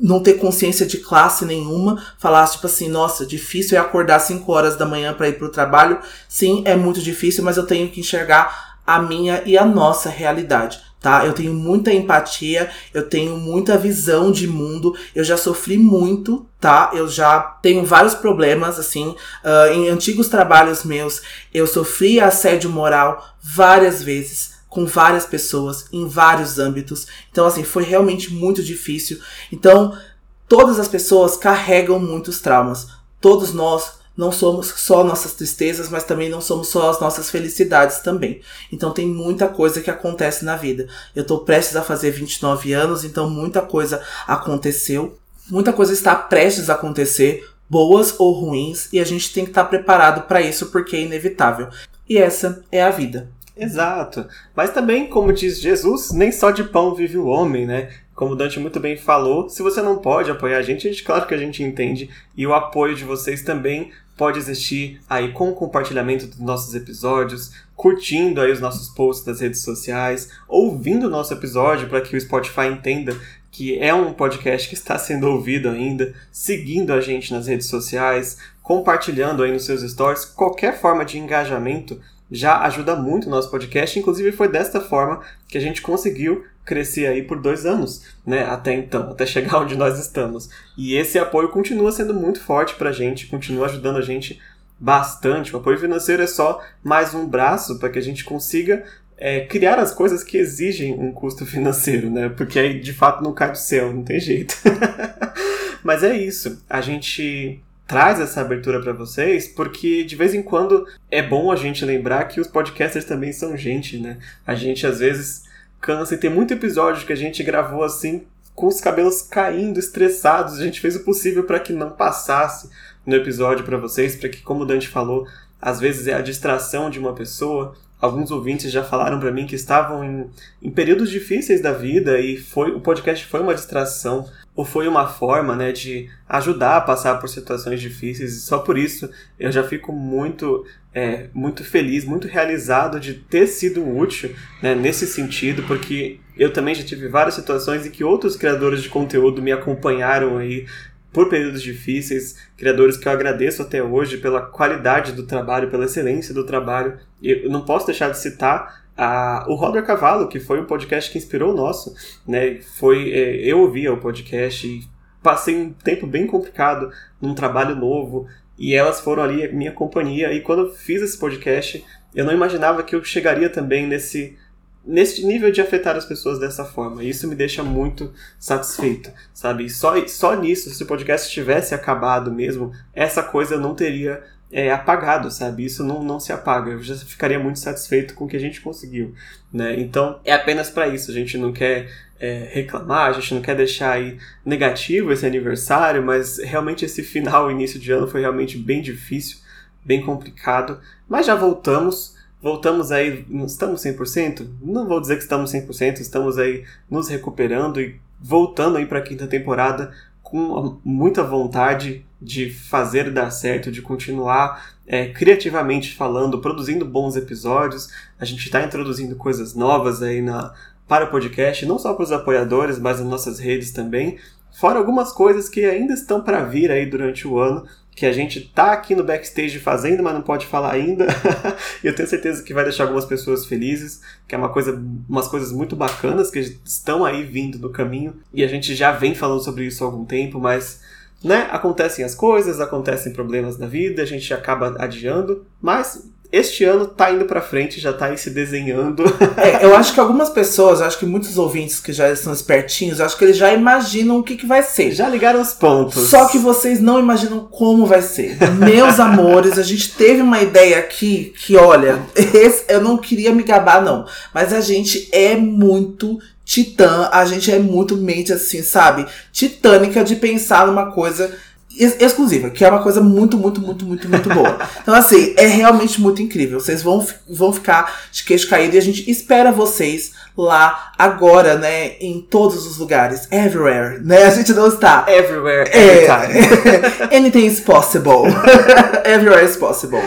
Speaker 1: não ter consciência de classe nenhuma, falar, tipo assim, nossa, difícil é acordar 5 horas da manhã para ir pro trabalho. Sim, é muito difícil, mas eu tenho que enxergar a minha e a nossa realidade. Tá? Eu tenho muita empatia, eu tenho muita visão de mundo, eu já sofri muito, tá? Eu já tenho vários problemas, assim, uh, em antigos trabalhos meus, eu sofri assédio moral várias vezes, com várias pessoas em vários âmbitos. Então, assim, foi realmente muito difícil. Então, todas as pessoas carregam muitos traumas. Todos nós não somos só nossas tristezas, mas também não somos só as nossas felicidades também. Então tem muita coisa que acontece na vida. Eu tô prestes a fazer 29 anos, então muita coisa aconteceu. Muita coisa está prestes a acontecer, boas ou ruins, e a gente tem que estar preparado para isso porque é inevitável. E essa é a vida.
Speaker 2: Exato. Mas também, como diz Jesus, nem só de pão vive o homem, né? Como o Dante muito bem falou, se você não pode apoiar a gente, a gente claro que a gente entende e o apoio de vocês também pode existir aí com o compartilhamento dos nossos episódios, curtindo aí os nossos posts das redes sociais, ouvindo o nosso episódio para que o Spotify entenda que é um podcast que está sendo ouvido ainda, seguindo a gente nas redes sociais, compartilhando aí nos seus stories, qualquer forma de engajamento já ajuda muito o nosso podcast. Inclusive, foi desta forma que a gente conseguiu crescer aí por dois anos, né? Até então, até chegar onde nós estamos. E esse apoio continua sendo muito forte pra gente, continua ajudando a gente bastante. O apoio financeiro é só mais um braço para que a gente consiga é, criar as coisas que exigem um custo financeiro, né? Porque aí de fato não cai do céu, não tem jeito. Mas é isso. A gente traz essa abertura para vocês, porque de vez em quando é bom a gente lembrar que os podcasters também são gente, né? A gente às vezes cansa e tem muito episódio que a gente gravou assim com os cabelos caindo, estressados. A gente fez o possível para que não passasse no episódio para vocês, para que, como o Dante falou, às vezes é a distração de uma pessoa. Alguns ouvintes já falaram para mim que estavam em, em períodos difíceis da vida e foi o podcast foi uma distração ou foi uma forma né, de ajudar a passar por situações difíceis. E só por isso eu já fico muito, é, muito feliz, muito realizado de ter sido útil né, nesse sentido, porque eu também já tive várias situações em que outros criadores de conteúdo me acompanharam aí por períodos difíceis, criadores que eu agradeço até hoje pela qualidade do trabalho, pela excelência do trabalho. E eu não posso deixar de citar a, o Roder Cavalo, que foi um podcast que inspirou o nosso, né? Foi, é, eu ouvia o podcast e passei um tempo bem complicado num trabalho novo e elas foram ali minha companhia. E quando eu fiz esse podcast, eu não imaginava que eu chegaria também nesse nesse nível de afetar as pessoas dessa forma. Isso me deixa muito satisfeito, sabe? Só, só nisso, se o podcast tivesse acabado mesmo, essa coisa não teria é, apagado, sabe? Isso não, não se apaga. Eu já ficaria muito satisfeito com o que a gente conseguiu, né? Então, é apenas para isso. A gente não quer é, reclamar, a gente não quer deixar aí negativo esse aniversário, mas realmente esse final, início de ano foi realmente bem difícil, bem complicado. Mas já voltamos. Voltamos aí, estamos 100%? Não vou dizer que estamos 100%, estamos aí nos recuperando e voltando aí para a quinta temporada com muita vontade de fazer dar certo, de continuar é, criativamente falando, produzindo bons episódios. A gente está introduzindo coisas novas aí na, para o podcast, não só para os apoiadores, mas nas nossas redes também. Fora algumas coisas que ainda estão para vir aí durante o ano, que a gente tá aqui no backstage fazendo, mas não pode falar ainda. eu tenho certeza que vai deixar algumas pessoas felizes, que é uma coisa, umas coisas muito bacanas que estão aí vindo no caminho. E a gente já vem falando sobre isso há algum tempo, mas né, acontecem as coisas, acontecem problemas na vida, a gente acaba adiando, mas este ano tá indo pra frente, já tá aí se desenhando.
Speaker 1: é, eu acho que algumas pessoas, acho que muitos ouvintes que já estão espertinhos, acho que eles já imaginam o que, que vai ser.
Speaker 2: Já ligaram os pontos.
Speaker 1: Só que vocês não imaginam como vai ser. Meus amores, a gente teve uma ideia aqui que, olha, esse, eu não queria me gabar, não. Mas a gente é muito titã, a gente é muito mente assim, sabe? Titânica de pensar numa coisa exclusiva, que é uma coisa muito, muito, muito, muito, muito boa. Então, assim, é realmente muito incrível. Vocês vão, vão ficar de queixo caído e a gente espera vocês lá agora, né, em todos os lugares, everywhere, né? A gente não está.
Speaker 2: Everywhere,
Speaker 1: É,
Speaker 2: every
Speaker 1: anything is possible. everywhere is possible.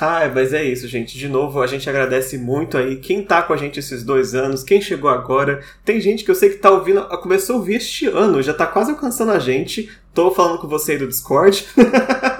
Speaker 2: Ai, mas é isso, gente. De novo, a gente agradece muito aí quem tá com a gente esses dois anos, quem chegou agora. Tem gente que eu sei que tá ouvindo, começou a ouvir este ano, já tá quase alcançando a gente. Tô falando com você aí do Discord.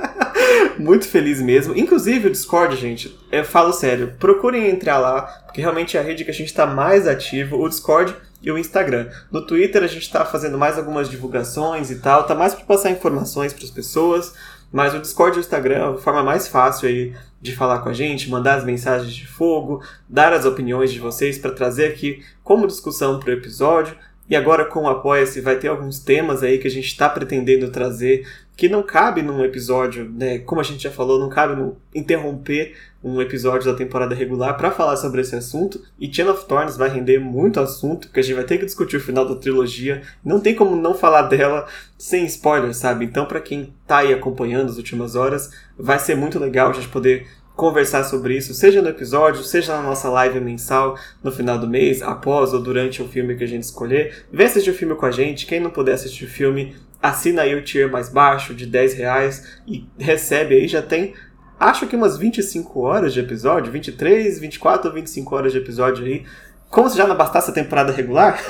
Speaker 2: muito feliz mesmo. Inclusive o Discord, gente, eu falo sério, procurem entrar lá, porque realmente é a rede que a gente tá mais ativo, o Discord e o Instagram. No Twitter a gente tá fazendo mais algumas divulgações e tal, tá mais para passar informações para as pessoas. Mas o Discord e o Instagram é a forma mais fácil aí de falar com a gente, mandar as mensagens de fogo, dar as opiniões de vocês para trazer aqui como discussão para o episódio. E agora com o Apoia-se vai ter alguns temas aí que a gente está pretendendo trazer que não cabe num episódio, né? Como a gente já falou, não cabe no interromper um episódio da temporada regular para falar sobre esse assunto. E Chain of Thorns vai render muito assunto, porque a gente vai ter que discutir o final da trilogia. Não tem como não falar dela sem spoilers, sabe? Então, para quem tá aí acompanhando as últimas horas, vai ser muito legal a gente poder conversar sobre isso, seja no episódio, seja na nossa live mensal no final do mês, após ou durante o filme que a gente escolher. Vem assistir o filme com a gente. Quem não puder assistir o filme, assina aí o tier mais baixo de 10 reais e recebe aí, já tem acho que umas 25 horas de episódio, 23, 24 ou 25 horas de episódio aí. Como se já não bastasse a temporada regular,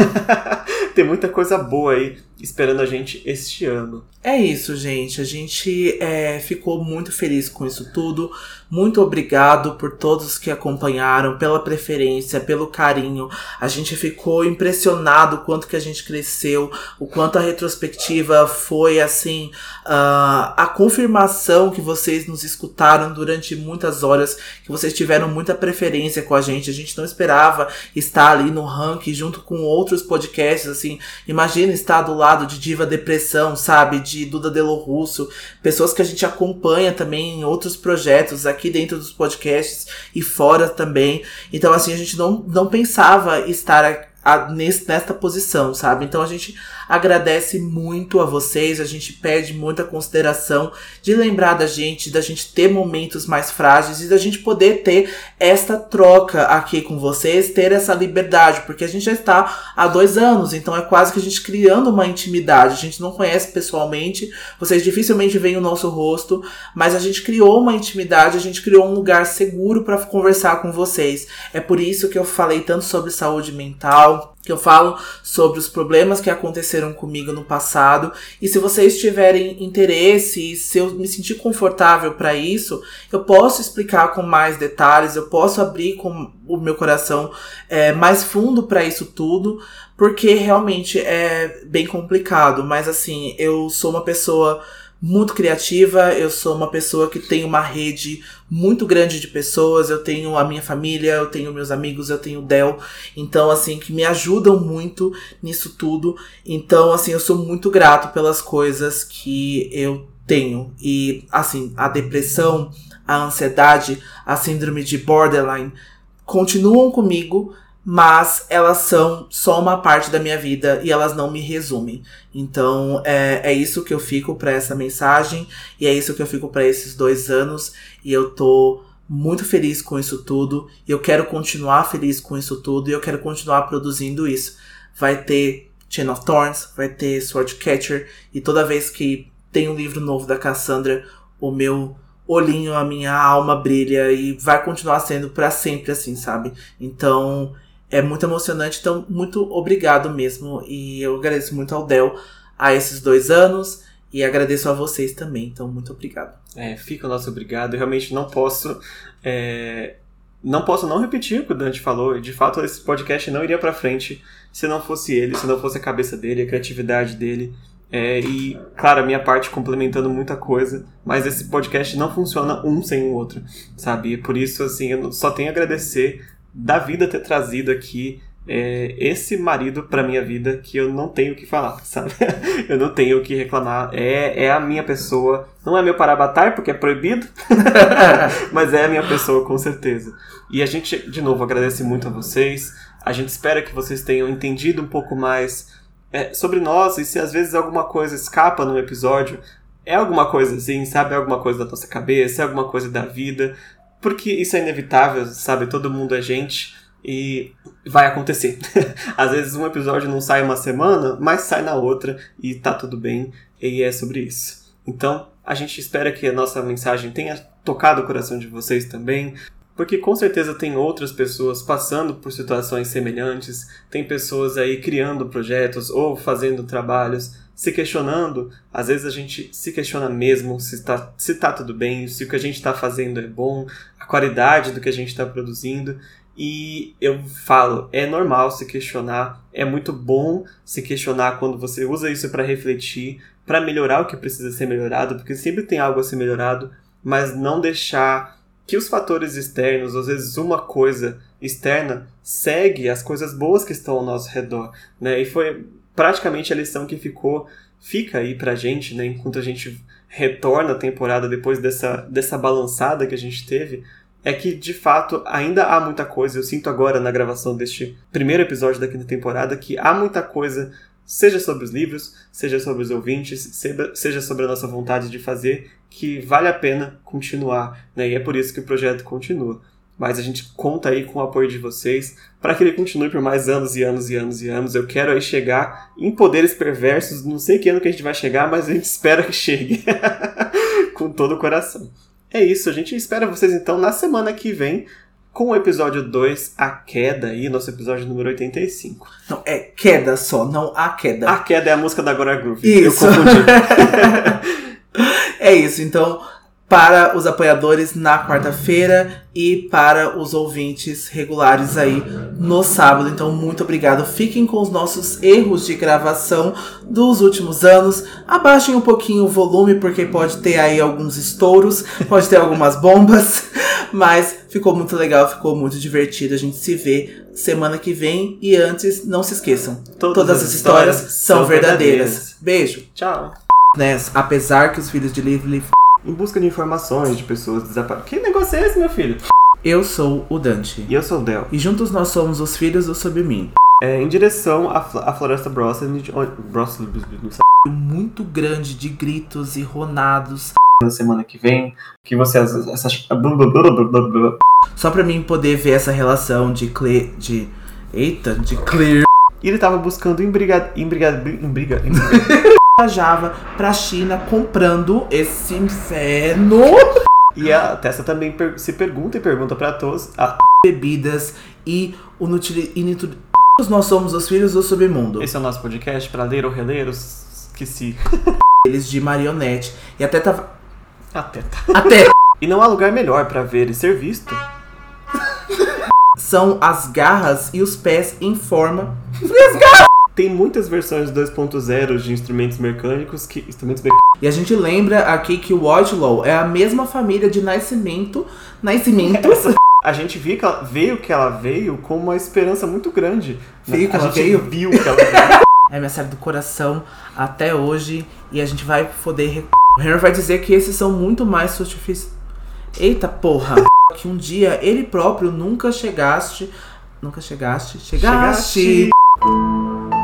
Speaker 2: tem muita coisa boa aí esperando a gente este ano.
Speaker 1: É isso, gente. A gente é, ficou muito feliz com isso tudo. Muito obrigado por todos que acompanharam, pela preferência, pelo carinho. A gente ficou impressionado o quanto que a gente cresceu, o quanto a retrospectiva foi assim uh, a confirmação que vocês nos escutaram durante muitas horas, que vocês tiveram muita preferência com a gente. A gente não esperava estar ali no ranking junto com outros podcasts. Assim, imagina estar do lado de Diva Depressão, sabe? De Duda Delo Russo, pessoas que a gente acompanha também em outros projetos aqui dentro dos podcasts e fora também. Então, assim, a gente não, não pensava estar a, nesse, nesta posição, sabe? Então a gente agradece muito a vocês, a gente pede muita consideração de lembrar da gente, da gente ter momentos mais frágeis e da gente poder ter esta troca aqui com vocês, ter essa liberdade, porque a gente já está há dois anos, então é quase que a gente criando uma intimidade. A gente não conhece pessoalmente, vocês dificilmente veem o nosso rosto, mas a gente criou uma intimidade, a gente criou um lugar seguro para conversar com vocês. É por isso que eu falei tanto sobre saúde mental, que eu falo sobre os problemas que aconteceram comigo no passado. E se vocês tiverem interesse, e se eu me sentir confortável para isso, eu posso explicar com mais detalhes, eu posso abrir com o meu coração é, mais fundo para isso tudo, porque realmente é bem complicado. Mas assim, eu sou uma pessoa muito criativa, eu sou uma pessoa que tem uma rede muito grande de pessoas, eu tenho a minha família, eu tenho meus amigos, eu tenho o Del, então assim, que me ajudam muito nisso tudo. Então, assim, eu sou muito grato pelas coisas que eu tenho. E assim, a depressão, a ansiedade, a síndrome de borderline continuam comigo, mas elas são só uma parte da minha vida e elas não me resumem. Então é, é isso que eu fico para essa mensagem e é isso que eu fico para esses dois anos e eu tô muito feliz com isso tudo. E eu quero continuar feliz com isso tudo e eu quero continuar produzindo isso. Vai ter Chain of Thorns, vai ter Swordcatcher e toda vez que tem um livro novo da Cassandra, o meu olhinho, a minha alma brilha e vai continuar sendo para sempre assim, sabe? Então é muito emocionante, então muito obrigado mesmo. E eu agradeço muito ao Del a esses dois anos e agradeço a vocês também, então muito obrigado.
Speaker 2: É, fica o nosso obrigado. Eu realmente não posso. é, não posso não repetir o que o Dante falou. De fato, esse podcast não iria pra frente se não fosse ele, se não fosse a cabeça dele, a criatividade dele. É, e, claro, a minha parte complementando muita coisa, mas esse podcast não funciona um sem o outro, sabe? E por isso, assim, eu só tenho a agradecer da vida ter trazido aqui é, esse marido pra minha vida que eu não tenho o que falar, sabe? eu não tenho o que reclamar. É, é a minha pessoa. Não é meu parabatar, porque é proibido, mas é a minha pessoa, com certeza. E a gente, de novo, agradece muito a vocês. A gente espera que vocês tenham entendido um pouco mais é, sobre nós e se às vezes alguma coisa escapa num episódio. É alguma coisa assim, sabe? É alguma coisa da nossa cabeça, é alguma coisa da vida porque isso é inevitável, sabe? Todo mundo é gente. e vai acontecer. Às vezes um episódio não sai uma semana, mas sai na outra e tá tudo bem, e é sobre isso. Então, a gente espera que a nossa mensagem tenha tocado o coração de vocês também, porque com certeza tem outras pessoas passando por situações semelhantes, tem pessoas aí criando projetos ou fazendo trabalhos, se questionando. Às vezes a gente se questiona mesmo se está se tá tudo bem, se o que a gente está fazendo é bom, a qualidade do que a gente está produzindo. E eu falo, é normal se questionar, é muito bom se questionar quando você usa isso para refletir, para melhorar o que precisa ser melhorado, porque sempre tem algo a ser melhorado, mas não deixar que os fatores externos, às vezes uma coisa externa, segue as coisas boas que estão ao nosso redor, né? E foi praticamente a lição que ficou, fica aí pra gente, né? Enquanto a gente retorna a temporada depois dessa, dessa balançada que a gente teve, é que de fato ainda há muita coisa. Eu sinto agora na gravação deste primeiro episódio da quinta temporada que há muita coisa, seja sobre os livros, seja sobre os ouvintes, seja sobre a nossa vontade de fazer, que vale a pena continuar, né? E é por isso que o projeto continua. Mas a gente conta aí com o apoio de vocês para que ele continue por mais anos e anos e anos e anos. Eu quero aí chegar em poderes perversos, não sei que ano que a gente vai chegar, mas a gente espera que chegue com todo o coração. É isso, a gente espera vocês então na semana que vem com o episódio 2, A Queda, aí, nosso episódio número 85.
Speaker 1: Não, é queda só, não a queda.
Speaker 2: A Queda é a música da Glória Groove.
Speaker 1: Isso.
Speaker 2: Eu confundi.
Speaker 1: é isso, então para os apoiadores na quarta-feira e para os ouvintes regulares aí no sábado. Então, muito obrigado. Fiquem com os nossos erros de gravação dos últimos anos. Abaixem um pouquinho o volume, porque pode ter aí alguns estouros, pode ter algumas bombas, mas ficou muito legal, ficou muito divertido. A gente se vê semana que vem. E antes, não se esqueçam: todas, todas as histórias, histórias são verdadeiras. verdadeiras. Beijo.
Speaker 2: Tchau.
Speaker 1: Né, apesar que os filhos de Lively
Speaker 2: em busca de informações de pessoas desaparecidas. Que negócio é esse, meu filho?
Speaker 1: Eu sou o Dante.
Speaker 2: E eu sou o Del.
Speaker 1: E juntos nós somos os filhos do Sob Mim.
Speaker 2: É, em direção à, à floresta Brosnan,
Speaker 1: muito grande de gritos e ronados.
Speaker 2: Na semana que vem, que você.
Speaker 1: Só pra mim poder ver essa relação de cle... de eita, de clear.
Speaker 2: E ele tava buscando embriga embriga embriga,
Speaker 1: viajava pra China comprando esse inferno.
Speaker 2: E a Tessa também per se pergunta e pergunta para todos a
Speaker 1: bebidas e o inutili nós somos os filhos do submundo.
Speaker 2: Esse é o nosso podcast para ler ou reler os que se
Speaker 1: eles de marionete e até tava
Speaker 2: até tá.
Speaker 1: até
Speaker 2: e não há lugar melhor para ver e ser visto.
Speaker 1: São as garras e os pés em forma. E as garras
Speaker 2: tem muitas versões 2.0 de instrumentos mecânicos que. Instrumentos
Speaker 1: E a gente lembra aqui que o Wadlow é a mesma família de Nascimento. Nascimento.
Speaker 2: a gente viu que ela, veio que ela veio com uma esperança muito grande.
Speaker 1: Veio que
Speaker 2: a
Speaker 1: ela
Speaker 2: gente
Speaker 1: veio?
Speaker 2: viu que ela veio.
Speaker 1: É minha série do coração até hoje. E a gente vai poder. O Henry vai dizer que esses são muito mais suficientes. Eita porra! que um dia ele próprio nunca chegaste. Nunca chegaste. Chegaste. chegaste.